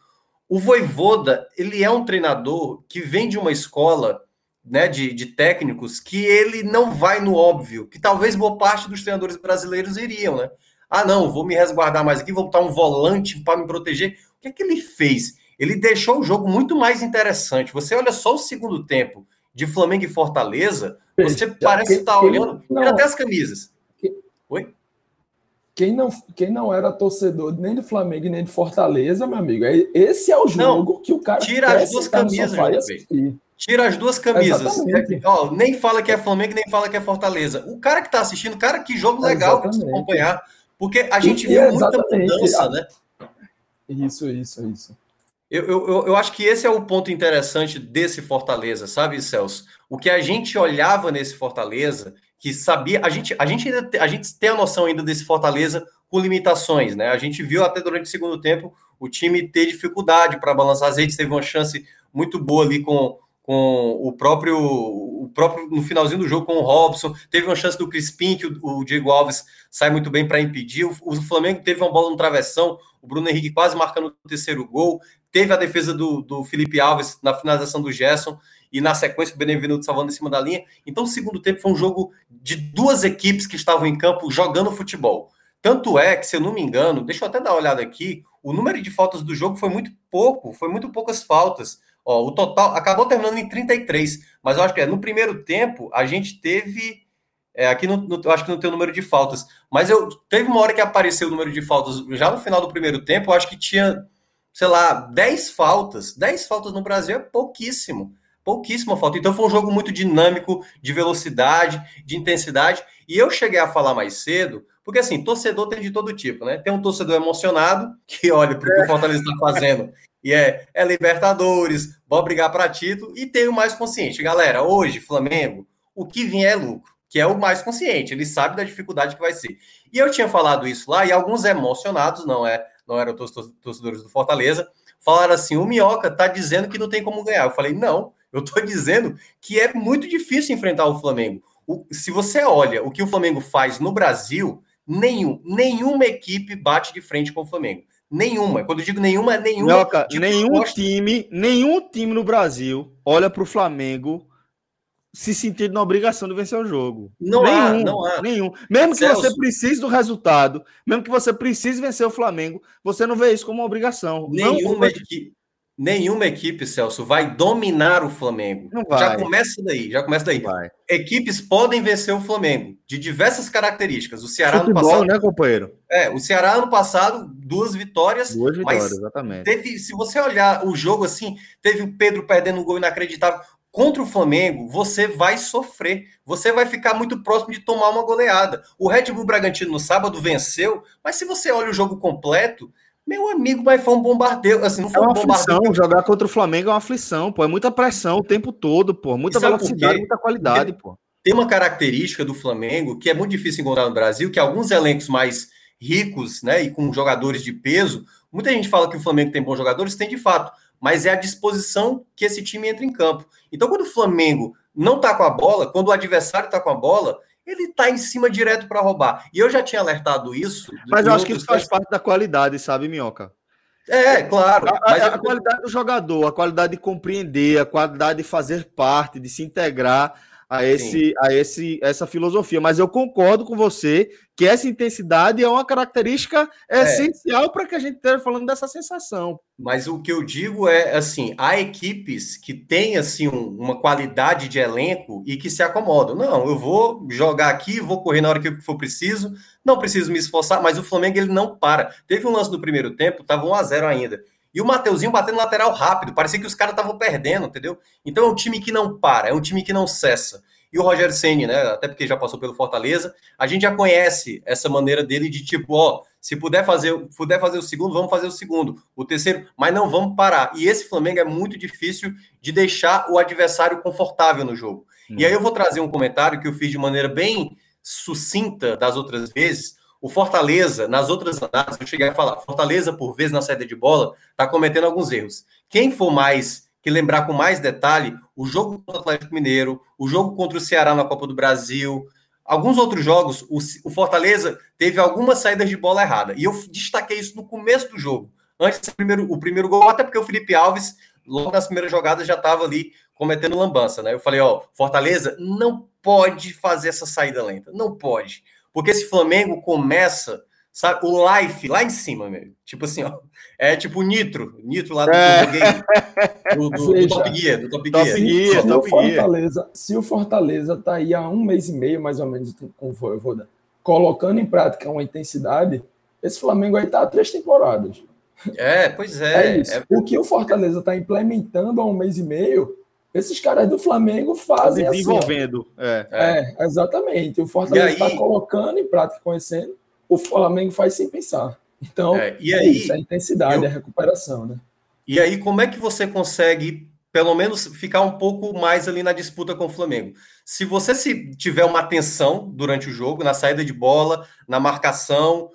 O Voivoda, ele é um treinador que vem de uma escola né, de, de técnicos que ele não vai no óbvio, que talvez boa parte dos treinadores brasileiros iriam, né? Ah, não, vou me resguardar mais aqui, vou botar um volante para me proteger. O que é que ele fez? Ele deixou o jogo muito mais interessante. Você olha só o segundo tempo de Flamengo e Fortaleza, você parece estar tá olhando até as camisas. Oi? Quem não, quem não era torcedor nem do Flamengo nem de Fortaleza, meu amigo, é, esse é o jogo não, que o cara tira as duas camisas, Tira as duas camisas. Ó, nem fala que é Flamengo, nem fala que é Fortaleza. O cara que tá assistindo, cara, que jogo legal para acompanhar. Porque a gente e, viu é muita mudança, né? Isso, isso, isso. Eu, eu, eu acho que esse é o ponto interessante desse Fortaleza, sabe, Celso? O que a gente olhava nesse Fortaleza que sabia. A gente, a gente ainda a gente tem a noção ainda desse Fortaleza com limitações, né? A gente viu até durante o segundo tempo o time ter dificuldade para balançar as redes, teve uma chance muito boa ali com, com o próprio, o próprio no finalzinho do jogo com o Robson, teve uma chance do Crispim que o, o Diego Alves sai muito bem para impedir. O, o, Flamengo teve uma bola no travessão, o Bruno Henrique quase marcando o terceiro gol, teve a defesa do, do Felipe Alves na finalização do Gerson e na sequência o Benevenuto salvando em cima da linha. Então, o segundo tempo foi um jogo de duas equipes que estavam em campo jogando futebol. Tanto é que, se eu não me engano, deixa eu até dar uma olhada aqui, o número de faltas do jogo foi muito pouco, foi muito poucas faltas. Ó, o total acabou terminando em 33, mas eu acho que é, no primeiro tempo a gente teve. É, aqui no, no, eu acho que não tem o número de faltas, mas eu teve uma hora que apareceu o número de faltas já no final do primeiro tempo, eu acho que tinha, sei lá, 10 faltas. 10 faltas no Brasil é pouquíssimo pouquíssima falta. Então foi um jogo muito dinâmico, de velocidade, de intensidade. E eu cheguei a falar mais cedo, porque assim, torcedor tem de todo tipo, né? Tem um torcedor emocionado, que olha para o que o Fortaleza está fazendo, e é, é Libertadores, vão brigar para título, e tem o mais consciente. Galera, hoje, Flamengo, o que vier é lucro, que é o mais consciente, ele sabe da dificuldade que vai ser. E eu tinha falado isso lá, e alguns emocionados, não é, não eram torcedores do Fortaleza, falaram assim: o Minhoca tá dizendo que não tem como ganhar. Eu falei, não, eu estou dizendo que é muito difícil enfrentar o Flamengo. O, se você olha o que o Flamengo faz no Brasil, nenhum, nenhuma equipe bate de frente com o Flamengo. Nenhuma. Quando eu digo nenhuma, nenhuma. Não, tipo, nenhum time, nenhum time no Brasil olha para o Flamengo se sentir na obrigação de vencer o jogo. Não nenhum, há, não há. Nenhum. Mesmo que Celso. você precise do resultado, mesmo que você precise vencer o Flamengo, você não vê isso como uma obrigação. Nenhuma equipe nenhuma equipe, Celso, vai dominar o Flamengo. Já começa daí, já começa daí. Equipes podem vencer o Flamengo de diversas características. O Ceará Futebol, ano passado, né, companheiro? É, o Ceará ano passado duas vitórias. Duas vitórias, exatamente. Teve, se você olhar o jogo assim, teve o Pedro perdendo um gol inacreditável. Contra o Flamengo, você vai sofrer. Você vai ficar muito próximo de tomar uma goleada. O Red Bull Bragantino no sábado venceu, mas se você olha o jogo completo, meu amigo, mas foi um bombardeio. Assim, não foi é uma um aflição. Jogar contra o Flamengo é uma aflição, pô. É muita pressão o tempo todo, pô. Muita velocidade, muita qualidade, pô. Tem uma característica do Flamengo que é muito difícil encontrar no Brasil, que é alguns elencos mais ricos, né, e com jogadores de peso. Muita gente fala que o Flamengo tem bons jogadores, tem de fato, mas é a disposição que esse time entra em campo. Então, quando o Flamengo não tá com a bola, quando o adversário tá com a bola, ele tá em cima direto para roubar. E eu já tinha alertado isso. Mas eu acho que isso faz parte da qualidade, sabe, Minhoca? É, claro. A, a, a, qualidade do jogador, a qualidade de compreender, a qualidade de fazer parte, de se integrar a, esse, a esse, essa filosofia. Mas eu concordo com você que essa intensidade é uma característica é. essencial para que a gente esteja falando dessa sensação. Mas o que eu digo é assim: há equipes que têm assim um, uma qualidade de elenco e que se acomodam. Não, eu vou jogar aqui, vou correr na hora que for preciso, não preciso me esforçar, mas o Flamengo ele não para. Teve um lance no primeiro tempo, estava 1 a 0 ainda. E o Mateuzinho batendo lateral rápido, parecia que os caras estavam perdendo, entendeu? Então é um time que não para, é um time que não cessa. E o Rogério Ceni, né? Até porque já passou pelo Fortaleza, a gente já conhece essa maneira dele de tipo, ó, se puder fazer, puder fazer o segundo, vamos fazer o segundo, o terceiro, mas não vamos parar. E esse Flamengo é muito difícil de deixar o adversário confortável no jogo. Hum. E aí eu vou trazer um comentário que eu fiz de maneira bem sucinta das outras vezes, o Fortaleza, nas outras análises, eu cheguei a falar, Fortaleza, por vezes, na saída de bola, está cometendo alguns erros. Quem for mais, que lembrar com mais detalhe, o jogo contra o Atlético Mineiro, o jogo contra o Ceará na Copa do Brasil, alguns outros jogos, o, o Fortaleza teve algumas saídas de bola errada. E eu destaquei isso no começo do jogo, antes do primeiro, o primeiro gol, até porque o Felipe Alves, logo nas primeiras jogadas, já estava ali cometendo lambança, né? Eu falei, ó, Fortaleza não pode fazer essa saída lenta, não pode. Porque esse Flamengo começa, sabe, o life lá em cima, meu. Tipo assim, ó. É tipo Nitro, Nitro lá do, é. do, do, do, Top Gear, do Top, Top Gear. Gear se, Top o Fortaleza, se o Fortaleza tá aí há um mês e meio, mais ou menos, com o Voivoda, colocando em prática uma intensidade, esse Flamengo aí tá há três temporadas. É, pois é. É isso. É... O que o Fortaleza está implementando há um mês e meio esses caras do Flamengo fazem assim. Desenvolvendo. Assim, é. é, exatamente. O Fortaleza está colocando em prática, conhecendo. O Flamengo faz sem pensar. Então, é, e é aí, isso, é a intensidade, eu... a recuperação, né? E aí, como é que você consegue, pelo menos, ficar um pouco mais ali na disputa com o Flamengo? Se você se tiver uma atenção durante o jogo, na saída de bola, na marcação,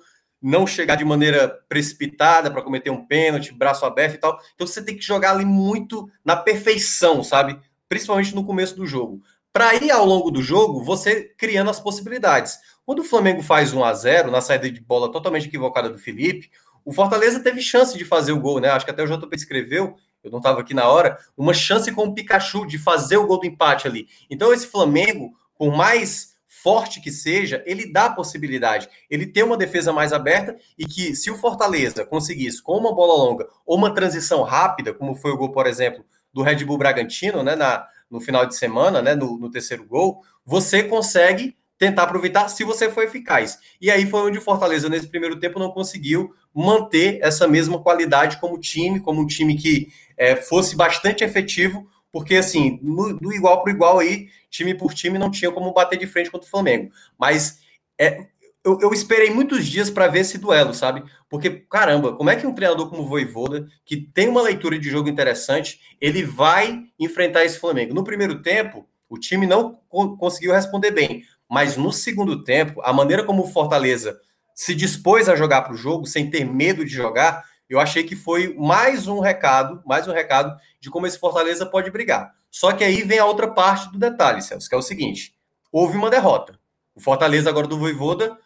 não chegar de maneira precipitada para cometer um pênalti, braço aberto e tal. Então você tem que jogar ali muito na perfeição, sabe? Principalmente no começo do jogo. Para ir ao longo do jogo, você criando as possibilidades. Quando o Flamengo faz 1 a 0 na saída de bola totalmente equivocada do Felipe, o Fortaleza teve chance de fazer o gol, né? Acho que até o JP escreveu, eu não estava aqui na hora, uma chance com o Pikachu de fazer o gol do empate ali. Então esse Flamengo, por mais forte que seja, ele dá a possibilidade. Ele tem uma defesa mais aberta e que, se o Fortaleza conseguisse, com uma bola longa ou uma transição rápida, como foi o gol, por exemplo, do Red Bull Bragantino, né, na, no final de semana, né, no, no terceiro gol, você consegue tentar aproveitar se você for eficaz. E aí foi onde o Fortaleza, nesse primeiro tempo, não conseguiu manter essa mesma qualidade como time, como um time que é, fosse bastante efetivo porque assim, no, do igual para igual aí, time por time, não tinha como bater de frente contra o Flamengo. Mas é, eu, eu esperei muitos dias para ver esse duelo, sabe? Porque, caramba, como é que um treinador como o Voivoda, que tem uma leitura de jogo interessante, ele vai enfrentar esse Flamengo? No primeiro tempo, o time não co conseguiu responder bem, mas no segundo tempo, a maneira como o Fortaleza se dispôs a jogar para o jogo, sem ter medo de jogar, eu achei que foi mais um recado, mais um recado de como esse Fortaleza pode brigar. Só que aí vem a outra parte do detalhe, Celso, que é o seguinte: houve uma derrota. O Fortaleza agora do Voivoda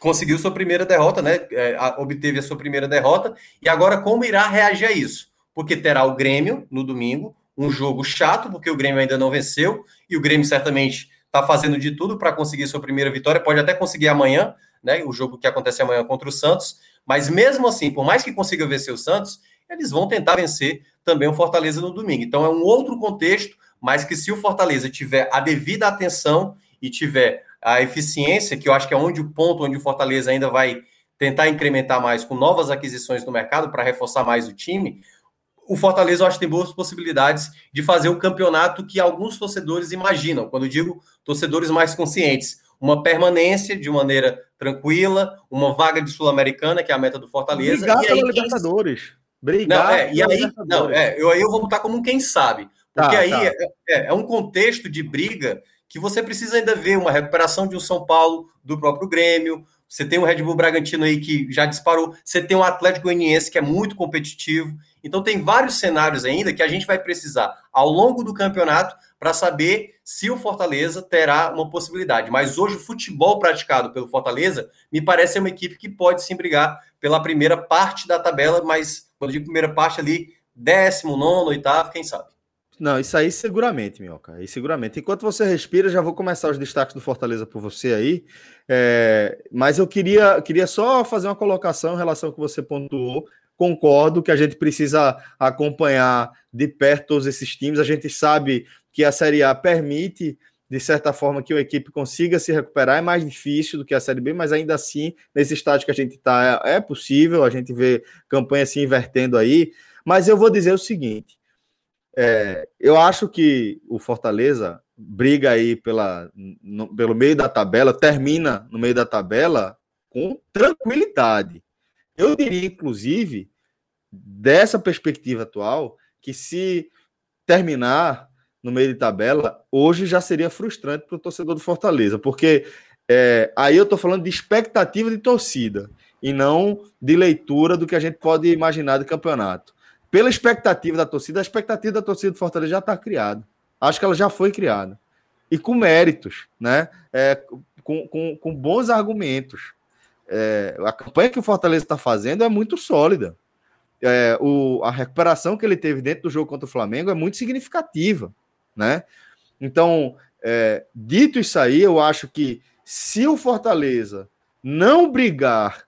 conseguiu sua primeira derrota, né? É, obteve a sua primeira derrota, e agora como irá reagir a isso? Porque terá o Grêmio no domingo, um jogo chato, porque o Grêmio ainda não venceu, e o Grêmio certamente está fazendo de tudo para conseguir sua primeira vitória, pode até conseguir amanhã, né? O jogo que acontece amanhã contra o Santos. Mas mesmo assim, por mais que consiga vencer o Santos, eles vão tentar vencer também o Fortaleza no domingo. Então é um outro contexto, mas que se o Fortaleza tiver a devida atenção e tiver a eficiência, que eu acho que é onde o ponto onde o Fortaleza ainda vai tentar incrementar mais com novas aquisições no mercado para reforçar mais o time, o Fortaleza eu acho que tem boas possibilidades de fazer o campeonato que alguns torcedores imaginam. Quando digo torcedores mais conscientes, uma permanência de maneira tranquila, uma vaga de Sul-Americana, que é a meta do Fortaleza. Brigar pela Libertadores. Brigar não, é, e aí, não, é, eu, aí eu vou botar como um quem sabe. Porque tá, aí tá. É, é, é, um contexto de briga que você precisa ainda ver uma recuperação de um São Paulo, do próprio Grêmio. Você tem o Red Bull Bragantino aí que já disparou. Você tem o Atlético Goianiense que é muito competitivo. Então tem vários cenários ainda que a gente vai precisar ao longo do campeonato para saber se o Fortaleza terá uma possibilidade. Mas hoje o futebol praticado pelo Fortaleza me parece uma equipe que pode sim brigar pela primeira parte da tabela, mas quando eu digo primeira parte ali, décimo, nono, oitavo, quem sabe. não, isso aí seguramente, Minhoca. Aí seguramente. Enquanto você respira, já vou começar os destaques do Fortaleza por você aí. É, mas eu queria, queria só fazer uma colocação em relação ao que você pontuou. Concordo que a gente precisa acompanhar de perto todos esses times. A gente sabe que a Série A permite, de certa forma, que a equipe consiga se recuperar. É mais difícil do que a Série B, mas ainda assim, nesse estágio que a gente está, é, é possível. A gente vê campanha se invertendo aí. Mas eu vou dizer o seguinte é, eu acho que o Fortaleza briga aí pela, no, pelo meio da tabela, termina no meio da tabela com tranquilidade. Eu diria, inclusive, dessa perspectiva atual, que se terminar no meio de tabela, hoje já seria frustrante para o torcedor do Fortaleza, porque é, aí eu estou falando de expectativa de torcida e não de leitura do que a gente pode imaginar de campeonato pela expectativa da torcida, a expectativa da torcida do Fortaleza já está criada. Acho que ela já foi criada. E com méritos, né? É, com, com, com, bons argumentos. É, a campanha que o Fortaleza está fazendo é muito sólida. É, o, a recuperação que ele teve dentro do jogo contra o Flamengo é muito significativa, né? Então, é, dito isso aí, eu acho que se o Fortaleza não brigar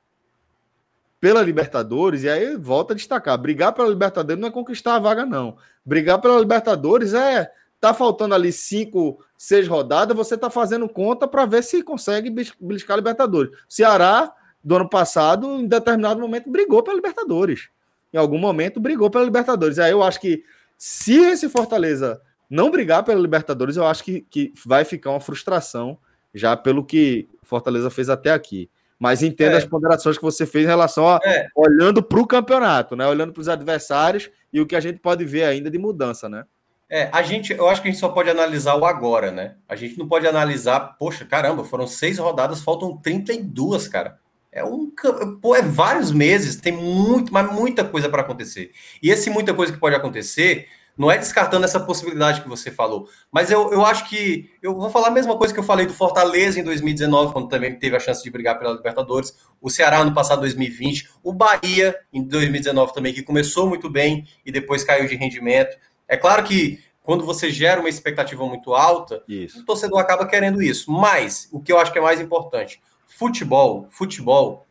pela Libertadores, e aí volta a destacar: brigar pela Libertadores não é conquistar a vaga, não. Brigar pela Libertadores é. Tá faltando ali cinco, seis rodadas, você tá fazendo conta para ver se consegue beliscar a Libertadores. Ceará, do ano passado, em determinado momento, brigou pela Libertadores. Em algum momento, brigou pela Libertadores. Aí eu acho que se esse Fortaleza não brigar pela Libertadores, eu acho que, que vai ficar uma frustração já pelo que Fortaleza fez até aqui. Mas entenda é. as ponderações que você fez em relação a é. olhando para o campeonato, né? Olhando para os adversários e o que a gente pode ver ainda de mudança, né? É, a gente, eu acho que a gente só pode analisar o agora, né? A gente não pode analisar, poxa, caramba, foram seis rodadas, faltam 32, cara. É um, pô, é vários meses, tem muito, mas muita coisa para acontecer. E esse muita coisa que pode acontecer não é descartando essa possibilidade que você falou. Mas eu, eu acho que. Eu vou falar a mesma coisa que eu falei do Fortaleza em 2019, quando também teve a chance de brigar pela Libertadores. O Ceará no passado 2020. O Bahia em 2019 também, que começou muito bem e depois caiu de rendimento. É claro que quando você gera uma expectativa muito alta, isso. o torcedor acaba querendo isso. Mas o que eu acho que é mais importante: futebol, futebol,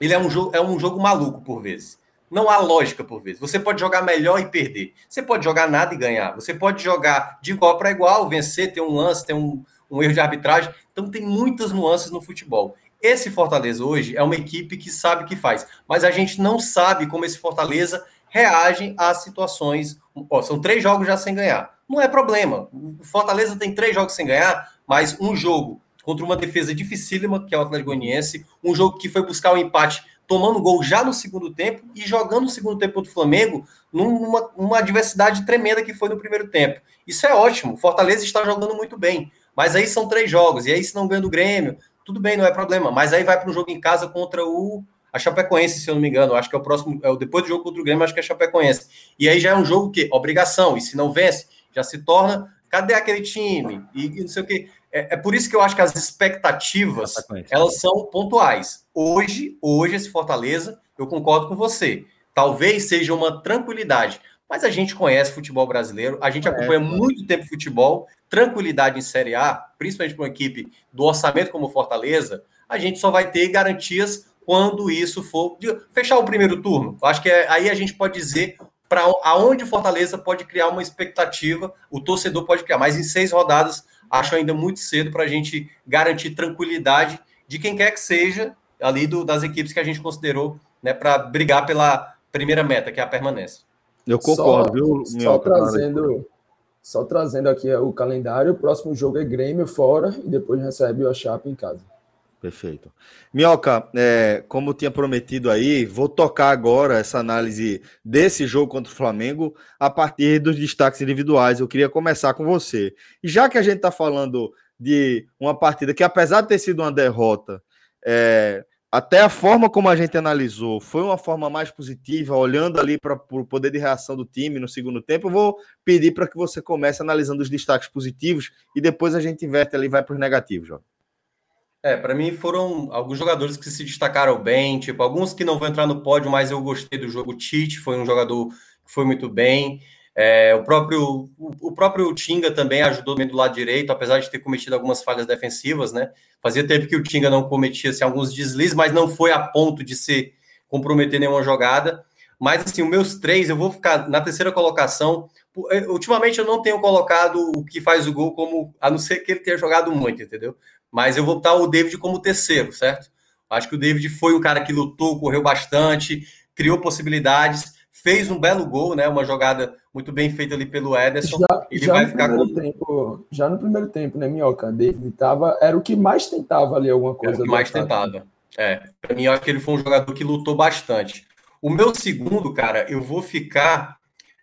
ele é um jogo, é um jogo maluco por vezes. Não há lógica por vezes. Você pode jogar melhor e perder. Você pode jogar nada e ganhar. Você pode jogar de igual para igual, vencer, ter um lance, ter um, um erro de arbitragem. Então tem muitas nuances no futebol. Esse Fortaleza hoje é uma equipe que sabe o que faz, mas a gente não sabe como esse Fortaleza reage às situações. Ó, são três jogos já sem ganhar. Não é problema. O Fortaleza tem três jogos sem ganhar, mas um jogo contra uma defesa dificílima, que é o Atlético Goianiense, um jogo que foi buscar o um empate tomando gol já no segundo tempo e jogando no segundo tempo contra o Flamengo numa uma adversidade tremenda que foi no primeiro tempo. Isso é ótimo. Fortaleza está jogando muito bem. Mas aí são três jogos, e aí se não ganha do Grêmio, tudo bem, não é problema. Mas aí vai para um jogo em casa contra o a Chapecoense, se eu não me engano. Acho que é o próximo, é o depois do jogo contra o Grêmio, acho que é a Chapecoense. E aí já é um jogo que obrigação, e se não vence, já se torna cadê aquele time? E, e não sei o que. É, é, por isso que eu acho que as expectativas elas são pontuais. Hoje, hoje esse Fortaleza, eu concordo com você. Talvez seja uma tranquilidade, mas a gente conhece futebol brasileiro, a gente acompanha muito tempo futebol, tranquilidade em Série A, principalmente para uma equipe do orçamento como Fortaleza, a gente só vai ter garantias quando isso for fechar o primeiro turno. Eu acho que é, aí a gente pode dizer para aonde Fortaleza pode criar uma expectativa, o torcedor pode criar, mas em seis rodadas acho ainda muito cedo para a gente garantir tranquilidade de quem quer que seja ali do, das equipes que a gente considerou né, para brigar pela primeira meta, que é a permanência. Eu concordo, só, viu? Só trazendo, só trazendo aqui o calendário, o próximo jogo é Grêmio fora e depois recebe o Chape em casa. Perfeito. Minhoca, é, como tinha prometido aí, vou tocar agora essa análise desse jogo contra o Flamengo a partir dos destaques individuais. Eu queria começar com você. E já que a gente está falando de uma partida que, apesar de ter sido uma derrota, é, até a forma como a gente analisou foi uma forma mais positiva, olhando ali para o poder de reação do time no segundo tempo. Eu vou pedir para que você comece analisando os destaques positivos e depois a gente inverte ali e vai para os negativos, João. É, para mim foram alguns jogadores que se destacaram bem, tipo, alguns que não vão entrar no pódio, mas eu gostei do jogo. O Tite foi um jogador que foi muito bem. É, o, próprio, o, próprio Tinga também ajudou do lado direito, apesar de ter cometido algumas falhas defensivas, né? Fazia tempo que o Tinga não cometia assim, alguns deslizes, mas não foi a ponto de se comprometer nenhuma jogada. Mas assim, os meus três, eu vou ficar na terceira colocação. Eh, ultimamente eu não tenho colocado o que faz o gol como, a não ser que ele tenha jogado muito, entendeu? Mas eu vou botar o David como terceiro, certo? Acho que o David foi um cara que lutou, correu bastante, criou possibilidades, fez um belo gol, né? Uma jogada muito bem feita ali pelo Ederson. Já, ele já vai ficar com... tempo, já no primeiro tempo, né, Minhoca? David tava, era o que mais tentava ali alguma coisa. Era o que mais ataque. tentava. É, para mim, eu acho que ele foi um jogador que lutou bastante. O meu segundo, cara, eu vou ficar.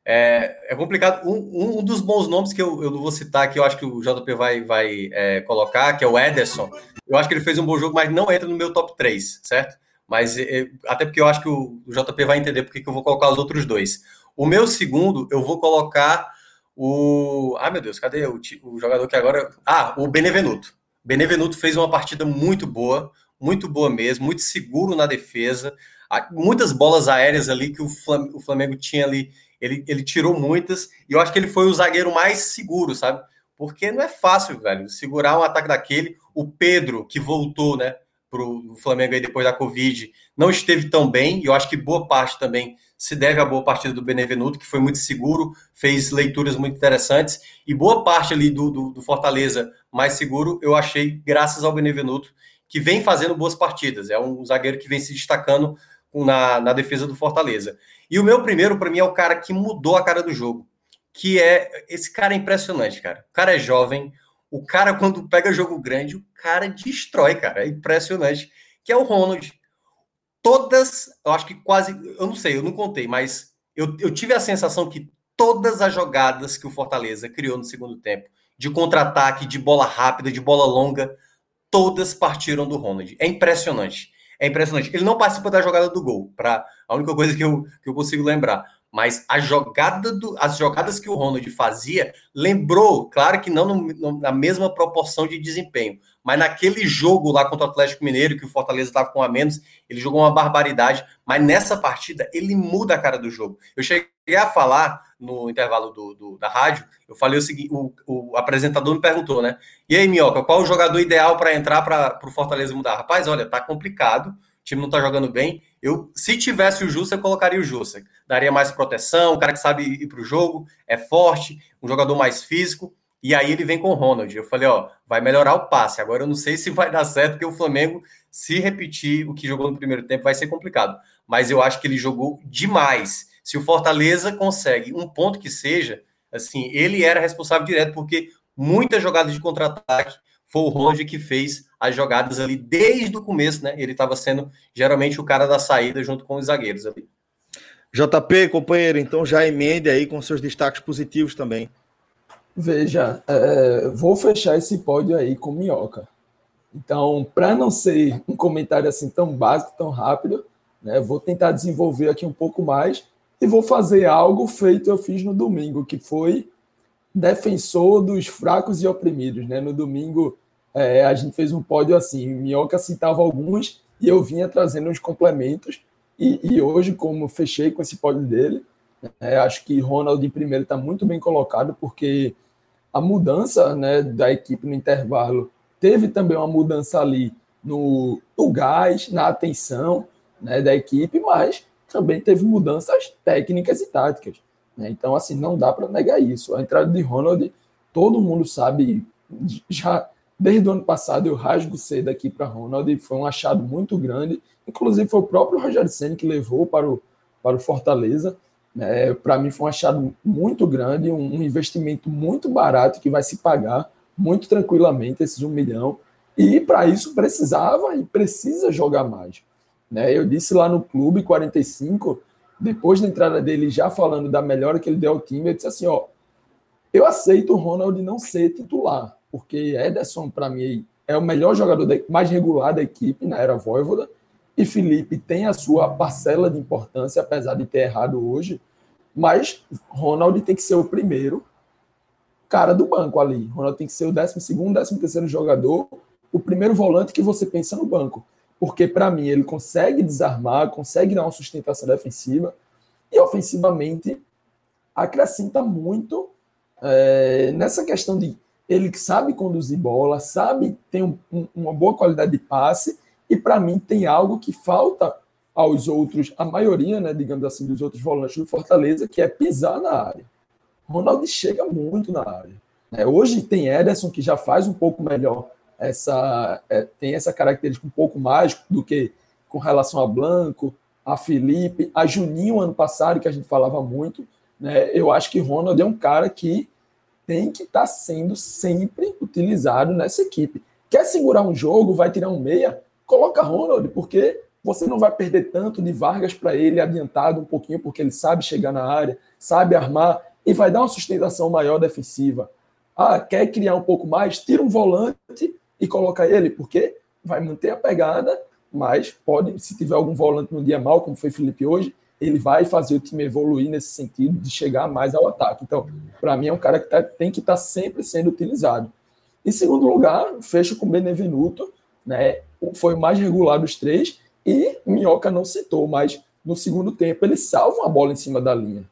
É, é complicado. Um, um, dos bons nomes que eu, eu vou citar, que eu acho que o JP vai, vai é, colocar, que é o Ederson. Eu acho que ele fez um bom jogo, mas não entra no meu top 3, certo? Mas é, até porque eu acho que o, o JP vai entender porque que eu vou colocar os outros dois. O meu segundo, eu vou colocar o. Ai, meu Deus, cadê o, o jogador que agora. Ah, o Benevenuto. Benevenuto fez uma partida muito boa, muito boa mesmo, muito seguro na defesa muitas bolas aéreas ali que o Flamengo tinha ali, ele, ele tirou muitas, e eu acho que ele foi o zagueiro mais seguro, sabe? Porque não é fácil, velho, segurar um ataque daquele. O Pedro, que voltou, né, para o Flamengo aí depois da Covid, não esteve tão bem, e eu acho que boa parte também se deve à boa partida do Benevenuto, que foi muito seguro, fez leituras muito interessantes, e boa parte ali do, do, do Fortaleza mais seguro, eu achei graças ao Benevenuto, que vem fazendo boas partidas. É um zagueiro que vem se destacando na, na defesa do Fortaleza. E o meu primeiro, para mim, é o cara que mudou a cara do jogo. Que é. Esse cara é impressionante, cara. O cara é jovem. O cara, quando pega jogo grande, o cara destrói, cara. É impressionante. Que é o Ronald. Todas, eu acho que quase. Eu não sei, eu não contei, mas eu, eu tive a sensação que todas as jogadas que o Fortaleza criou no segundo tempo, de contra-ataque, de bola rápida, de bola longa, todas partiram do Ronald. É impressionante é impressionante. Ele não participa da jogada do gol, para a única coisa que eu, que eu consigo lembrar. Mas a jogada do, as jogadas que o Ronald fazia lembrou, claro que não no, no, na mesma proporção de desempenho, mas naquele jogo lá contra o Atlético Mineiro, que o Fortaleza estava com a menos, ele jogou uma barbaridade. Mas nessa partida, ele muda a cara do jogo. Eu cheguei a falar no intervalo do, do da rádio, eu falei o seguinte: o, o, apresentador me perguntou, né? E aí, Minhoca, qual o jogador ideal para entrar para o Fortaleza mudar? Rapaz, olha, tá complicado, time não tá jogando bem. Eu, se tivesse o Jussa, eu colocaria o Jussa. Daria mais proteção, um cara que sabe ir para o jogo, é forte, um jogador mais físico. E aí ele vem com o Ronald. Eu falei, ó, vai melhorar o passe. Agora eu não sei se vai dar certo, porque o Flamengo, se repetir o que jogou no primeiro tempo, vai ser complicado. Mas eu acho que ele jogou demais. Se o Fortaleza consegue um ponto que seja, assim, ele era responsável direto, porque muitas jogadas de contra-ataque foi o Ronald que fez as jogadas ali desde o começo, né? Ele estava sendo geralmente o cara da saída junto com os zagueiros ali. JP, companheiro, então já emende aí com seus destaques positivos também. Veja, é, vou fechar esse pódio aí com minhoca. Então, para não ser um comentário assim tão básico, tão rápido, né, vou tentar desenvolver aqui um pouco mais e vou fazer algo feito eu fiz no domingo, que foi defensor dos fracos e oprimidos. Né? No domingo, é, a gente fez um pódio assim, Minhoca citava alguns e eu vinha trazendo uns complementos. E, e hoje, como fechei com esse pódio dele, é, acho que Ronald em primeiro está muito bem colocado, porque a mudança né, da equipe no intervalo teve também uma mudança ali no, no gás, na atenção né, da equipe, mas também teve mudanças técnicas e táticas. Né? Então, assim, não dá para negar isso. A entrada de Ronald, todo mundo sabe, já desde o ano passado eu rasgo cedo aqui para Ronald, foi um achado muito grande. Inclusive, foi o próprio Rogério Senna que levou para o, para o Fortaleza. É, para mim foi um achado muito grande, um, um, investimento muito barato que vai se pagar muito tranquilamente esses um milhão. E para isso precisava e precisa jogar mais. Né? Eu disse lá no Clube 45, depois da entrada dele, já falando da melhora que ele deu ao time, eu disse assim: ó, eu aceito o Ronald não ser titular, porque Ederson, para mim, é o melhor jogador mais regular da equipe na era Voivoda, e Felipe tem a sua parcela de importância, apesar de ter errado hoje, mas Ronald tem que ser o primeiro cara do banco ali. Ronald tem que ser o décimo segundo, décimo terceiro jogador, o primeiro volante que você pensa no banco. Porque, para mim, ele consegue desarmar, consegue dar uma sustentação defensiva, e ofensivamente acrescenta muito é, nessa questão de ele sabe conduzir bola, sabe, tem um, um, uma boa qualidade de passe, e para mim tem algo que falta aos outros, a maioria, né, digamos assim, dos outros volantes do Fortaleza, que é pisar na área. Ronaldo chega muito na área. Né? Hoje tem Ederson que já faz um pouco melhor essa é, tem essa característica um pouco mais do que com relação a Blanco, a Felipe, a Juninho ano passado que a gente falava muito, né? Eu acho que Ronald é um cara que tem que estar tá sendo sempre utilizado nessa equipe. Quer segurar um jogo, vai tirar um meia, coloca Ronald, porque você não vai perder tanto de Vargas para ele adiantado um pouquinho, porque ele sabe chegar na área, sabe armar e vai dar uma sustentação maior defensiva. Ah, quer criar um pouco mais? Tira um volante e coloca ele, porque vai manter a pegada, mas pode, se tiver algum volante no dia mal, como foi Felipe hoje, ele vai fazer o time evoluir nesse sentido de chegar mais ao ataque. Então, para mim, é um cara que tá, tem que estar tá sempre sendo utilizado. Em segundo lugar, fecho com Benevenuto, né? Foi o mais regular dos três, e Minhoca não citou, mas no segundo tempo ele salva uma bola em cima da linha.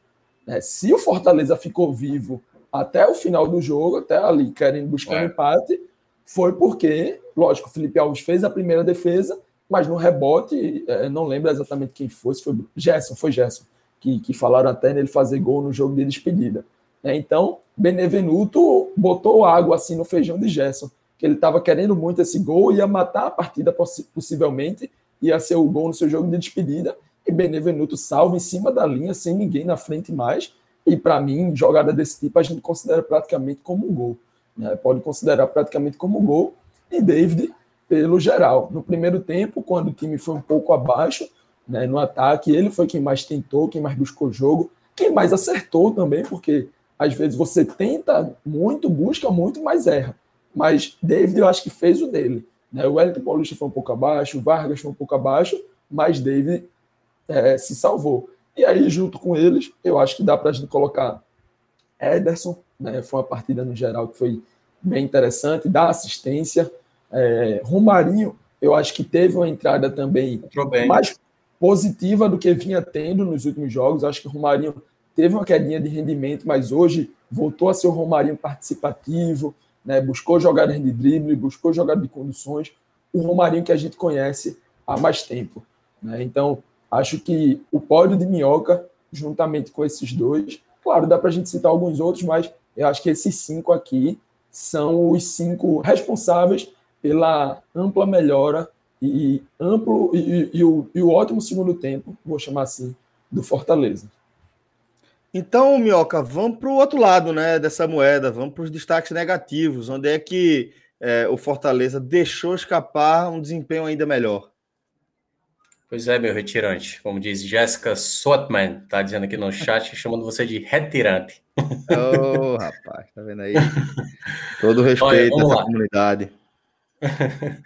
Né? Se o Fortaleza ficou vivo até o final do jogo, até ali querendo buscar é. um empate, foi porque, lógico, o Felipe Alves fez a primeira defesa, mas no rebote, é, não lembro exatamente quem foi, se foi Gerson, foi Gerson, que, que falaram até nele fazer gol no jogo de despedida. É, então, Benevenuto botou água assim no feijão de Gerson, que ele estava querendo muito esse gol, ia matar a partida possivelmente, ia ser o gol no seu jogo de despedida, e Benevenuto salva em cima da linha, sem ninguém na frente mais, e para mim, jogada desse tipo a gente considera praticamente como um gol. Né? Pode considerar praticamente como gol, e David pelo geral. No primeiro tempo, quando o time foi um pouco abaixo né, no ataque, ele foi quem mais tentou, quem mais buscou jogo, quem mais acertou também, porque às vezes você tenta muito, busca muito, mas erra. Mas David, eu acho que fez o dele. Né? O Wellington Paulista foi um pouco abaixo, o Vargas foi um pouco abaixo, mas David é, se salvou. E aí, junto com eles, eu acho que dá para a gente colocar Ederson, né? foi uma partida no geral que foi bem interessante, dá assistência, é, Romarinho, eu acho que teve uma entrada também mais positiva do que vinha tendo nos últimos jogos. Acho que o Romarinho teve uma quedinha de rendimento, mas hoje voltou a ser o Romarinho participativo, né? buscou jogadas de drible, buscou jogadas de conduções. O Romarinho que a gente conhece há mais tempo. Né? Então, acho que o pódio de Minhoca, juntamente com esses dois, claro, dá para a gente citar alguns outros, mas eu acho que esses cinco aqui são os cinco responsáveis pela ampla melhora e amplo e, e, o, e o ótimo segundo tempo, vou chamar assim, do Fortaleza. Então, Minhoca, vamos para o outro lado né, dessa moeda, vamos para os destaques negativos, onde é que é, o Fortaleza deixou escapar um desempenho ainda melhor. Pois é, meu retirante. Como diz Jéssica Sotman, tá dizendo aqui no chat, chamando você de retirante. Ô, oh, rapaz, tá vendo aí? Todo respeito Olha, à comunidade.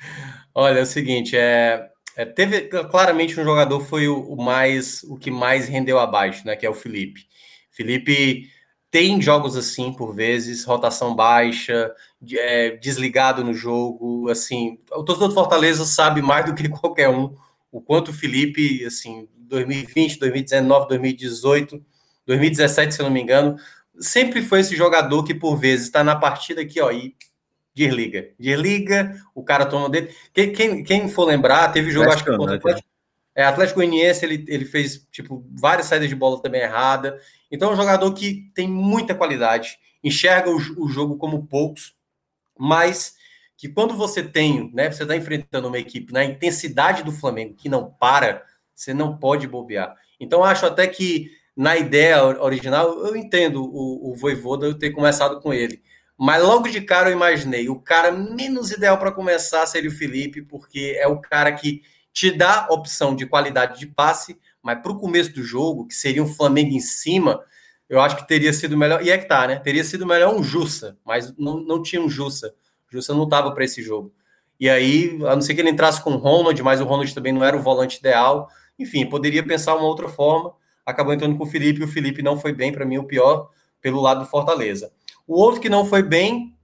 Olha, é o seguinte, é, é, teve claramente um jogador foi o, o, mais o que mais rendeu abaixo, né? Que é o Felipe. Felipe tem jogos assim por vezes, rotação baixa, é, desligado no jogo, assim. O torcedor do Fortaleza sabe mais do que qualquer um o quanto o Felipe, assim, 2020, 2019, 2018, 2017, se eu não me engano, sempre foi esse jogador que por vezes está na partida aqui, ó, e desliga. Desliga, o cara toma dele. Quem, quem, quem for lembrar, teve jogo, acho que contra o Atlético, é, Atlético Goianiense, ele, ele fez, tipo, várias saídas de bola também errada. Então, é um jogador que tem muita qualidade, enxerga o, o jogo como poucos, mas que quando você tem, né, você está enfrentando uma equipe na intensidade do Flamengo que não para, você não pode bobear. Então, acho até que na ideia original, eu entendo o, o Voivoda eu ter começado com ele. Mas logo de cara eu imaginei, o cara menos ideal para começar seria o Felipe, porque é o cara que te dá opção de qualidade de passe, mas para o começo do jogo, que seria um Flamengo em cima, eu acho que teria sido melhor. E é que tá, né? Teria sido melhor um Jussa, mas não, não tinha um Jussa. O não estava para esse jogo. E aí, a não ser que ele entrasse com o Ronald, mas o Ronald também não era o volante ideal. Enfim, poderia pensar uma outra forma. Acabou entrando com o Felipe, o Felipe não foi bem, para mim, o pior pelo lado do Fortaleza. O outro que não foi bem,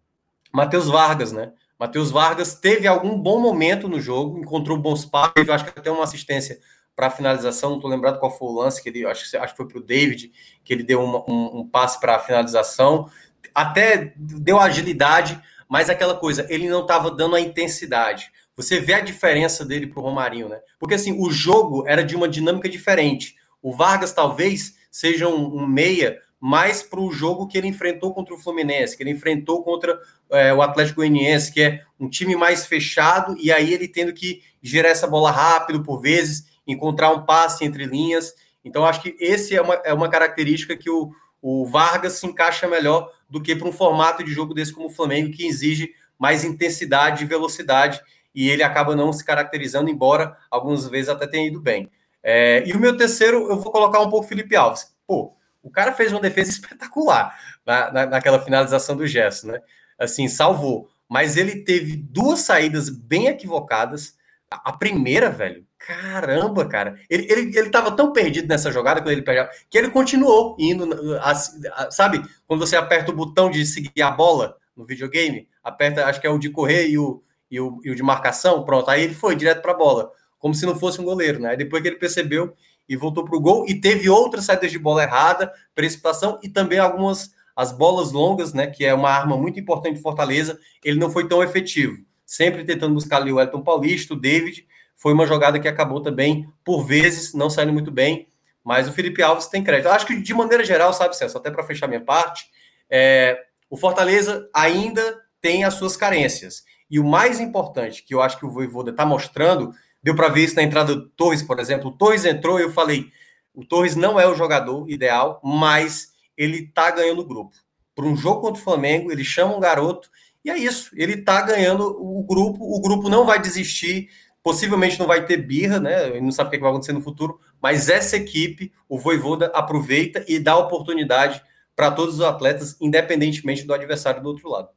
Matheus Vargas, né? Matheus Vargas teve algum bom momento no jogo, encontrou bons passes, eu acho que até uma assistência para a finalização, não estou lembrado qual foi o lance que ele, acho, acho que foi para o David, que ele deu um, um, um passe para a finalização, até deu agilidade, mas aquela coisa, ele não estava dando a intensidade. Você vê a diferença dele para o Romarinho, né? Porque assim, o jogo era de uma dinâmica diferente. O Vargas talvez seja um, um meia mais para o jogo que ele enfrentou contra o Fluminense, que ele enfrentou contra é, o Atlético Goianiense, que é um time mais fechado, e aí ele tendo que gerar essa bola rápido por vezes, encontrar um passe entre linhas. Então, acho que esse é uma, é uma característica que o, o Vargas se encaixa melhor do que para um formato de jogo desse como o Flamengo, que exige mais intensidade e velocidade, e ele acaba não se caracterizando, embora algumas vezes até tenha ido bem. É, e o meu terceiro, eu vou colocar um pouco Felipe Alves. Pô, o cara fez uma defesa espetacular na, na, naquela finalização do gesto, né? Assim, salvou. Mas ele teve duas saídas bem equivocadas. A, a primeira, velho, caramba, cara. Ele, ele, ele tava tão perdido nessa jogada quando ele pegava, que ele continuou indo, a, a, sabe? Quando você aperta o botão de seguir a bola no videogame, aperta, acho que é o de correr e o, e o, e o de marcação, pronto. Aí ele foi direto para a bola, como se não fosse um goleiro, né? Depois que ele percebeu e voltou para o gol, e teve outras saídas de bola errada, precipitação e também algumas as bolas longas, né? Que é uma arma muito importante de Fortaleza, ele não foi tão efetivo. Sempre tentando buscar ali o Elton Paulista, o David. Foi uma jogada que acabou também, por vezes, não saindo muito bem. Mas o Felipe Alves tem crédito. Eu acho que, de maneira geral, sabe, Celso, até para fechar minha parte, é, o Fortaleza ainda tem as suas carências. E o mais importante que eu acho que o Voivoda está mostrando Deu para ver isso na entrada do Torres, por exemplo. O Torres entrou e eu falei: o Torres não é o jogador ideal, mas ele está ganhando o grupo. Para um jogo contra o Flamengo, ele chama um garoto e é isso. Ele está ganhando o grupo. O grupo não vai desistir. Possivelmente não vai ter birra, né? Ele não sabe o que vai acontecer no futuro, mas essa equipe, o Voivoda aproveita e dá oportunidade para todos os atletas, independentemente do adversário do outro lado.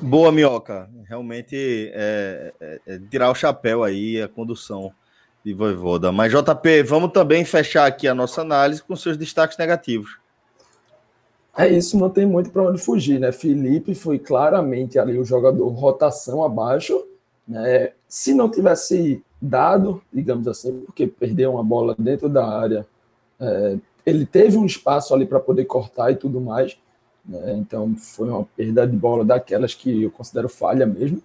Boa, Minhoca. Realmente é, é, é, tirar o chapéu aí a condução de Voivoda. Mas, JP, vamos também fechar aqui a nossa análise com seus destaques negativos. É isso, não tem muito para onde fugir, né? Felipe foi claramente ali o jogador rotação abaixo, né? Se não tivesse dado, digamos assim, porque perdeu uma bola dentro da área, é, ele teve um espaço ali para poder cortar e tudo mais, né? Então foi uma perda de bola daquelas que eu considero falha mesmo.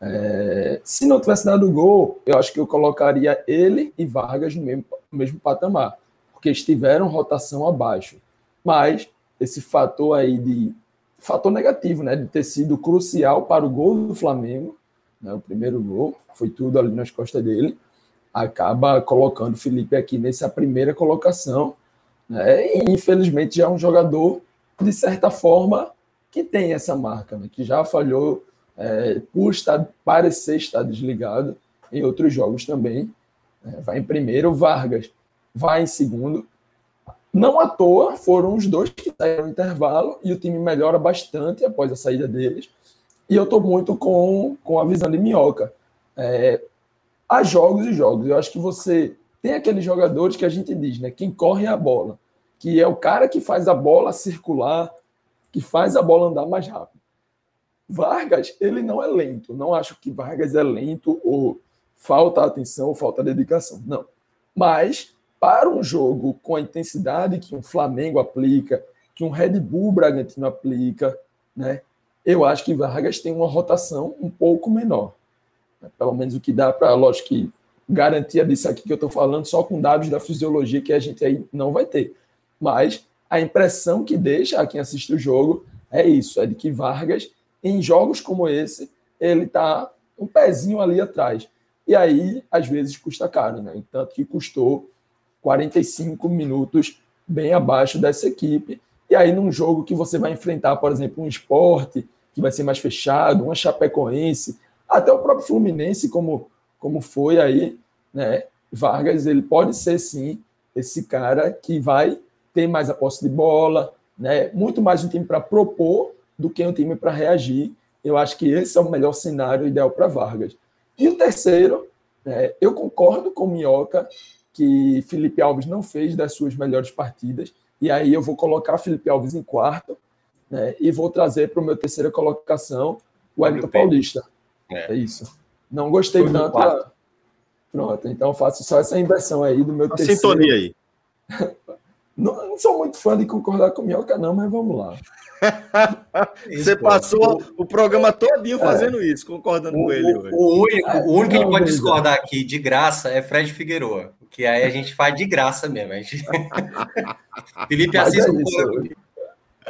É, se não tivesse dado gol, eu acho que eu colocaria ele e Vargas no mesmo, no mesmo patamar, porque estiveram rotação abaixo. Mas esse fator aí de fator negativo, né, de ter sido crucial para o gol do Flamengo, né, o primeiro gol, foi tudo ali nas costas dele, acaba colocando o Felipe aqui nessa primeira colocação. Né, e infelizmente já é um jogador de certa forma, que tem essa marca, né? que já falhou é, por estar, parecer estar desligado em outros jogos também. É, vai em primeiro, Vargas vai em segundo. Não à toa foram os dois que saíram no intervalo e o time melhora bastante após a saída deles. E eu estou muito com, com a visão de Minhoca. É, há jogos e jogos. Eu acho que você tem aqueles jogadores que a gente diz, né? Quem corre a bola que é o cara que faz a bola circular, que faz a bola andar mais rápido. Vargas, ele não é lento. Não acho que Vargas é lento ou falta atenção ou falta dedicação. Não. Mas, para um jogo com a intensidade que um Flamengo aplica, que um Red Bull Bragantino aplica, né? Eu acho que Vargas tem uma rotação um pouco menor. Pelo menos o que dá para, lógico que garantia disso aqui que eu estou falando só com dados da fisiologia que a gente aí não vai ter. Mas a impressão que deixa a quem assiste o jogo é isso: é de que Vargas, em jogos como esse, ele está um pezinho ali atrás. E aí, às vezes, custa caro, né? Tanto que custou 45 minutos bem abaixo dessa equipe. E aí, num jogo que você vai enfrentar, por exemplo, um esporte que vai ser mais fechado, uma Chapecoense, até o próprio Fluminense, como, como foi aí, né? Vargas, ele pode ser sim esse cara que vai ter mais a posse de bola, né? muito mais um time para propor do que um time para reagir. Eu acho que esse é o melhor cenário ideal para Vargas. E o terceiro, né? eu concordo com o Minhoca que Felipe Alves não fez das suas melhores partidas, e aí eu vou colocar Felipe Alves em quarto, né? e vou trazer para o meu terceira colocação o Wellington Paulista. É. é. isso. Não gostei Foi tanto. Pronto, então faço só essa inversão aí do meu A terceiro. Sintonia aí. Não, não, sou muito fã de concordar com Minhoca, não, mas vamos lá. Você passou o programa todinho fazendo é. isso, concordando o, com ele. O, o único, o único que ele pode discordar aqui de graça é Fred Figueroa, que aí a gente faz de graça mesmo. A gente... Felipe Assis é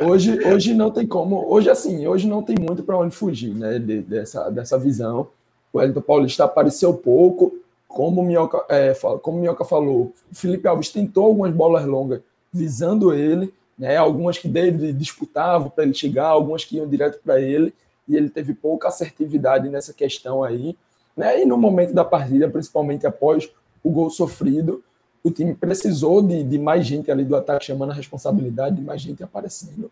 Hoje, hoje não tem como. Hoje, assim, hoje não tem muito para onde fugir, né? De, dessa, dessa visão. O Wellington Paulista apareceu pouco, como o Minhoca, é, como o Minhoca falou. Felipe Alves tentou algumas bolas longas visando ele, né? Algumas que David disputava para ele chegar, algumas que iam direto para ele, e ele teve pouca assertividade nessa questão aí. Né? E no momento da partida, principalmente após o gol sofrido, o time precisou de, de, mais gente ali do ataque chamando a responsabilidade, de mais gente aparecendo.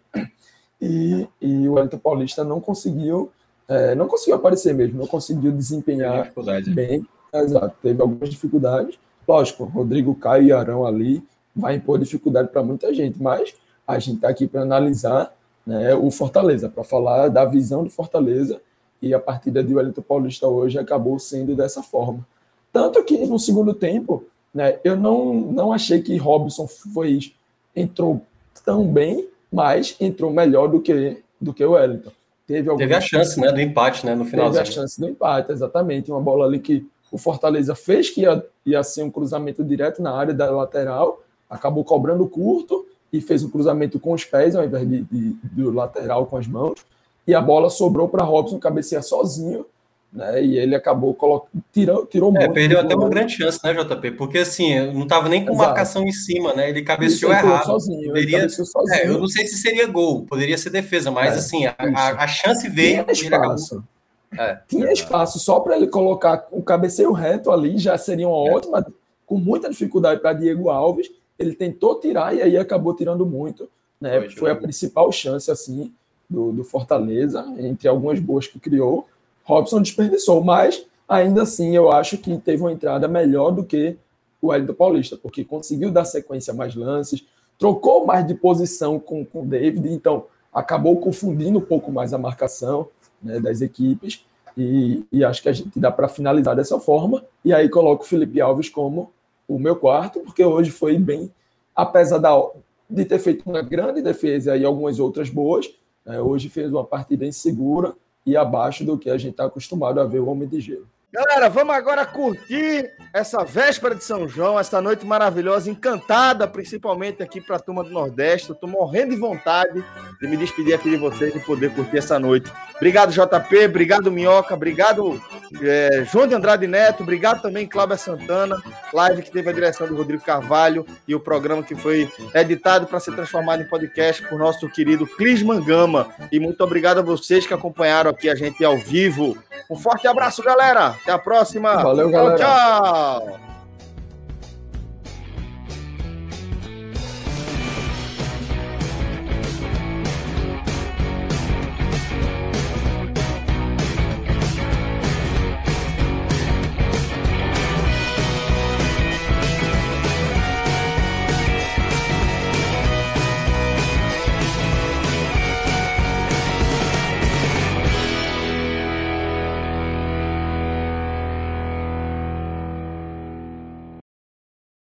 E, e o Wellington Paulista não conseguiu, é, não conseguiu aparecer mesmo, não conseguiu desempenhar bem. Exato, teve algumas dificuldades. Lógico, Rodrigo Caio e Arão ali vai impor dificuldade para muita gente, mas a gente está aqui para analisar né, o Fortaleza, para falar da visão do Fortaleza, e a partida de Wellington Paulista hoje acabou sendo dessa forma. Tanto que no segundo tempo, né? Eu não, não achei que Robson foi, entrou tão bem, mas entrou melhor do que, do que o Wellington. Teve, Teve a chance né, do empate né, no final. Teve a chance do empate, exatamente. Uma bola ali que o Fortaleza fez que ia, ia ser um cruzamento direto na área da lateral, acabou cobrando curto e fez um cruzamento com os pés ao invés de, de, do lateral com as mãos. E a bola sobrou para Robson cabecear sozinho né? E ele acabou colocando, tirou, tirou é, perdeu até uma grande chance, né, JP? Porque assim, não estava nem com Exato. marcação em cima, né? Ele cabeceou ele errado. Sozinho, poderia, ele sozinho. É, eu não sei se seria gol, poderia ser defesa, mas é, assim, a, a, chance veio. Tinha espaço. É. Tinha espaço só para ele colocar o cabeceio reto ali, já seria uma é. ótima, com muita dificuldade para Diego Alves. Ele tentou tirar e aí acabou tirando muito. Né? Foi, Foi a principal chance assim do, do Fortaleza, entre algumas boas que criou Robson desperdiçou, mas ainda assim eu acho que teve uma entrada melhor do que o Hélio Paulista, porque conseguiu dar sequência a mais lances, trocou mais de posição com o David, então acabou confundindo um pouco mais a marcação né, das equipes. E, e, acho que a gente dá para finalizar dessa forma. E aí coloco o Felipe Alves como o meu quarto, porque hoje foi bem, apesar da, de ter feito uma grande defesa e algumas outras boas, né, hoje fez uma partida insegura, e abaixo do que a gente está acostumado a ver o Homem de Gelo. Galera, vamos agora curtir essa véspera de São João, essa noite maravilhosa, encantada, principalmente aqui para a turma do Nordeste. Estou morrendo de vontade de me despedir aqui de vocês e poder curtir essa noite. Obrigado, JP, obrigado, Minhoca, obrigado, é, João de Andrade Neto, obrigado também, Cláudia Santana, live que teve a direção do Rodrigo Carvalho e o programa que foi editado para ser transformado em podcast por nosso querido Clisman Gama. E muito obrigado a vocês que acompanharam aqui a gente ao vivo. Um forte abraço, galera! Até a próxima. Valeu, galera. Tchau, tchau.